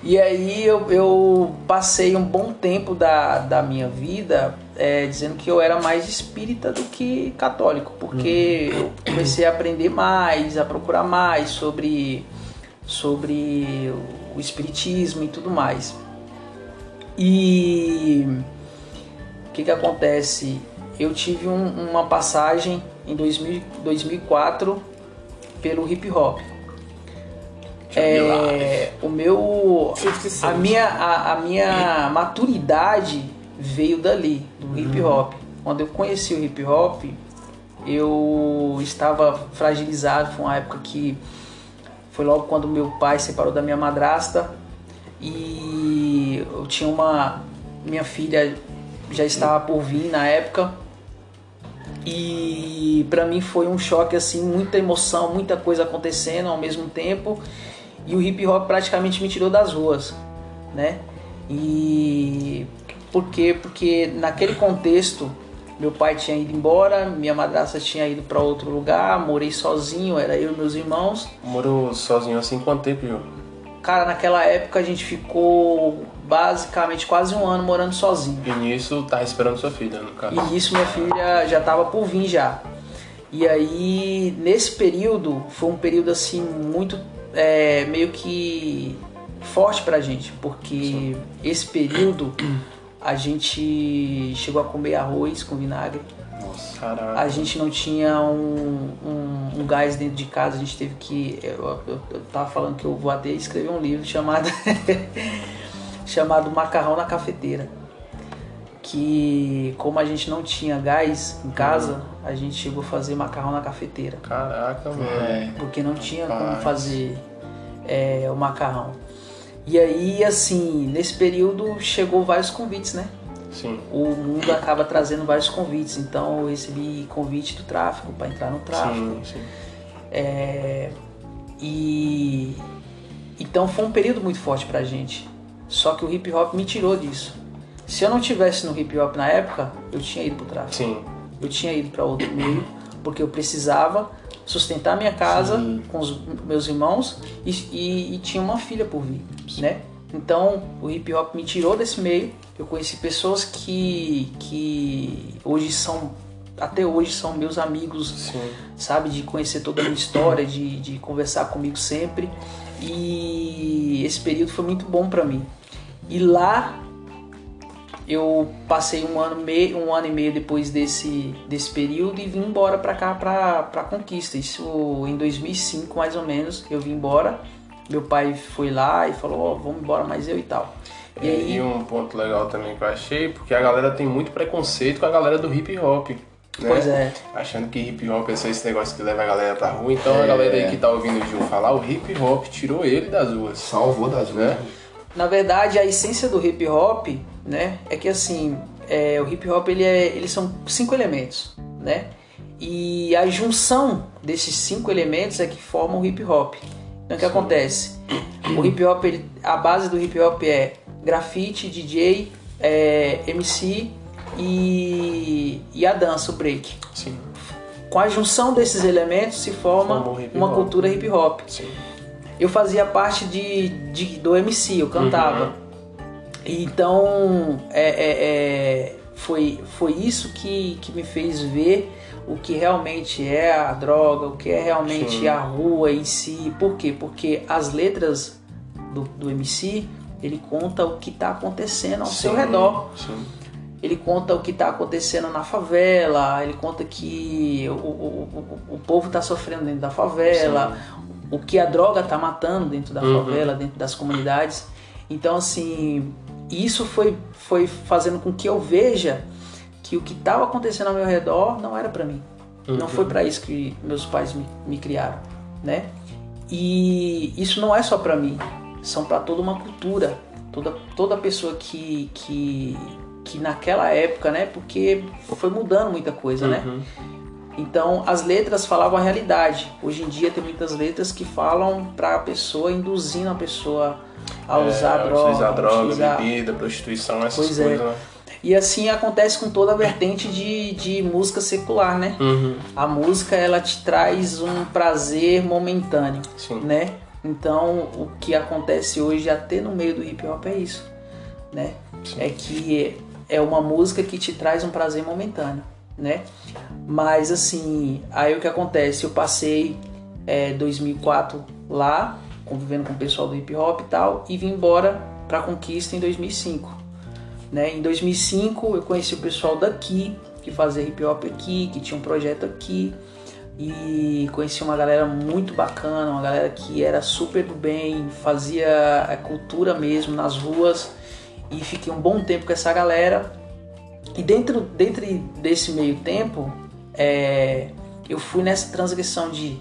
E aí eu, eu passei um bom tempo da, da minha vida é, dizendo que eu era mais espírita do que católico, porque eu comecei a aprender mais, a procurar mais sobre, sobre o espiritismo e tudo mais. E o que, que acontece? Eu tive um- uma passagem em 2000, 2004 pelo hip hop. É, o meu 50 a minha, a, a minha maturidade veio dali, do hip hop. Quando eu conheci o hip hop, eu estava fragilizado. Foi uma época que foi logo quando meu pai separou da minha madrasta e eu tinha uma minha filha já estava por vir na época e para mim foi um choque assim, muita emoção, muita coisa acontecendo ao mesmo tempo e o hip hop praticamente me tirou das ruas, né? E por quê? Porque naquele contexto meu pai tinha ido embora, minha madrasta tinha ido para outro lugar, morei sozinho, era eu e meus irmãos. Morou sozinho assim quanto tempo, Ju? Cara, naquela época a gente ficou basicamente quase um ano morando sozinho. E nisso tá esperando sua filha, no caso. E nisso minha filha já tava por vir já. E aí, nesse período, foi um período assim muito é, meio que forte pra gente, porque Sim. esse período a gente chegou a comer arroz com vinagre. Nossa, caraca. A gente não tinha um, um, um, gás dentro de casa, a gente teve que. Eu, eu, eu tava falando que eu vou até escrever um livro chamado, [LAUGHS] chamado Macarrão na Cafeteira. Que como a gente não tinha gás em casa, uhum. a gente chegou a fazer macarrão na cafeteira. Caraca, velho. Porque não tinha Rapaz. como fazer é, o macarrão. E aí, assim, nesse período chegou vários convites, né? Sim. O mundo acaba trazendo vários convites. Então eu recebi convite do tráfico para entrar no tráfico. Sim, sim. É, e então foi um período muito forte pra gente. Só que o hip hop me tirou disso. Se eu não tivesse no hip hop na época, eu tinha ido pro tráfico. Sim. Eu tinha ido para outro meio, porque eu precisava sustentar minha casa Sim. com os meus irmãos e, e, e, tinha uma filha por vir, Sim. né? Então o hip hop me tirou desse meio. Eu conheci pessoas que, que hoje são até hoje são meus amigos, Sim. sabe, de conhecer toda a minha história, de, de conversar comigo sempre. E esse período foi muito bom para mim. E lá eu passei um ano, meio, um ano e meio depois desse, desse período e vim embora para cá, para Conquista. Isso em 2005, mais ou menos, eu vim embora. Meu pai foi lá e falou, oh, vamos embora, mais eu e tal. E, e aí... um ponto legal também que eu achei, porque a galera tem muito preconceito com a galera do hip hop. Né? Pois é. Achando que hip hop é só esse negócio que leva a galera pra rua. Então é. a galera aí que tá ouvindo o Gil falar, o hip hop tirou ele das ruas. Salvou das ruas. Né? Na verdade, a essência do hip hop, né, é que assim, é, o hip hop ele é, eles são cinco elementos, né? E a junção desses cinco elementos é que forma o hip hop. Então o que acontece? O hip hop, ele, a base do hip hop é grafite, DJ, é, MC e, e a dança, o break. Sim. Com a junção desses elementos se forma uma cultura hip hop. Sim eu fazia parte de, de do MC, eu cantava. Uhum. Então, é, é, é, foi, foi isso que, que me fez ver o que realmente é a droga, o que é realmente Sim. a rua em si. Por quê? Porque as letras do, do MC, ele conta o que está acontecendo ao Sim. seu redor. Sim. Ele conta o que está acontecendo na favela, ele conta que o, o, o, o povo está sofrendo dentro da favela, o que a droga está matando dentro da uhum. favela, dentro das comunidades. Então, assim, isso foi, foi fazendo com que eu veja que o que estava acontecendo ao meu redor não era para mim. Uhum. Não foi para isso que meus pais me, me criaram, né? E isso não é só para mim, são para toda uma cultura, toda, toda pessoa que, que, que naquela época, né? Porque foi mudando muita coisa, né? uhum. né? Então as letras falavam a realidade. Hoje em dia tem muitas letras que falam para a pessoa, induzindo a pessoa a é, usar droga. Usar droga, utilizar... bebida, prostituição, essas pois é. coisas. É. Né? E assim acontece com toda a vertente de, de música secular, né? Uhum. A música ela te traz um prazer momentâneo, Sim. né? Então o que acontece hoje até no meio do hip hop é isso, né? Sim. É que é uma música que te traz um prazer momentâneo né? Mas assim, aí o que acontece? Eu passei é, 2004 lá, convivendo com o pessoal do hip hop e tal, e vim embora para Conquista em 2005. Né? Em 2005 eu conheci o pessoal daqui, que fazia hip hop aqui, que tinha um projeto aqui, e conheci uma galera muito bacana, uma galera que era super do bem, fazia a cultura mesmo nas ruas, e fiquei um bom tempo com essa galera e dentro, dentro desse meio tempo, é, eu fui nessa transgressão de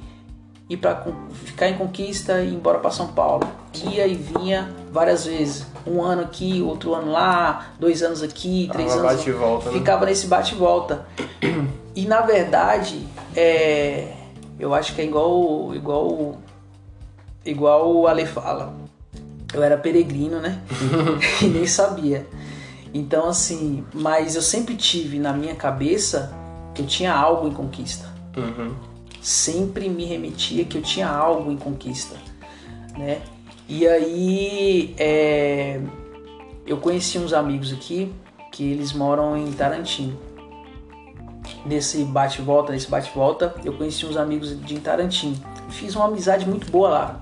ir para ficar em Conquista e ir embora para São Paulo. Ia e vinha várias vezes. Um ano aqui, outro ano lá, dois anos aqui, três Ah, anos. volta, né? Ficava nesse bate e volta. E na verdade, é, eu acho que é igual, igual, igual o Ale fala. Eu era peregrino, né? [LAUGHS] [LAUGHS] e nem sabia. Então, assim, mas eu sempre tive na minha cabeça que eu tinha algo em conquista. Uhum. Sempre me remetia que eu tinha algo em conquista, né? E aí, é, eu conheci uns amigos aqui que eles moram em Tarantino. Nesse bate-volta, nesse bate-volta, eu conheci uns amigos de Tarantino. Fiz uma amizade muito boa lá.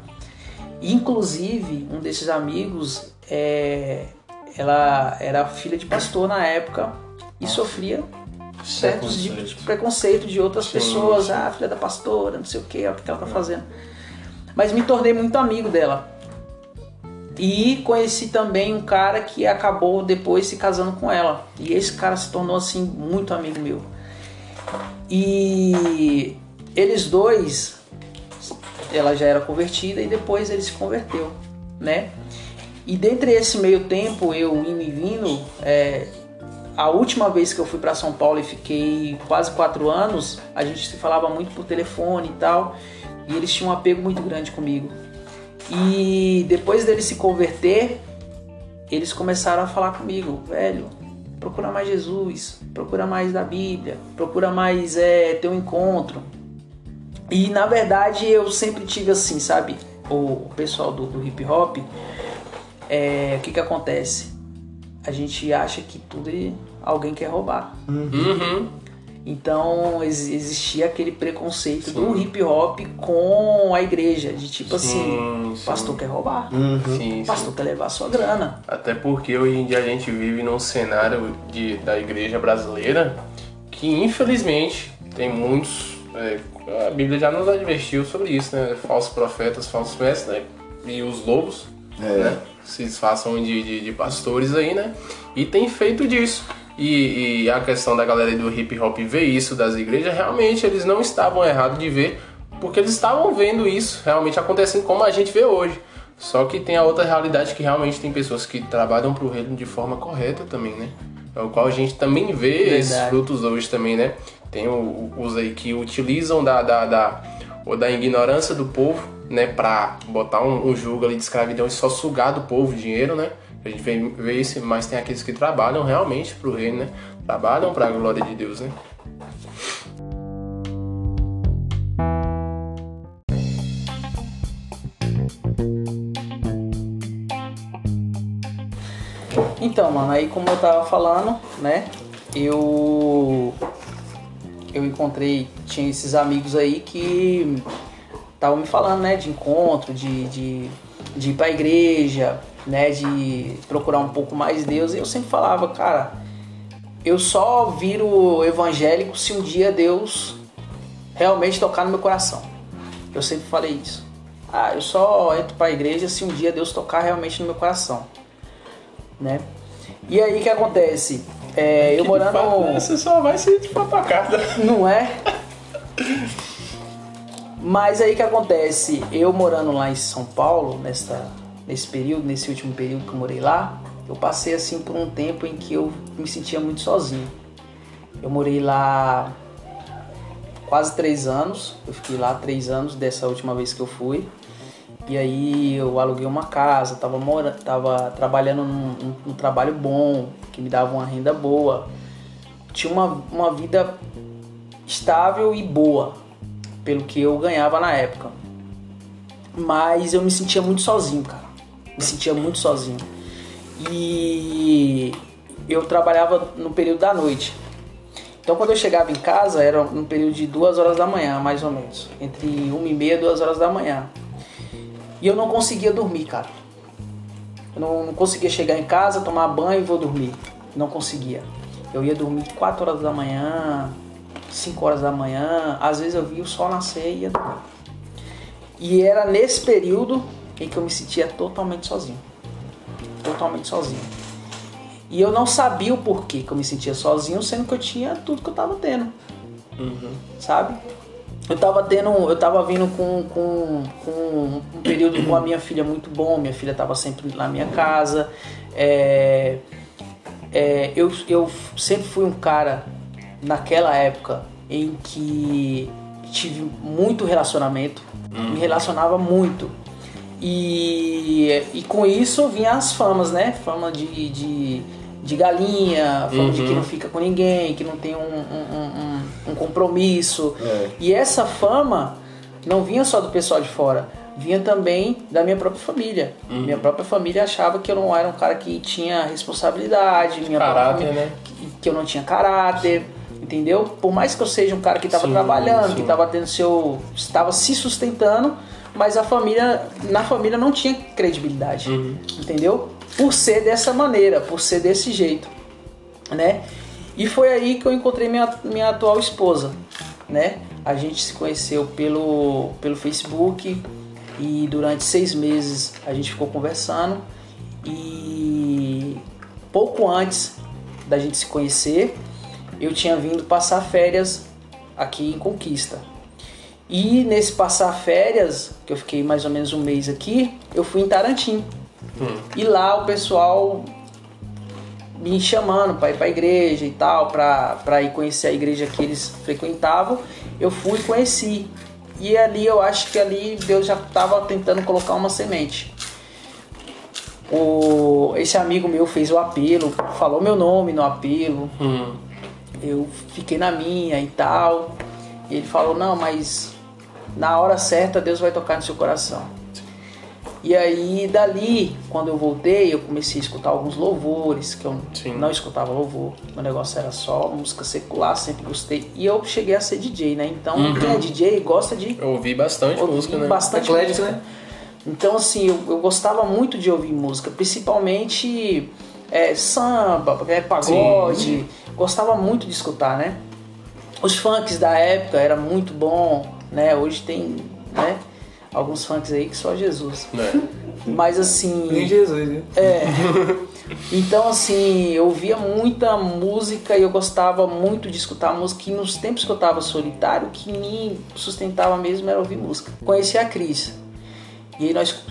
Inclusive, um desses amigos, é, ela era filha de pastor na época e sofria certos tipos de preconceito de outras pessoas. Ah, filha da pastora, não sei o que, o que ela tá fazendo. Mas me tornei muito amigo dela. E conheci também um cara que acabou depois se casando com ela. E esse cara se tornou assim muito amigo meu. E eles dois, ela já era convertida e depois ele se converteu, né? E dentre esse meio tempo, eu indo e vindo, é, a última vez que eu fui para São Paulo e fiquei quase quatro anos, a gente se falava muito por telefone e tal, e eles tinham um apego muito grande comigo. E depois dele se converter, eles começaram a falar comigo, velho, procura mais Jesus, procura mais da Bíblia, procura mais é, ter um encontro. E na verdade eu sempre tive assim, sabe? O, o pessoal do, do hip hop, é, o que que acontece? A gente acha que tudo é- alguém quer roubar. Uhum. Então ex- existia aquele preconceito Sim. do hip hop com a igreja, de tipo assim, Sim, o sim. pastor quer roubar, Uhum. Pastor sim. quer levar a sua grana. Até porque hoje em dia a gente vive num cenário de, da igreja brasileira que infelizmente tem muitos. é, a Bíblia já nos advertiu sobre isso, né? Falsos profetas, falsos mestres, né? E os lobos, É. né? Se disfarçam de, de, de pastores aí, né? E tem feito disso. E, e a questão da galera do hip hop ver isso das igrejas, realmente eles não estavam errados de ver, porque eles estavam vendo isso realmente acontecendo como a gente vê hoje. Só que tem a outra realidade que realmente tem pessoas que trabalham pro reino de forma correta também, né? É o qual a gente também vê esses Verdade. frutos hoje também, né? Tem o- os aí que utilizam da, da, da, ou da ignorância do povo, né? Pra botar um, um jugo ali de escravidão e só sugar do povo dinheiro, né? A gente vê, vê isso, mas tem aqueles que trabalham realmente pro reino, né? Trabalham pra glória de Deus, né? Então, mano, aí como eu tava falando, né? Eu eu encontrei, tinha esses amigos aí que estavam me falando, né, de encontro, de, de, de ir pra igreja, né, de procurar um pouco mais Deus. E eu sempre falava, cara, eu só viro evangélico se um dia Deus realmente tocar no meu coração. Eu sempre falei isso. Ah, eu só entro pra igreja se um dia Deus tocar realmente no meu coração né? E aí o que acontece? É, eu morando. fato, né, Você só vai se for pra casa. Não é? [LAUGHS] Mas aí que acontece? Eu morando lá em São Paulo, nessa, nesse período, nesse último período que eu morei lá, eu passei assim por um tempo em que eu me sentia muito sozinho. Eu morei lá quase três anos, eu fiquei lá três anos dessa última vez que eu fui. E aí eu aluguei uma casa, tava, mora, tava trabalhando num, num- num trabalho bom, que me dava uma renda boa. Tinha uma, uma vida estável e boa, pelo que eu ganhava na época. Mas eu me sentia muito sozinho, cara. Me sentia muito sozinho. E eu trabalhava no período da noite. Então quando eu chegava em casa era no período de duas horas da manhã, mais ou menos. Entre uma e meia e duas horas da manhã. E eu não conseguia dormir, cara. Eu não, não conseguia chegar em casa, tomar banho e vou dormir. Não conseguia. Eu ia dormir 4 horas da manhã, 5 horas da manhã. Às vezes eu via o sol nascer e ia dormir. E era nesse período em que eu me sentia totalmente sozinho. Totalmente sozinho. E eu não sabia o porquê que eu me sentia sozinho, sendo que eu tinha tudo que eu tava tendo. Sabe? eu tava tendo, eu tava vindo com, com, com um período com a minha filha muito bom, minha filha tava sempre na minha casa. É, é, eu, eu sempre fui um cara naquela época em que tive muito relacionamento, me relacionava muito. E, e com isso vinha as famas, né? Fama de, de, de galinha, fama de que não fica com ninguém, que não tem um, um, um, um compromisso. É. E essa fama não vinha só do pessoal de fora, vinha também da minha própria família. Minha própria família achava que eu não era um cara que tinha responsabilidade, minha própria Caráter, família- né? que, que eu não tinha caráter, entendeu? Por mais que eu seja um cara que estava trabalhando, sim. que estava tendo seu, estava se sustentando, mas a família, na família não tinha credibilidade, entendeu? Por ser dessa maneira, por ser desse jeito, né? E foi aí que eu encontrei minha, minha atual esposa, né? A gente se conheceu pelo, pelo Facebook e durante seis meses a gente ficou conversando e pouco antes da gente se conhecer eu tinha vindo passar férias aqui em Conquista. E nesse passar férias, que eu fiquei mais ou menos um mês aqui, eu fui em Tarantim. E lá o pessoal me chamando para ir para a igreja e tal, para ir conhecer a igreja que eles frequentavam. Eu fui e conheci. E ali eu acho que ali Deus já estava tentando colocar uma semente. O, esse amigo meu fez o apelo, falou meu nome no apelo. Hum. Eu fiquei na minha e tal. E ele falou: Não, mas na hora certa Deus vai tocar no seu coração. E aí, dali, quando eu voltei, eu comecei a escutar alguns louvores, que eu Sim. não escutava louvor. Meu negócio era só música secular, sempre gostei. E eu cheguei a ser DJ, né? Então, quem é DJ gosta de Eu ouvi bastante ouvir música, né? bastante música. né? Então, assim, eu, eu gostava muito de ouvir música, principalmente é, samba, é, pagode. Gostava muito de escutar, né? Os funks da época era muito bom, né? Hoje tem, né? Alguns funks aí que só Jesus. Né? [LAUGHS] Mas assim. Nem Jesus, né? É. [LAUGHS] Então, assim, eu ouvia muita música e eu gostava muito de escutar música. E nos tempos que eu tava solitário, o que me sustentava mesmo era ouvir música. Conheci a Cris. E aí nós.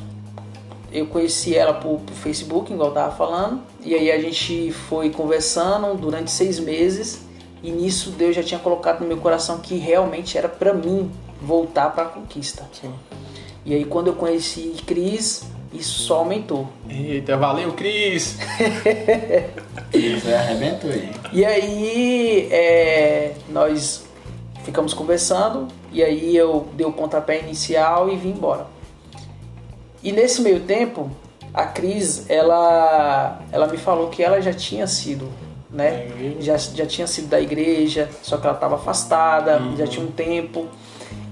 Eu conheci ela por, por Facebook, igual eu tava falando. E aí a gente foi conversando durante seis meses. E nisso Deus já tinha colocado no meu coração que realmente era pra mim voltar pra conquista. Sim. E aí quando eu conheci Cris, isso só aumentou. Eita, valeu, Cris! Você arrebentou aí. E aí é, nós ficamos conversando e aí eu dei o pontapé inicial e vim embora. E nesse meio tempo, a Cris, ela, ela me falou que ela já tinha sido, né? Já, já tinha sido da igreja, só que ela estava afastada, já tinha um tempo.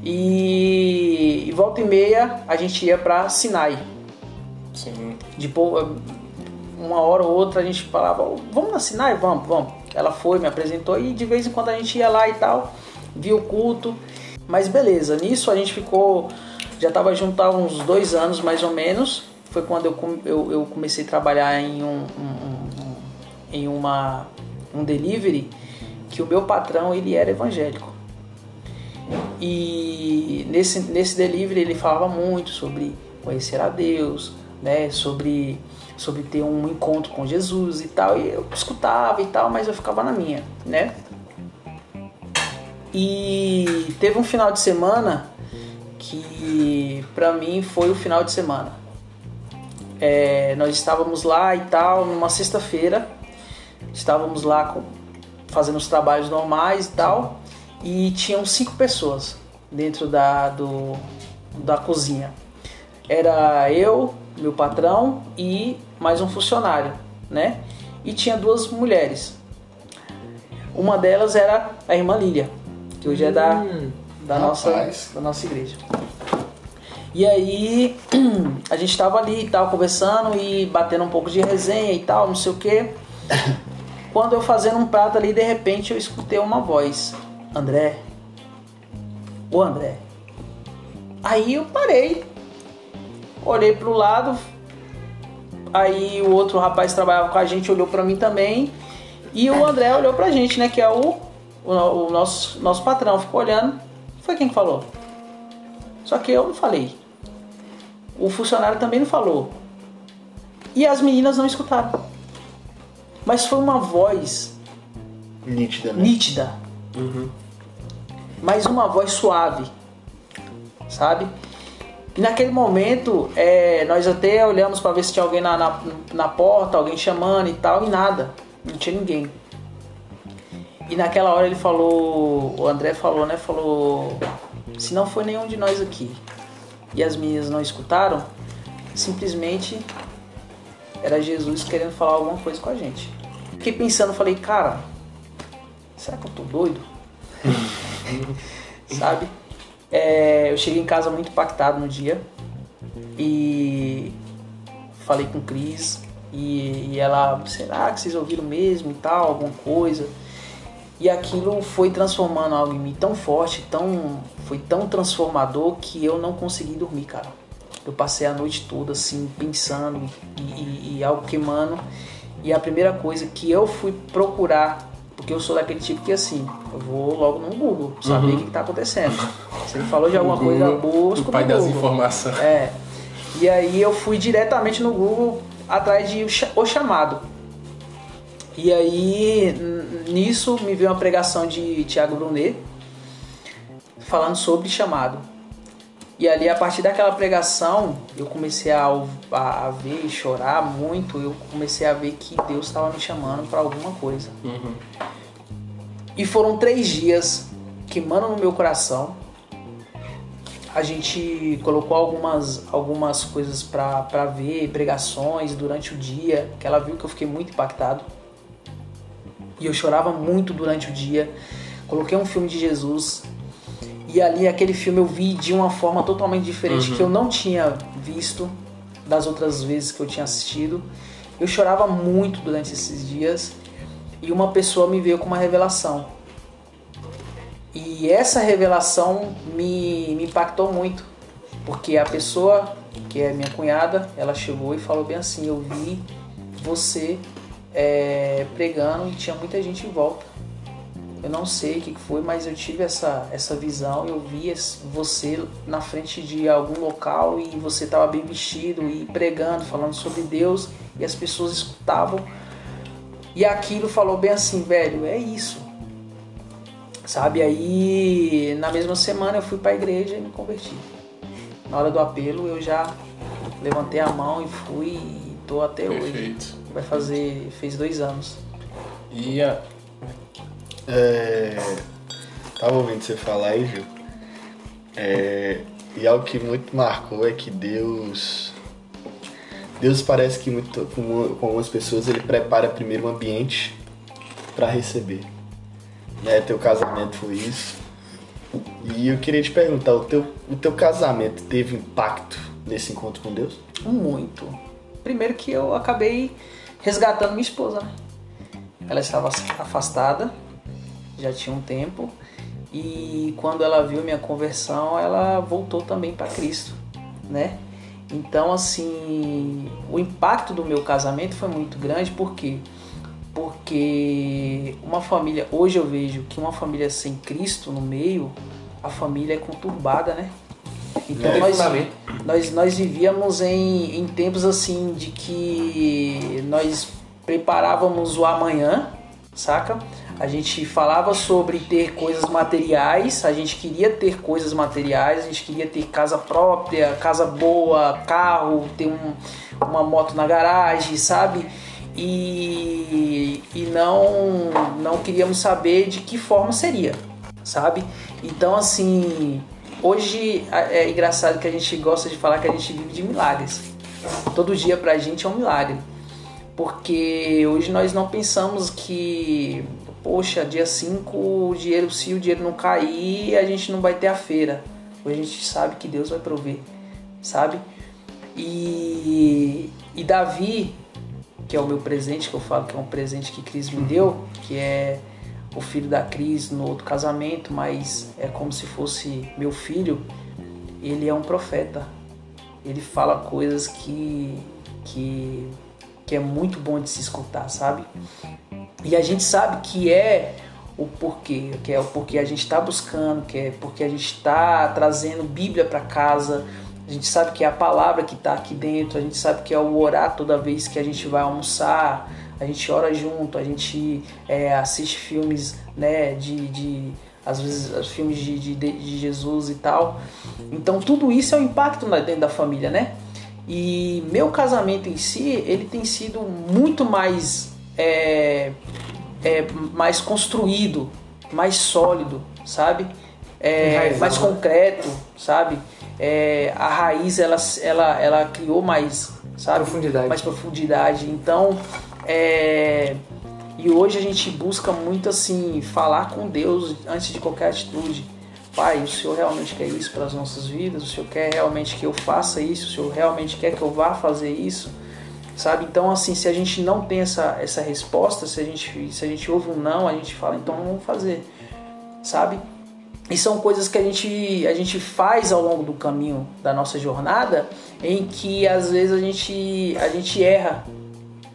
E, e volta e meia a gente ia para Sinai. Sim. De uma hora ou outra a gente falava, vamos na Sinai? Vamos, vamos. Ela foi, me apresentou e de vez em quando a gente ia lá e tal, via o culto. Mas beleza, nisso a gente ficou, já estava junto há uns dois anos mais ou menos. Foi quando eu, eu, eu comecei a trabalhar em um, um- um- em uma, um delivery que o meu patrão ele era evangélico. E nesse, nesse delivery ele falava muito sobre conhecer a Deus, né? Sobre, sobre ter um encontro com Jesus e tal. E eu escutava e tal, mas eu ficava na minha, né? E teve um final de semana que pra mim foi o final de semana. É, nós estávamos lá e tal, numa sexta-feira, estávamos lá com- fazendo os trabalhos normais e tal, e tinham cinco pessoas dentro da, do, da cozinha. Era eu, meu patrão e mais um funcionário, né? E tinha duas mulheres. Uma delas era a irmã Lília, que hoje é da, Hum, da, nossa, rapaz. da nossa igreja. E aí [CLEARS THROAT] a gente tava ali e tal, conversando e batendo um pouco de resenha e tal, não sei o que. [COUGHS] Quando eu fazendo um prato ali, de repente eu escutei uma voz. André. Ô André. Aí eu parei. Olhei pro lado. Aí o outro rapaz que trabalhava com a gente olhou pra mim também. E o André olhou pra gente, né? Que é o, o, o nosso, nosso patrão. Ficou olhando. Foi quem que falou. Só que eu não falei. O funcionário também não falou. E as meninas não escutaram. Mas foi uma voz Nítida, né? nítida. Mas uma voz suave. Sabe? E naquele momento, é, nós até olhamos para ver se tinha alguém na, na, na porta, alguém chamando e tal, e nada. Não tinha ninguém. E naquela hora ele falou, o André falou, né? Falou, se não foi nenhum de nós aqui e as meninas não escutaram, simplesmente era Jesus querendo falar alguma coisa com a gente. Fiquei pensando, falei, cara, será que eu tô doido? [LAUGHS] Sabe? É, eu cheguei em casa muito impactado no dia e falei com Cris e, e ela, será que vocês ouviram mesmo e tal, alguma coisa? E aquilo foi transformando algo em mim tão forte, tão, foi tão transformador que eu não consegui dormir, cara. Eu passei a noite toda assim, pensando e, e, e algo queimando. E a primeira coisa que eu fui procurar, porque eu sou daquele tipo que assim, eu vou logo no Google, saber o que, que tá acontecendo. Se ele falou de alguma coisa, busco o pai no das Google. informações. É. E aí eu fui diretamente no Google atrás de o chamado. E aí nisso me veio uma pregação de Tiago Brunet falando sobre chamado. E ali a partir daquela pregação eu comecei a, a, a ver e chorar muito. Eu comecei a ver que Deus estava me chamando para alguma coisa. Uhum. E foram três dias queimando no meu coração. A gente colocou algumas, algumas coisas pra ver, pregações durante o dia, que ela viu que eu fiquei muito impactado. E eu chorava muito durante o dia. Coloquei um filme de Jesus. E ali, aquele filme eu vi de uma forma totalmente diferente, que eu não tinha visto das outras vezes que eu tinha assistido. Eu chorava muito durante esses dias. E uma pessoa me veio com uma revelação. E essa revelação me, me impactou muito, porque a pessoa, que é minha cunhada, ela chegou e falou bem assim: Eu vi você é, pregando e tinha muita gente em volta. Eu não sei o que foi, mas eu tive essa, essa visão. Eu vi você na frente de algum local e você estava bem vestido e pregando, falando sobre Deus, e as pessoas escutavam. E aquilo falou bem assim, velho, é isso. Sabe? Aí na mesma semana eu fui pra igreja e me converti. Na hora do apelo eu já levantei a mão e fui e tô até hoje. Vai fazer. fez dois anos. E a, É, tava ouvindo você falar aí, viu? É, e algo que muito marcou é que Deus. Deus parece que muito, com, com algumas pessoas ele prepara primeiro um ambiente para receber. Né? Teu casamento foi isso. E eu queria te perguntar, o teu, o teu casamento teve impacto nesse encontro com Deus? Muito. Primeiro que eu acabei resgatando minha esposa, né? Ela estava afastada, já tinha um tempo, e quando ela viu minha conversão, ela voltou também para Cristo, né? Então, assim, o impacto do meu casamento foi muito grande, por quê? Porque uma família, hoje eu vejo que uma família sem Cristo no meio, a família é conturbada, né? Então É, nós, nós, nós vivíamos em, em tempos assim de que nós preparávamos o amanhã, saca? A gente falava sobre ter coisas materiais, a gente queria ter coisas materiais, a gente queria ter casa própria, casa boa, carro, ter um, uma moto na garagem, sabe? E, e não, não queríamos saber de que forma seria, sabe? Então, assim, hoje é engraçado que a gente gosta de falar que a gente vive de milagres. Todo dia pra gente é um milagre. Porque hoje nós não pensamos que, poxa, dia 5 o dinheiro, se o dinheiro não cair, a gente não vai ter a feira. Hoje a gente sabe que Deus vai prover, sabe? E, e Davi, que é o meu presente, que eu falo que é um presente que Cris me deu, que é o filho da Cris no outro casamento, mas é como se fosse meu filho, ele é um profeta. Ele fala coisas que, que, que é muito bom de se escutar, sabe? E a gente sabe que é o porquê, que é o porquê a gente está buscando, que é porque a gente está trazendo Bíblia para casa. A gente sabe que é a palavra que está aqui dentro, a gente sabe que é o orar toda vez que a gente vai almoçar, a gente ora junto, a gente é, assiste filmes, né, de, de às vezes filmes de, de, de, Jesus e tal. Então tudo isso é um impacto dentro da família, né? E meu casamento em si, ele tem sido muito mais é, é, mais construído, mais sólido, sabe? É, mais né? concreto, sabe? É, a raiz ela, ela, ela criou mais, sabe? Profundidade. Mais profundidade. Então, é, e hoje a gente busca muito assim falar com Deus antes de qualquer atitude. Pai, o Senhor realmente quer isso para as nossas vidas? O Senhor quer realmente que eu faça isso? O Senhor realmente quer que eu vá fazer isso? sabe? Então, assim, se a gente não tem essa, essa resposta, se a, gente, se a gente ouve um não, a gente fala, então não vamos fazer, sabe? E são coisas que a gente, a gente faz ao longo do caminho da nossa jornada, em que às vezes a gente, a gente erra,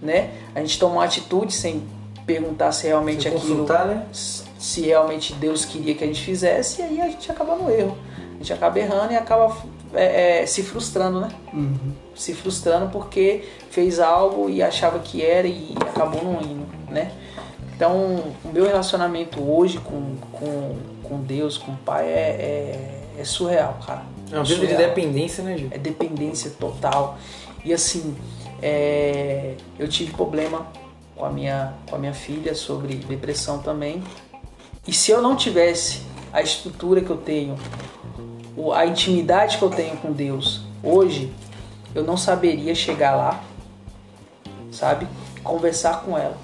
né? A gente toma uma atitude sem perguntar se realmente aquilo, né? se realmente Deus queria que a gente fizesse, e aí a gente acaba no erro. A gente acaba errando e acaba é, é, se frustrando, né? Uhum. Se frustrando porque fez algo e achava que era e acabou não indo, né? Então, o meu relacionamento hoje com, com, com Deus, com o Pai, é, é, é surreal, cara. É uma vida de dependência, né, Gil? É dependência total. E assim, é, eu tive problema com a, minha, com a minha filha sobre depressão também. E se eu não tivesse a estrutura que eu tenho a intimidade que eu tenho com Deus hoje, eu não saberia chegar lá, sabe? Conversar com ela.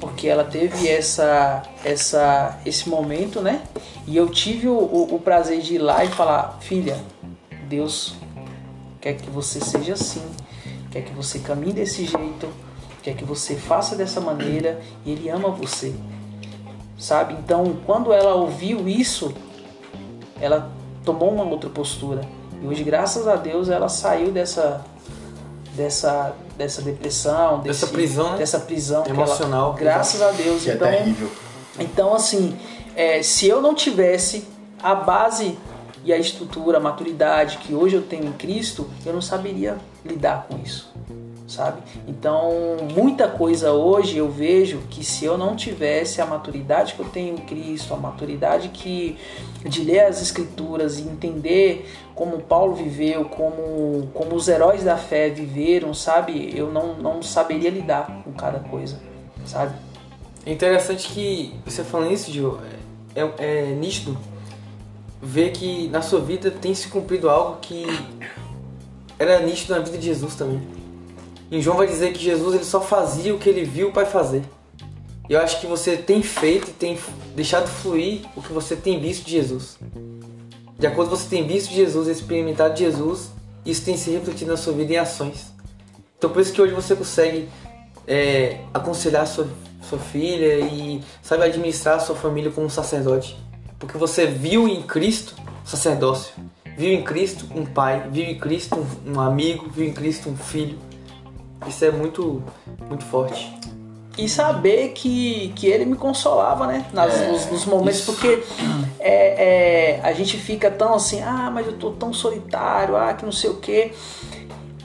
Porque ela teve essa, essa, esse momento, né? E eu tive o, o, o prazer de ir lá e falar: Filha, Deus quer que você seja assim, quer que você caminhe desse jeito, quer que você faça dessa maneira e Ele ama você, sabe? Então, quando ela ouviu isso, ela tomou uma outra postura. E hoje, graças a Deus, ela saiu dessa dessa dessa depressão, desse, dessa prisão, dessa prisão emocional. Ela, graças a Deus. Que é então, é terrível. então assim, é, se eu não tivesse a base e a estrutura, a maturidade que hoje eu tenho em Cristo, eu não saberia lidar com isso sabe? Então, muita coisa hoje eu vejo que se eu não tivesse a maturidade que eu tenho em Cristo, a maturidade que de ler as escrituras e entender como Paulo viveu, como, como os heróis da fé viveram, sabe? Eu não, não saberia lidar com cada coisa, sabe? É interessante que você falando isso, Gil, é, é, é nítido ver que na sua vida tem se cumprido algo que era nítido na vida de Jesus também. Em João vai dizer que Jesus ele só fazia o que ele viu o Pai fazer. Eu acho que você tem feito e tem deixado fluir o que você tem visto de Jesus. De acordo com você tem visto Jesus, experimentado Jesus, isso tem se refletido na sua vida em ações. Então por isso que hoje você consegue é, aconselhar sua, sua filha e sabe administrar sua família como um sacerdote. Porque você viu em Cristo sacerdócio, viu em Cristo um pai, viu em Cristo um, amigo, viu em Cristo um filho. Isso é muito, muito forte. E saber que, que ele me consolava, né? Nas, é, nos, nos, momentos, isso. porque é, é, a gente fica tão assim, ah, mas eu tô tão solitário, ah, que não sei o quê.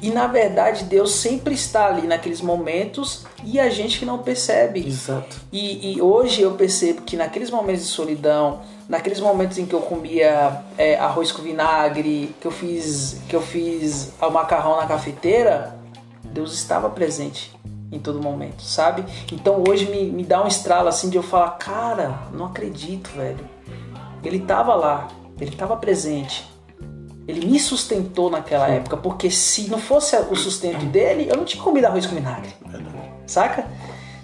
E na verdade Deus sempre está ali naqueles momentos e a gente que não percebe. Exato. E, e hoje eu percebo que naqueles momentos de solidão, naqueles momentos em que eu comia é, arroz com vinagre, que eu fiz que eu fiz o macarrão na cafeteira, Deus estava presente em todo momento, sabe? Então hoje me, me dá um estralo assim de eu falar, cara, não acredito, velho. Ele estava lá, ele estava presente. Ele me sustentou naquela época, porque se não fosse o sustento dele, eu não tinha comido arroz com vinagre. Saca?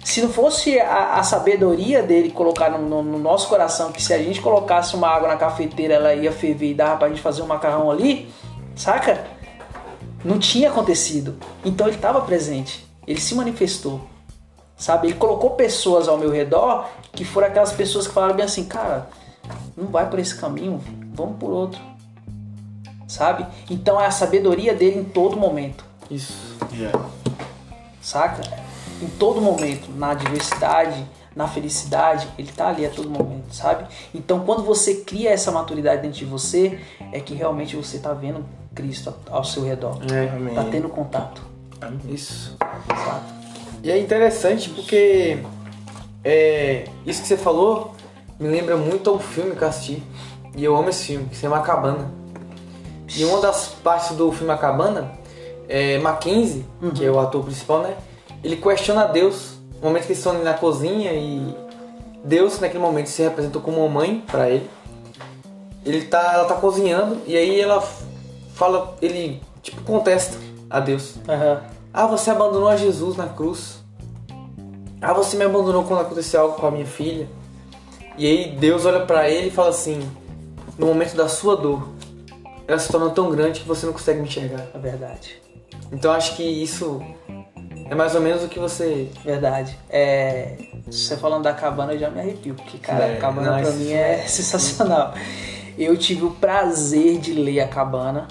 Se não fosse a, a sabedoria dele colocar no, no, no, nosso coração que se a gente colocasse uma água na cafeteira, ela ia ferver e dava pra gente fazer um macarrão ali, saca? não tinha acontecido. Então ele estava presente, ele se manifestou. Sabe? Ele colocou pessoas ao meu redor que foram aquelas pessoas que falaram bem assim, cara, não vai por esse caminho, vamos por outro. Sabe? Então é a sabedoria dele em todo momento. Isso. Yeah. Saca? Em todo momento, na adversidade, na felicidade, ele tá ali a todo momento, sabe? Então quando você cria essa maturidade dentro de você, é que realmente você tá vendo Cristo ao seu redor. É, Amém. Tá tendo contato, isso. sabe? E é interessante porque é, isso que você falou me lembra muito a um filme que eu assisti. E eu amo esse filme, que se chama A Cabana. E uma das partes do filme A Cabana, é, Mackenzie, que é o ator principal, né? Ele questiona Deus. No momento que eles estão ali na cozinha e Deus naquele momento se representou como uma mãe pra ele. Ele tá, ela tá cozinhando e aí ela fala, ele tipo contesta a Deus. Aham. Ah, você abandonou a Jesus na cruz. Ah, você me abandonou quando aconteceu algo com a minha filha. E aí Deus olha pra ele e fala assim: No momento da sua dor, ela se torna tão grande que você não consegue me enxergar. É verdade. Então acho que isso é mais ou menos o que você. Verdade. É, você falando da cabana, eu já me arrepio, porque, cara, É, a cabana não, pra mim é [LAUGHS] sensacional. Eu tive o prazer de ler a cabana.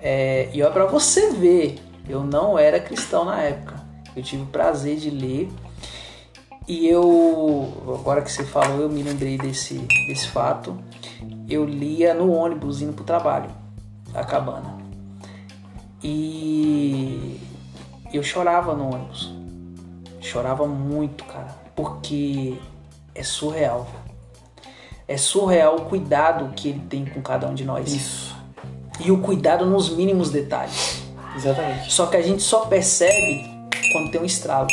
é, e olha pra você ver, eu não era cristão na época. Eu tive o prazer de ler. E eu, agora que você falou, eu me lembrei desse, desse fato. Eu lia no ônibus indo pro trabalho, a cabana. E eu chorava no ônibus. Chorava muito, cara, porque é surreal. É surreal o cuidado que ele tem com cada um de nós. Isso. E o cuidado nos mínimos detalhes. Exatamente. Só que a gente só percebe quando tem um estralo.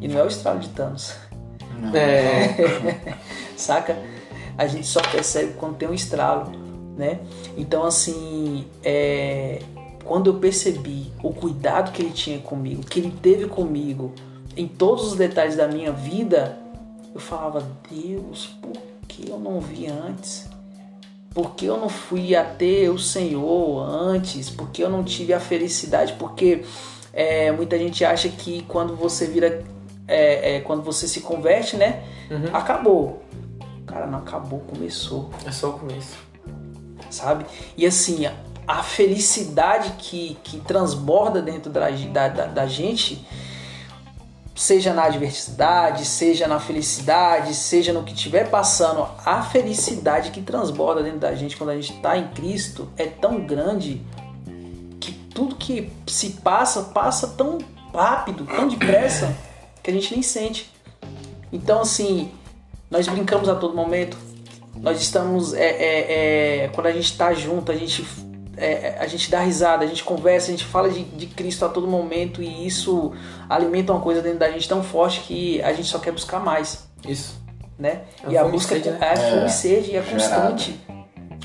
E não é o estralo de Thanos. É, [LAUGHS] saca? A gente só percebe quando tem um estralo, né? Então, assim, é... quando eu percebi o cuidado que ele tinha comigo, que ele teve comigo em todos os detalhes da minha vida, eu falava, Deus, por que eu não vi antes? Por que eu não fui até o Senhor antes? Por que eu não tive a felicidade? Porque é, muita gente acha que quando você vira. é, é, quando você se converte, né? Uhum. Acabou. Cara, não acabou, começou, é só o começo. sabe? E assim, a, felicidade que, que transborda dentro da, da, da, da gente, seja na adversidade, seja na felicidade, seja no que estiver passando, a felicidade que transborda dentro da gente quando a gente está em Cristo é tão grande que tudo que se passa, passa tão rápido, tão depressa, que a gente nem sente. Então, assim, nós brincamos a todo momento. Nós estamos. É, é, é, quando a gente está junto, a gente, é, a gente dá risada, a gente conversa, a gente fala de, de Cristo a todo momento e isso alimenta uma coisa dentro da gente tão forte que a gente só quer buscar mais, Isso. né? É e a fome busca sede, né? é fome É, e sede e é gerado. constante.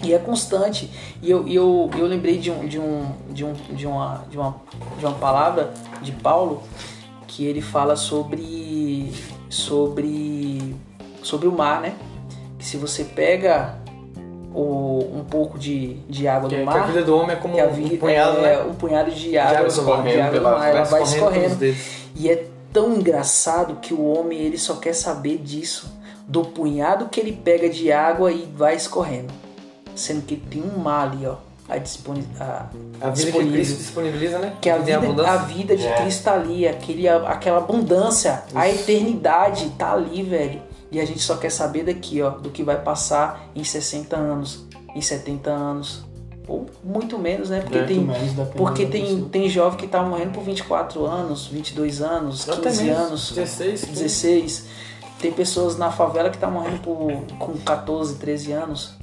E é constante. E eu, e eu, eu lembrei de, um, de, um, de, um, de, uma, de, uma, de uma palavra de Paulo que ele fala sobre, sobre, sobre o mar, né? Que se você pega o, um pouco de, de água Que, do que a mar, vida do homem é como a um vida punhado, é né? um punhado de De água, água de escorrendo água do pela- mar, ela vai escorrendo. E é tão engraçado que o homem ele só quer saber disso, do punhado que ele pega de água e vai escorrendo, sendo que tem um mar ali, ó, a, disponi a, A vida que. Cristo disponibiliza, né? que a tem vida, abundância. a vida de É. Cristo tá ali, aquele, aquela abundância, a eternidade tá ali, velho. E a gente só quer saber daqui, ó, do que vai passar em 60 anos, em 70 anos. Ou muito menos, né? Porque É, tem, menos, porque tem, tem jovem que tá morrendo por 24 anos, 22 anos, Até 15 menos, anos, 16, 15. 16. Tem pessoas na favela que tá morrendo por, com 14, 13 anos,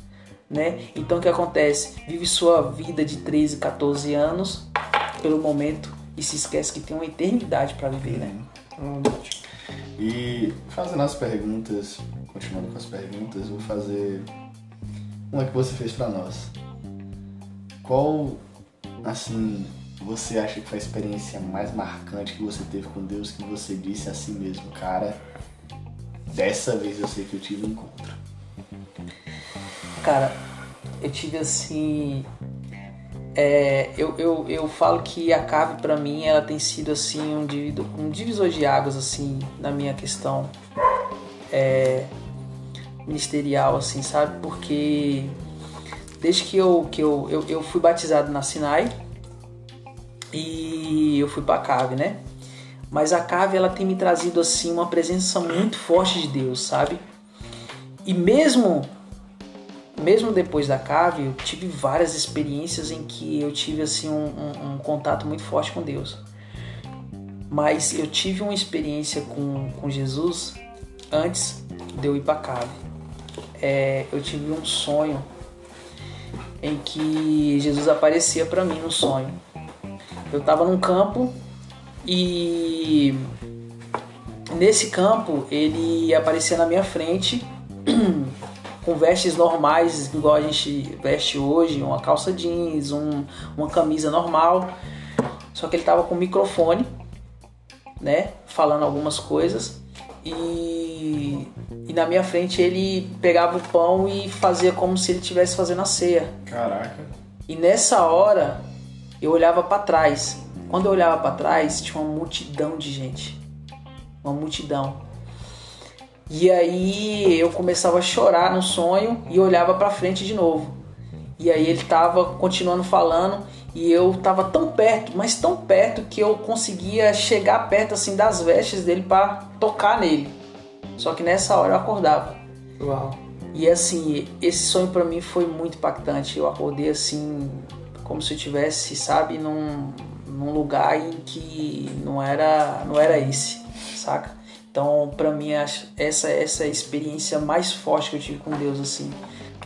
né? Então o que acontece? Vive sua vida de 13, 14 anos pelo momento e se esquece que tem uma eternidade para viver, né? E fazendo as perguntas, continuando com as perguntas, vou fazer uma que você fez pra nós. Qual, assim, você acha que foi a experiência mais marcante que você teve com Deus que você disse a si mesmo, cara? Dessa vez eu sei que eu tive um encontro. Cara, eu tive assim. É, eu, eu, eu falo que a cave pra mim ela tem sido assim um, divido- um divisor de águas assim na minha questão é, ministerial assim sabe porque desde que eu que eu, eu, eu fui batizado na Sinai e eu fui pra cave né Mas a cave ela tem me trazido assim uma presença muito forte de Deus, sabe? E mesmo mesmo depois da cave, eu tive várias experiências em que eu tive assim um, um, um contato muito forte com Deus. Mas eu tive uma experiência com, com Jesus antes de eu ir para a cave. É, eu tive um sonho em que Jesus aparecia para mim no sonho. Eu estava num campo e nesse campo ele aparecia na minha frente [CLEARS THROAT] com vestes normais, igual a gente veste hoje, uma calça jeans, um, uma camisa normal. Só que ele tava com microfone, né? Falando algumas coisas. E, e na minha frente ele pegava o pão e fazia como se ele estivesse fazendo a ceia. Caraca. E nessa hora eu olhava para trás. Quando eu olhava para trás, tinha uma multidão de gente. Uma multidão. E aí eu começava a chorar no sonho e olhava para frente de novo. E aí ele tava continuando falando e eu tava tão perto, mas tão perto que eu conseguia chegar perto assim das vestes dele para tocar nele. Só que nessa hora eu acordava. Uau. E assim, esse sonho para mim foi muito impactante. Eu acordei assim, como se eu tivesse, sabe, num, num lugar em que não era, não era esse, saca? Então, para mim, essa essa é a experiência mais forte que eu tive com Deus, assim,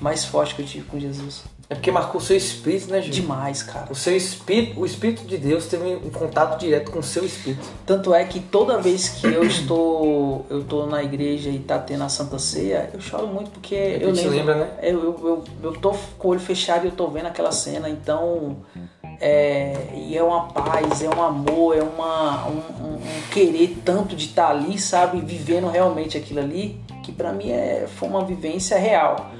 mais forte que eu tive com Jesus. É porque marcou o seu espírito, né, Júlio? Demais, cara. O seu espírito, o espírito de Deus teve um contato direto com o seu espírito. Tanto é que toda vez que eu estou eu estou na igreja e tá tendo a Santa Ceia, eu choro muito porque É eu te lembro, lembra, né? eu, eu, eu, eu tô com o olho fechado e eu tô vendo aquela cena, então é, e é uma paz, é um amor, é uma, um, um- um querer tanto de estar ali, sabe, vivendo realmente aquilo ali, que pra mim é, foi uma vivência real.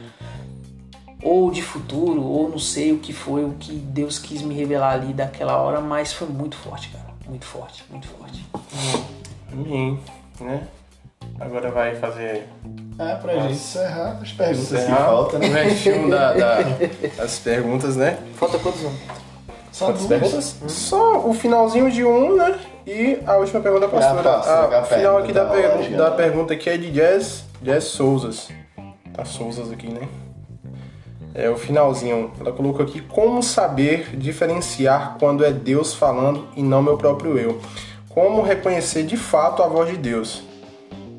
Ou de futuro, ou não sei o que foi, o que Deus quis me revelar ali daquela hora, mas foi muito forte, cara. Muito forte, muito forte. Amém. Né? Agora vai fazer É, pra gente encerrar as perguntas que encerrar faltam, o né? restinho da, da- [LAUGHS] das perguntas, né? Falta quantos anos? Só Quantas duas. perguntas? Só o finalzinho de um, né? E a última pergunta da pastora. É a pastora, a a final aqui da, pergu- da né? pergunta aqui é de Jazz, Jazz Souzas. Tá Souzas aqui, né? É o finalzinho. Ela colocou aqui como saber diferenciar quando é Deus falando e não meu próprio eu. Como reconhecer de fato a voz de Deus.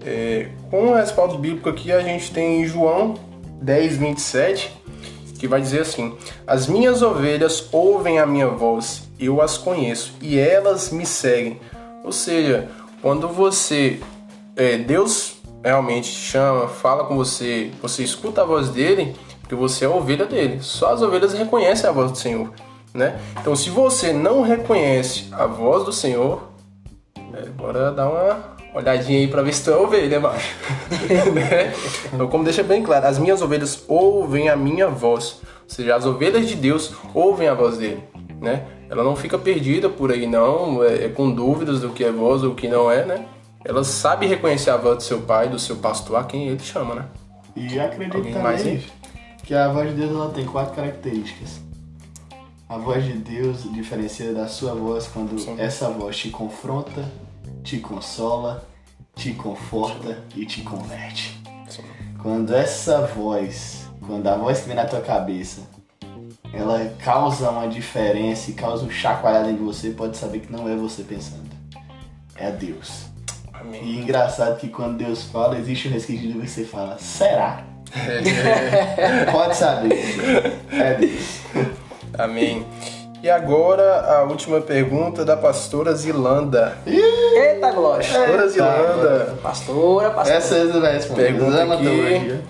É, com o respaldo bíblico aqui a gente tem João 10, 27, que vai dizer assim: As minhas ovelhas ouvem a minha voz, eu as conheço e elas me seguem. Ou seja, quando você, é, Deus realmente te chama, fala com você, você escuta a voz dele, porque você é ovelha dele. Só as ovelhas reconhecem a voz do Senhor, né? Então, se você não reconhece a voz do Senhor, é, bora dar uma olhadinha aí pra ver se tu é ovelha, macho. [LAUGHS] né? Então, como deixa bem claro, as minhas ovelhas ouvem a minha voz. Ou seja, as ovelhas de Deus ouvem a voz dele, né? Ela não fica perdida por aí, não, é, é com dúvidas do que é voz ou o que não é, né? Ela sabe reconhecer a voz do seu pai, do seu pastor, a quem ele chama, né? E acredito Alguém mais que a voz de Deus ela tem quatro características. A voz de Deus diferencia da sua voz quando Sim. essa voz te confronta, te consola, te conforta e te converte. Quando essa voz, quando a voz que vem na tua cabeça, ela causa uma diferença e causa um chacoalhado em você, pode saber que não é você pensando. É Deus. Amém. E engraçado que quando Deus fala, existe um resquício de você fala, será? [LAUGHS] Pode saber. É Deus. Amém. E agora a última pergunta da pastora Zilanda. Eita, glória! Pastora Zilanda, Pastora, pastora. Essa é a resposta. Pergunta aqui.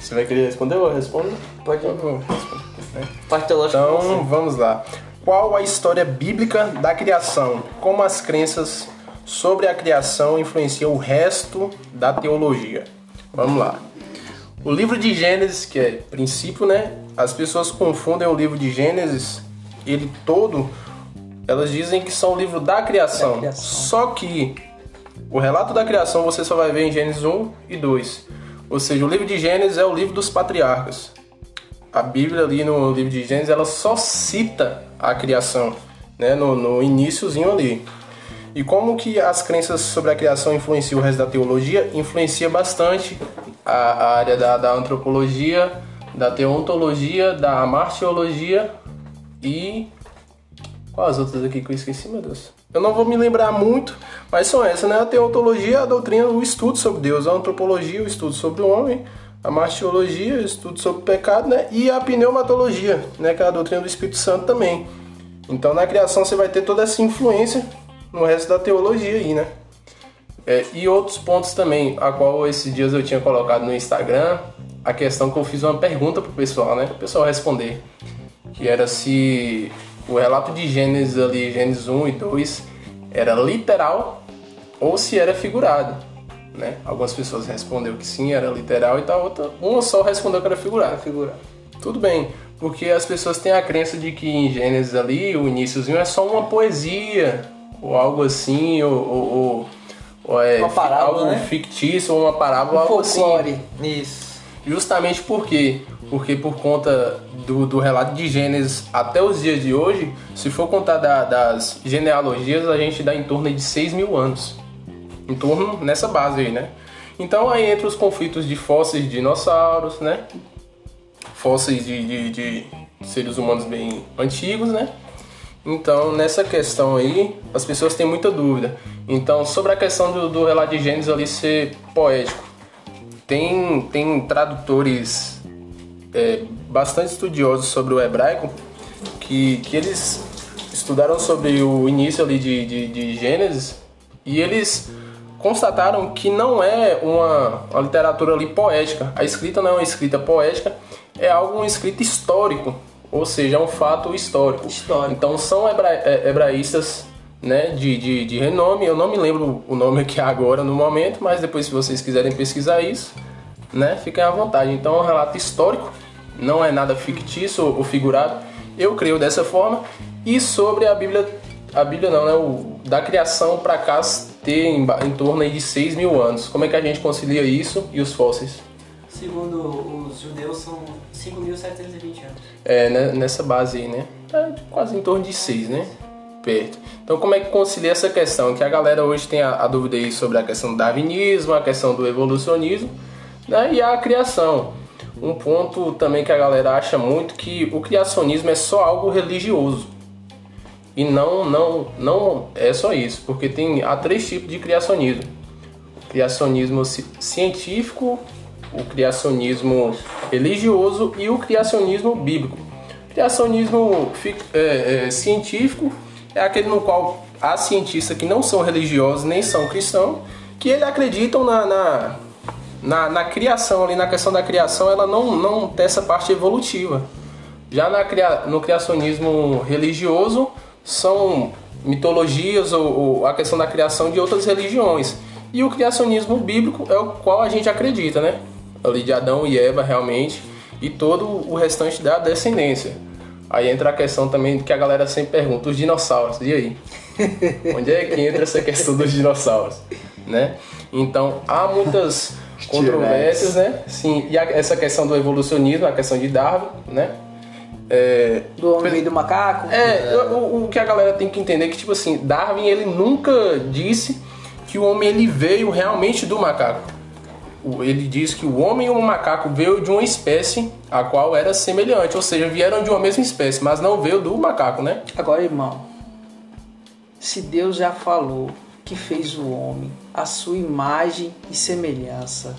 você vai querer responder ou eu respondo? Pode. Eu vou responder, né? Parte teológica. Então, vamos lá. Qual a história bíblica da criação? Como as crenças sobre a criação influenciam o resto da teologia? Vamos lá. O livro de Gênesis, que é princípio, né? As pessoas confundem o livro de Gênesis, ele todo, elas dizem que são o livro da criação. Da criação. Só que o relato da criação você só vai ver em Gênesis 1 e 2. Ou seja, o livro de Gênesis é o livro dos patriarcas a Bíblia ali no livro de Gênesis ela só cita a criação, né, no, no iníciozinho ali. E como que as crenças sobre a criação influenciam o resto da teologia? Influencia bastante a, a área da, da antropologia, da teontologia, da martiologia e. Quais as outras aqui que eu esqueci, meu Deus? Eu não vou me lembrar muito, mas são essas, né? A teontologia, a doutrina, o estudo sobre Deus, a antropologia, o estudo sobre o homem, a martiologia, o estudo sobre o pecado, né? E a pneumatologia, né? Que é a doutrina do Espírito Santo também. Então na criação você vai ter toda essa influência no resto da teologia aí, né? É, e outros pontos também, a qual esses dias eu tinha colocado no Instagram, a questão que eu fiz uma pergunta pro pessoal, né? O pessoal responder. Que era se o relato de Gênesis ali, Gênesis 1 e 2, era literal ou se era figurado. Né? Algumas pessoas responderam que sim, era literal e tal, outra, uma só respondeu que era figurado. Figurado. Tudo bem, porque as pessoas têm a crença de que em Gênesis ali, o iníciozinho é só uma poesia, ou algo assim, ou, ou, ou é Uma parábola, algo né? fictício, ou uma parábola, Um algo assim. Isso. Justamente por quê? Porque por conta do, do relato de Gênesis até os dias de hoje, se for contar da- das genealogias, a gente dá em torno de 6 mil anos. Em torno nessa base aí, né? Então aí entra os conflitos de fósseis de dinossauros, né? Fósseis de, de- de seres humanos bem antigos, né? Então, nessa questão aí, as pessoas têm muita dúvida. Então, sobre a questão do, do relato de Gênesis ali ser poético, tem, tem tradutores é, bastante estudiosos sobre o hebraico que, que eles estudaram sobre o início ali de, de, de Gênesis e eles constataram que não é uma, uma literatura ali poética. A escrita não é uma escrita poética, é algo um escrito histórico, ou seja, é um fato histórico. Histórico. Então são hebra, é, hebraístas né, de, de, de renome, eu não me lembro o nome aqui agora no momento, mas depois se vocês quiserem pesquisar isso, né, fiquem à vontade. Então é um relato histórico, não é nada fictício ou figurado, eu creio dessa forma. E sobre a Bíblia, a Bíblia não, né, o, da criação para cá ter em, em torno de 6 mil anos. Como é que a gente concilia isso e os fósseis? Segundo os judeus, são 5.720 anos. É, né, nessa base aí, né? Tá quase em torno de 6, né? Perto. Então, como é que concilia essa questão? Que a galera hoje tem a, a dúvida aí sobre a questão do darwinismo, a questão do evolucionismo né? e a criação. Um ponto também que a galera acha muito que o criacionismo é só algo religioso. E não, não, não é só isso, porque tem há três tipos de criacionismo: o criacionismo ci- científico, o criacionismo religioso e o criacionismo bíblico. O criacionismo é, é, científico é aquele no qual há cientistas que não são religiosos nem são cristãos, que eles acreditam na, na, na, na criação, ali na questão da criação, ela não, não tem essa parte evolutiva. Já na, no criacionismo religioso, são mitologias ou, ou a questão da criação de outras religiões. E o criacionismo bíblico é o qual a gente acredita, né? Ali de Adão e Eva, realmente, e todo o restante da descendência. Aí entra a questão também que a galera sempre pergunta, os dinossauros, e aí? [LAUGHS] Onde é que entra essa questão dos dinossauros, né? Então, há muitas controvérsias, né? Sim, e a- essa questão do evolucionismo, a questão de Darwin, né? É, Do homem e do macaco. é, o, o que a galera tem que entender é que, tipo assim, Darwin ele nunca disse que o homem ele veio realmente do macaco. Ele diz que o homem e o macaco veio de uma espécie a qual era semelhante, ou seja, vieram de uma mesma espécie, mas não veio do macaco, né? Agora, irmão, se Deus já falou que fez o homem à sua imagem e semelhança,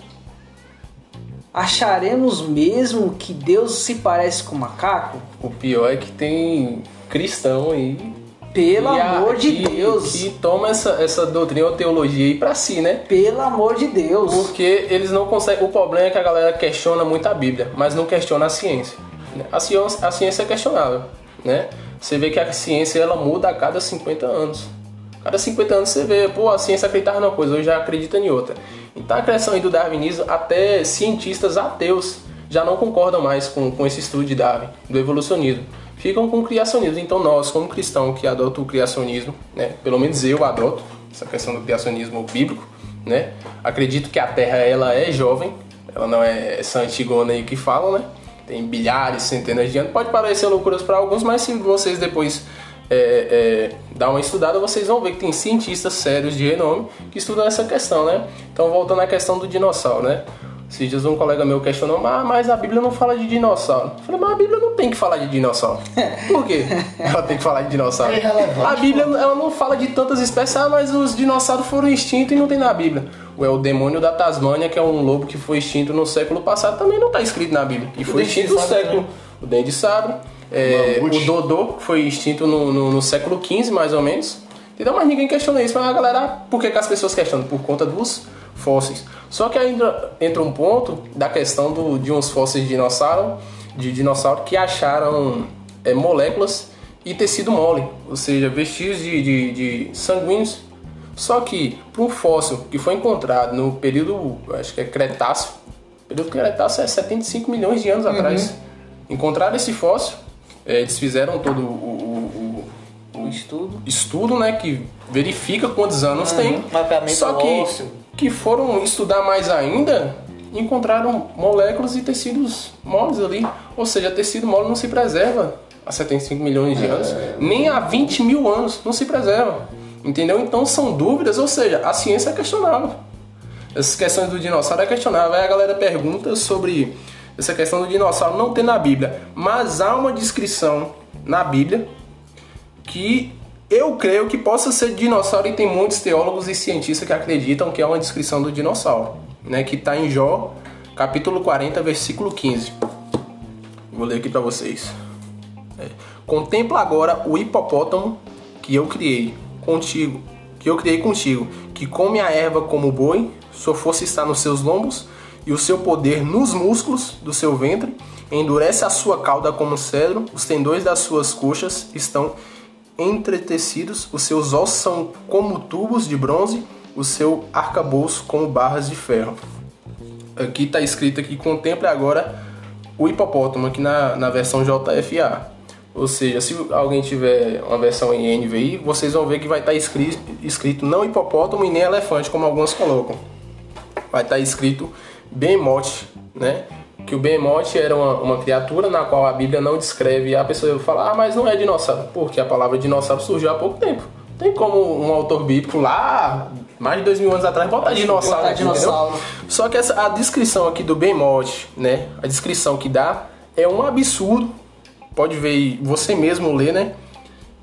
acharemos mesmo que Deus se parece com o macaco? O pior é que tem cristão aí. Pelo que amor de Deus! Que toma essa, essa doutrina ou teologia aí pra si, né? Pelo amor de Deus! Porque eles não conseguem. O problema é que a galera questiona muito a Bíblia, mas não questiona a ciência. A ciência, a ciência é questionável, né? Você vê que a ciência ela muda a cada 50 anos. Cada 50 anos você vê, pô, a ciência acreditava numa coisa, hoje já acredita em outra. Então a aí do darwinismo, até cientistas ateus já não concordam mais com, com esse estudo de Darwin, do evolucionismo. Ficam com o criacionismo. Então nós, como cristãos que adotam o criacionismo, né, pelo menos eu adoto essa questão do criacionismo bíblico, né? Acredito que a Terra ela é jovem, ela não é essa antigona aí que falam, né? Tem bilhares, centenas de anos. Pode parecer loucuras para alguns, mas se vocês depois é, é, dar uma estudada, vocês vão ver que tem cientistas sérios de renome que estudam essa questão, né? Então, voltando à questão do dinossauro, né? Esses dias um colega meu questionou, ah, mas a Bíblia não fala de dinossauro. Eu falei, mas a Bíblia não tem que falar de dinossauro. [LAUGHS] Por quê? Ela tem que falar de dinossauro. É a Bíblia ela não fala de tantas espécies, ah, mas os dinossauros foram extintos e não tem na Bíblia. Ué, o demônio da Tasmânia, que é um lobo que foi extinto no século passado, também não está escrito na Bíblia. E foi extinto no século. O dente de sabre. É, o Dodô foi extinto no, no, no século XV, mais ou menos. Entendeu? Mas ninguém questiona isso. Mas a galera, por que, que as pessoas questionam? Por conta dos fósseis. Só que ainda entra um ponto da questão do, de uns fósseis de dinossauro, de dinossauro que acharam é, moléculas e tecido mole, ou seja, vestígios de, de, de sanguíneos. Só que para um fóssil que foi encontrado no período, acho que é Cretáceo, período Cretáceo é 75 milhões de anos atrás. Encontraram esse fóssil, eles fizeram todo o, o- o- Um estudo. estudo, né, que verifica quantos anos tem. mapeamento Só que, ósseo. que foram estudar mais ainda, encontraram moléculas e tecidos moles ali. Ou seja, tecido mole não se preserva há 75 milhões de anos, nem há 20 mil anos não se preserva. Entendeu? Então são dúvidas, ou seja, a ciência é questionável. Essas questões do dinossauro é questionável. Aí a galera pergunta sobre essa questão do dinossauro não ter na Bíblia. Mas há uma descrição na Bíblia que eu creio que possa ser dinossauro e tem muitos teólogos e cientistas que acreditam que é uma descrição do dinossauro, né, que está em Jó, capítulo 40, versículo 15. Vou ler aqui para vocês. É, Contempla agora o hipopótamo que eu criei contigo, que eu criei contigo, que come a erva como boi, sua força está nos seus lombos e o seu poder nos músculos do seu ventre, endurece a sua cauda como cedro, os tendões das suas coxas estão entretecidos, os seus ossos são como tubos de bronze, o seu arcabouço como barras de ferro. Aqui está escrito que contemple agora o hipopótamo, aqui na, na versão JFA. Ou seja, se alguém tiver uma versão em NVI, vocês vão ver que vai estar escrito, escrito não hipopótamo e nem elefante, como alguns colocam. Vai estar escrito Behemoth, né? Que o Behemoth era uma, uma criatura na qual a Bíblia não descreve. E a pessoa fala, ah, mas não é dinossauro. Porque a palavra dinossauro surgiu há pouco tempo. Tem como um autor bíblico lá, mais de dois mil anos atrás, botar dinossauro. botar dinossauro. Só que essa, a descrição aqui do Behemoth, né? A descrição que dá é um absurdo. Pode ver você mesmo ler, né?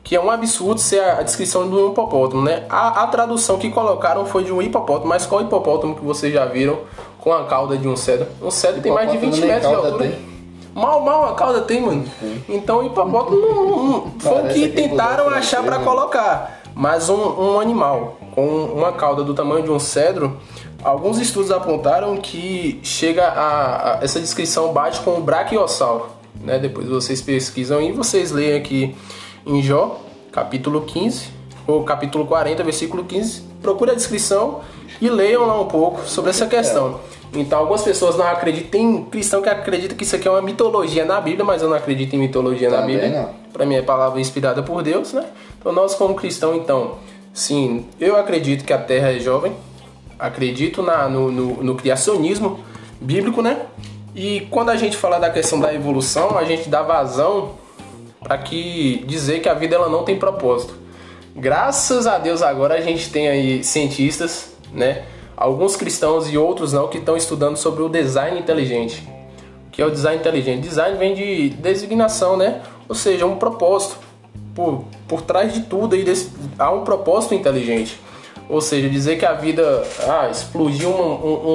Que é um absurdo ser a, a descrição de um hipopótamo, né? A, a tradução que colocaram foi de um hipopótamo, mas qual hipopótamo que vocês já viram com a cauda de um cedro? Um cedro tem mais de 20 Hipopótamo nem metros de altura. tem. Mal, mal a cauda tem, mano. Então o hipopótamo não, não- foi o que aquele tentaram achar para né? colocar. Mas um, um animal com uma cauda do tamanho de um cedro, alguns estudos apontaram que chega a, a- essa descrição bate com o braquiossauro. Né? Depois vocês pesquisam e vocês leem aqui em Jó, capítulo 15, ou capítulo 40, versículo 15. Procure a descrição e leiam lá um pouco sobre essa questão. Então, algumas pessoas não acreditam. Tem cristão que acredita que isso aqui é uma mitologia na Bíblia, mas eu não acredito em mitologia na Também Bíblia. não. Para mim é palavra inspirada por Deus, né? Então, nós como cristão, então, sim, eu acredito que a Terra é jovem. Acredito na, no, no, no criacionismo bíblico, né? E quando a gente fala da questão da evolução, a gente dá vazão para que dizer que a vida ela não tem propósito. Graças a Deus agora a gente tem aí cientistas, né? Alguns cristãos e outros não que estão estudando sobre o design inteligente. O que é o design inteligente? Design vem de designação, né? Ou seja, um propósito. Por, por trás de tudo aí desse- há um propósito inteligente. Ou seja, dizer que a vida ah, explodiu um, um,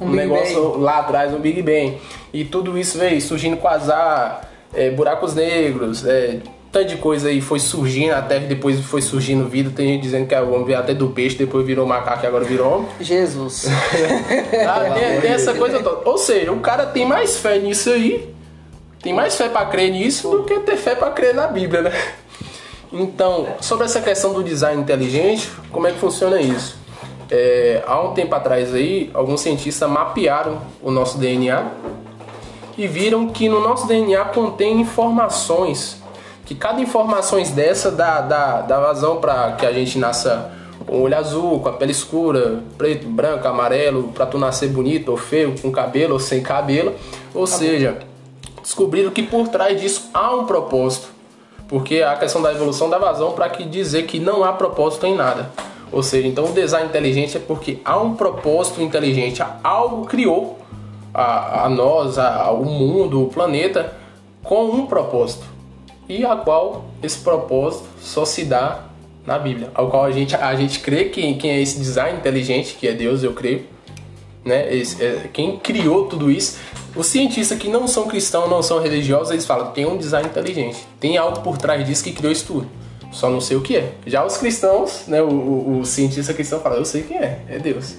um- um negócio lá atrás, um Big Bang. E tudo isso veio surgindo quasar, é, buracos negros, é, tanto de coisa aí foi surgindo, a Terra depois foi surgindo vida. Tem gente dizendo que o homem veio até do peixe, depois virou macaco e agora virou homem. Jesus. [LAUGHS] Ah, tem, tem essa coisa toda. Ou seja, o cara tem mais fé nisso aí, tem mais fé pra crer nisso do que ter fé pra crer na Bíblia, né? Então, sobre essa questão do design inteligente, como é que funciona isso? É, há um tempo atrás aí, alguns cientistas mapearam o nosso DNA e viram que no nosso DNA contém informações, que cada informação dessa dá, dá, dá vazão para que a gente nasça com o olho azul, com a pele escura, preto, branco, amarelo, para tu nascer bonito ou feio, com cabelo ou sem cabelo. Ou seja, descobriram que por trás disso há um propósito. Porque a questão da evolução dá vazão para que dizer que não há propósito em nada. Ou seja, então o design inteligente é porque há um propósito inteligente, algo criou a, a nós, a, ao mundo, o planeta, com um propósito. E a qual esse propósito só se dá na Bíblia, ao qual a gente, a gente crê que quem é esse design inteligente, que é Deus, eu creio, né? Esse, é, quem criou tudo isso. Os cientistas que não são cristãos, não são religiosos, eles falam tem um design inteligente, tem algo por trás disso que criou isso tudo. Só não sei o que é. Já os cristãos, né, o, o, o cientista cristão fala, eu sei quem é, é Deus.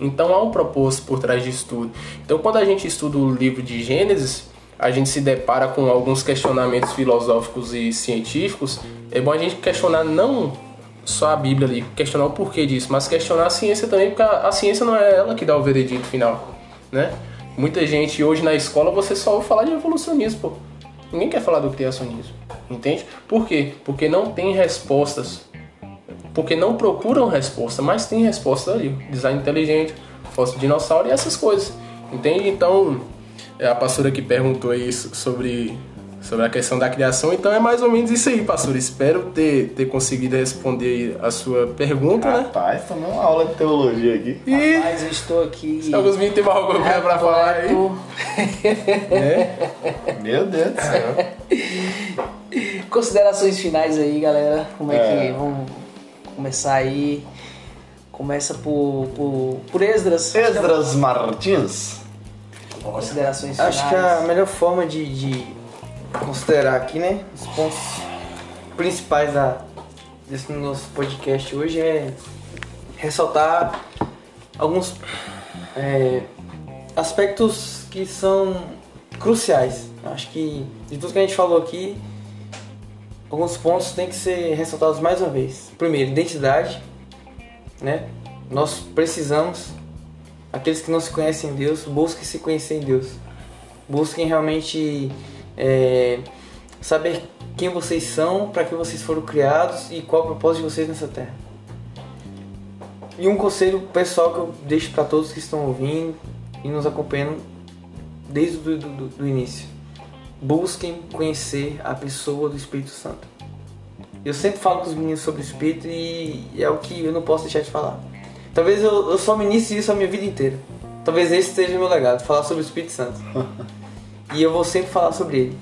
Então há um propósito por trás disso tudo. Então quando a gente estuda o livro de Gênesis, a gente se depara com alguns questionamentos filosóficos e científicos. É bom a gente questionar não só a Bíblia ali, questionar o porquê disso, mas questionar a ciência também, porque a, a ciência não é ela que dá o veredito final, né? Muita gente hoje na escola você só ouve falar de evolucionismo, pô. Ninguém quer falar do criacionismo, entende? Por quê? Porque não tem respostas. Porque não procuram resposta, mas tem resposta ali. Design inteligente, foto de dinossauro e essas coisas, entende? Então, é a pastora que perguntou aí sobre sobre a questão da criação. Então é mais ou menos isso aí, pastor. Espero ter, ter conseguido responder a sua pergunta, Rapaz, né? Rapaz, tomei uma aula de teologia aqui. E... Rapaz, eu estou aqui. Se alguns meninos têm mais alguma coisa pra falar aí. é? [LAUGHS] Meu Deus do céu. [LAUGHS] Considerações finais aí, galera. Como é, é. que vamos começar aí? Começa por, por, por Esdras. Esdras Martins. Considerações finais. Acho que a melhor forma de, de considerar aqui, né? Os pontos principais da, desse nosso podcast hoje é ressaltar alguns é, aspectos que são cruciais. Acho que de tudo que a gente falou aqui, alguns pontos têm que ser ressaltados mais uma vez. Primeiro, identidade, né? Nós precisamos, aqueles que não se conhecem em Deus, busquem se conhecer em Deus. Busquem realmente é, saber quem vocês são, para que vocês foram criados e qual o propósito de vocês nessa terra. E um conselho pessoal que eu deixo para todos que estão ouvindo e nos acompanhando desde o do, do, do início. Busquem conhecer a pessoa do Espírito Santo. Eu sempre falo com os meninos sobre o Espírito e é o que eu não posso deixar de falar. Talvez eu, eu só ministre isso a minha vida inteira. Talvez esse seja o meu legado, falar sobre o Espírito Santo. [LAUGHS] E eu vou sempre falar sobre ele.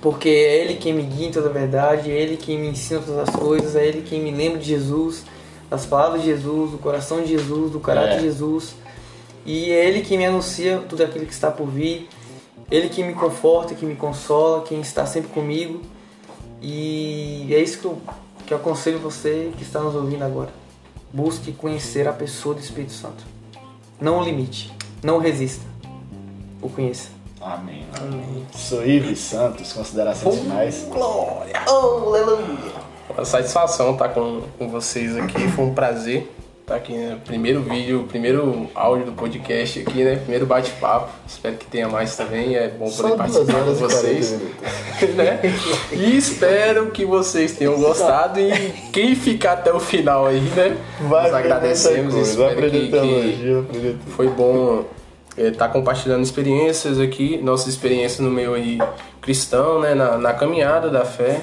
Porque é ele quem me guia em toda a verdade, é ele quem me ensina todas as coisas, é ele quem me lembra de Jesus, das palavras de Jesus, do coração de Jesus, do caráter é. de Jesus. E é ele quem me anuncia tudo aquilo que está por vir. Ele que me conforta, que me consola, quem está sempre comigo. E é isso que eu, que eu aconselho você que está nos ouvindo agora. Busque conhecer a pessoa do Espírito Santo. Não o limite, não resista. O conheça. Amém. Amém. Sou Ives Santos, considerações oh, finais. Glória! Oh, aleluia! Uma satisfação estar com, com vocês aqui, foi um prazer estar aqui né? primeiro vídeo, primeiro áudio do podcast aqui, né? Primeiro bate-papo. Espero que tenha mais também, é bom poder Só participar com vocês. [LAUGHS] né? E espero que vocês tenham gostado e quem ficar até o final aí, né? Vai Nós agradecemos, espero que, que foi bom está é, compartilhando experiências aqui, nossas experiências no meio aí cristão, né, na, na, caminhada da fé,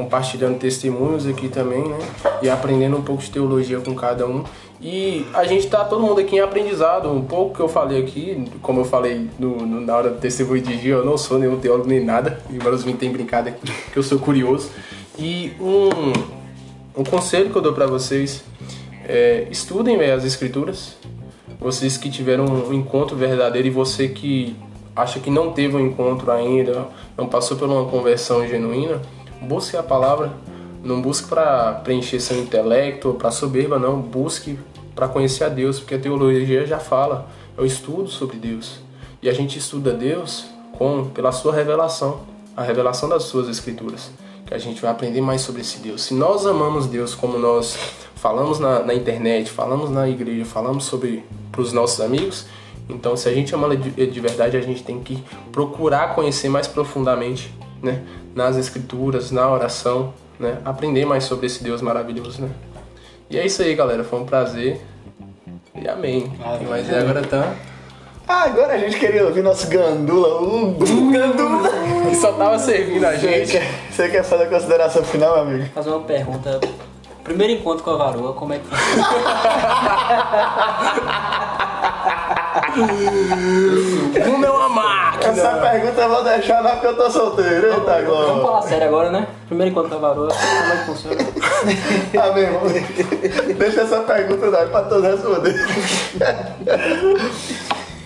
compartilhando testemunhos aqui também, né, e aprendendo um pouco de teologia com cada um. E a gente tá todo mundo aqui em aprendizado, um pouco que eu falei aqui, como eu falei no, no, na hora do testemunho de dia, eu não sou nenhum teólogo nem nada, embora os meninos tenham brincado aqui, que eu sou curioso. E um, um conselho que eu dou para vocês é estudem véio, as escrituras, vocês que tiveram um encontro verdadeiro e você que acha que não teve um encontro ainda, não passou por uma conversão genuína, busque a palavra. Não busque para preencher seu intelecto, para soberba, não. Busque para conhecer a Deus, porque a teologia já fala, é o estudo sobre Deus. E a gente estuda Deus com pela sua revelação, a revelação das suas escrituras, que a gente vai aprender mais sobre esse Deus. Se nós amamos Deus como nós falamos na, na internet, falamos na igreja, falamos sobre para os nossos amigos. Então, se a gente ama de, de verdade, a gente tem que procurar conhecer mais profundamente, né, nas escrituras, na oração, né, aprender mais sobre esse Deus maravilhoso, né. E é isso aí, galera. Foi um prazer. E amém. amém. Mas agora tá. Ah, agora a gente queria ouvir nosso gandula. Uh, gandula! que só tava servindo a Você gente. quer, você quer fazer a consideração final, meu amigo? Fazer uma pergunta. Primeiro encontro com a varoa, como é que foi? [LAUGHS] É uma máquina. Essa pergunta eu vou deixar lá porque eu tô solteiro. Eita, Vamos Glória. falar sério agora, né? Primeiro com a varoa, como é que funciona? Ah, meu irmão, deixa essa pergunta daí pra todos responder.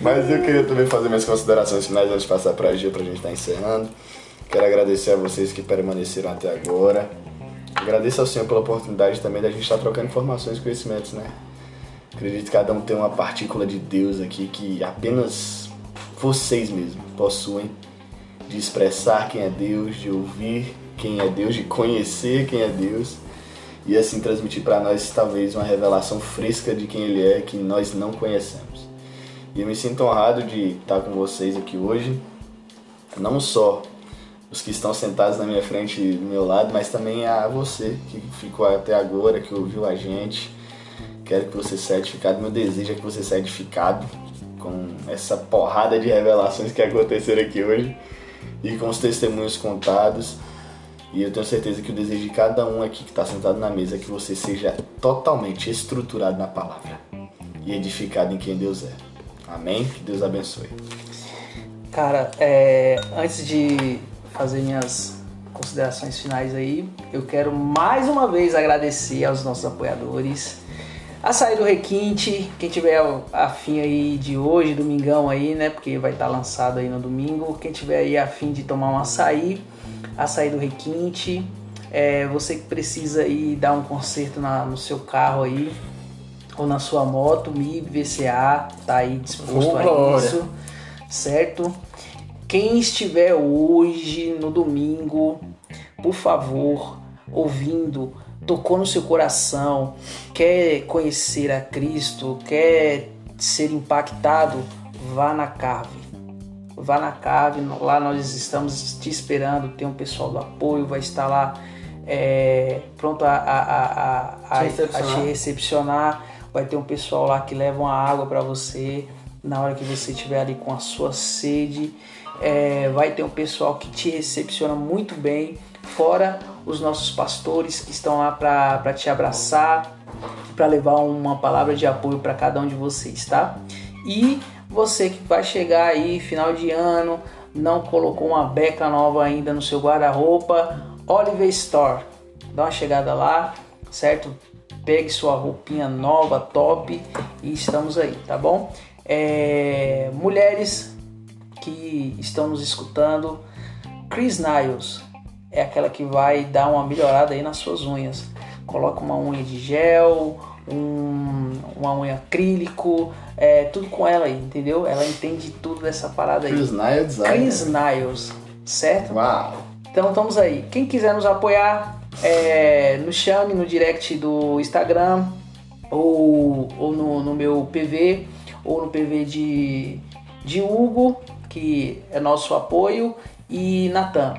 Mas eu queria também fazer minhas considerações finais antes de passar pra Gia pra gente estar encerrando. Quero agradecer a vocês que permaneceram até agora. Agradeço ao Senhor pela oportunidade também da gente estar trocando informações e conhecimentos, né? Acredito que cada um tem uma partícula de Deus aqui que apenas vocês mesmos possuem de expressar quem é Deus, de ouvir quem é Deus, de conhecer quem é Deus e assim transmitir para nós talvez uma revelação fresca de quem Ele é que nós não conhecemos. E eu me sinto honrado de estar com vocês aqui hoje, não só os que estão sentados na minha frente do meu lado, mas também a você que ficou até agora, que ouviu a gente. Quero que você seja edificado. Meu desejo é que você seja edificado com essa porrada de revelações que aconteceram aqui hoje e com os testemunhos contados. E eu tenho certeza que o desejo de cada um aqui que está sentado na mesa é que você seja totalmente estruturado na palavra e edificado em quem Deus é. Amém? Que Deus abençoe. Cara, é, antes de fazer minhas considerações finais aí, eu quero mais uma vez agradecer aos nossos apoiadores. Açaí do Requinte, quem tiver afim aí de hoje, domingão aí, né? Porque vai estar lançado aí no domingo. Quem tiver aí afim de tomar um açaí, açaí do Requinte. É, você que precisa aí dar um conserto na- no seu carro aí, ou na sua moto, MIB, VCA, tá aí disposto Ô, a isso, certo? Quem estiver hoje no domingo, por favor, ouvindo, tocou no seu coração, quer conhecer a Cristo, quer ser impactado, vá na Cave. Vá na Cave, lá nós estamos te esperando, tem um pessoal do apoio, vai estar lá é, pronto a, a, a, a, Te recepcionar. a te recepcionar. Vai ter um pessoal lá que leva uma água para você na hora que você estiver ali com a sua sede. É, vai ter um pessoal que te recepciona muito bem, fora os nossos pastores que estão lá para te abraçar, para levar uma palavra de apoio para cada um de vocês, tá? E você que vai chegar aí final de ano, não colocou uma beca nova ainda no seu guarda-roupa, Oliver Store, dá uma chegada lá, certo? Pegue sua roupinha nova, top e estamos aí, tá bom? É, mulheres que estão nos escutando, Chris Niles é aquela que vai dar uma melhorada aí nas suas unhas. Coloca uma unha de gel, um- uma unha acrílico, é, tudo com ela aí, entendeu? Ela entende tudo dessa parada aí. Chris Nile Design. Chris Niles, certo? Uau! Então estamos aí. Quem quiser nos apoiar, é, nos chame no direct do Instagram ou, ou no, no meu PV ou no PV de, de Hugo, que é nosso apoio, e Natan.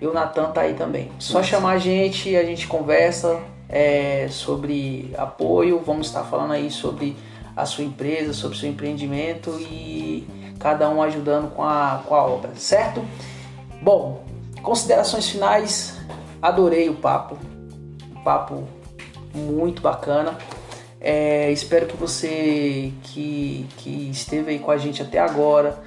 E o Natan tá aí também. Só chamar a gente, a gente conversa é, sobre apoio. Vamos estar falando aí sobre a sua empresa, sobre o seu empreendimento e cada um ajudando com a, com a obra, certo? Bom, considerações finais. Adorei o papo, papo muito bacana. É, espero que você que, que esteve aí com a gente até agora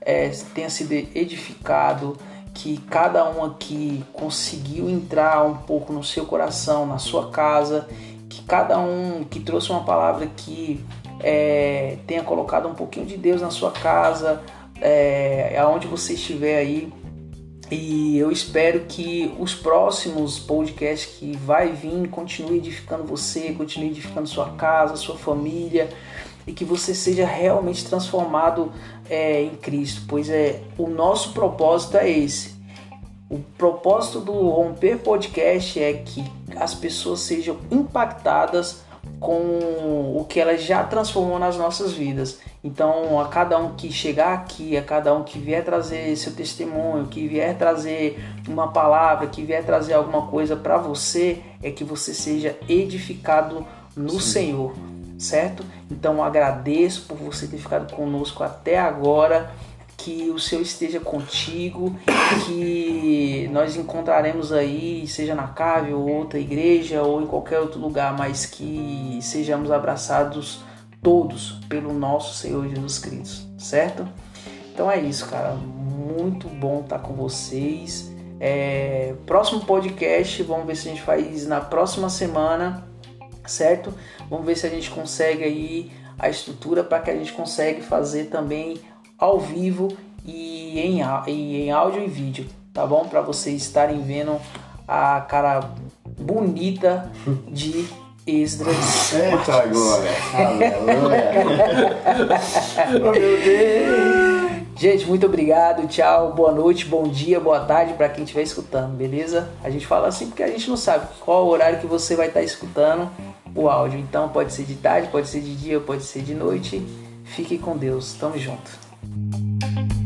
é, tenha sido edificado, que cada um aqui conseguiu entrar um pouco no seu coração, na sua casa, que cada um que trouxe uma palavra que é, tenha colocado um pouquinho de Deus na sua casa, é, aonde você estiver aí. E eu espero que os próximos podcasts que vai vir continue edificando você, continue edificando sua casa, sua família e que você seja realmente transformado é, em Cristo, pois é o nosso propósito é esse. O propósito do Romper Podcast é que as pessoas sejam impactadas com o que ela já transformou nas nossas vidas. Então, a cada um que chegar aqui, a cada um que vier trazer seu testemunho, que vier trazer uma palavra, que vier trazer alguma coisa para você, é que você seja edificado no Senhor, certo? Então, agradeço por você ter ficado conosco até agora. Que o Senhor esteja contigo, que nós encontraremos aí, seja na cave ou outra igreja ou em qualquer outro lugar, mas que sejamos abraçados todos pelo nosso Senhor Jesus Cristo, certo? Então é isso, cara. Muito bom estar com vocês. É, próximo podcast, vamos ver se a gente faz na próxima semana, certo? Vamos ver se a gente consegue aí a estrutura para que a gente consegue fazer também ao vivo e em, e em áudio e vídeo, tá bom? Para vocês estarem vendo a cara bonita de Esdras. Eita agora! Aleluia! [LAUGHS] oh, meu Deus! Gente, muito obrigado, tchau, boa noite, bom dia, boa tarde para quem estiver escutando, beleza? A gente fala assim porque a gente não sabe qual o horário que você vai estar escutando o áudio. Então pode ser de tarde, pode ser de dia, pode ser de noite. Fique com Deus. Tamo junto.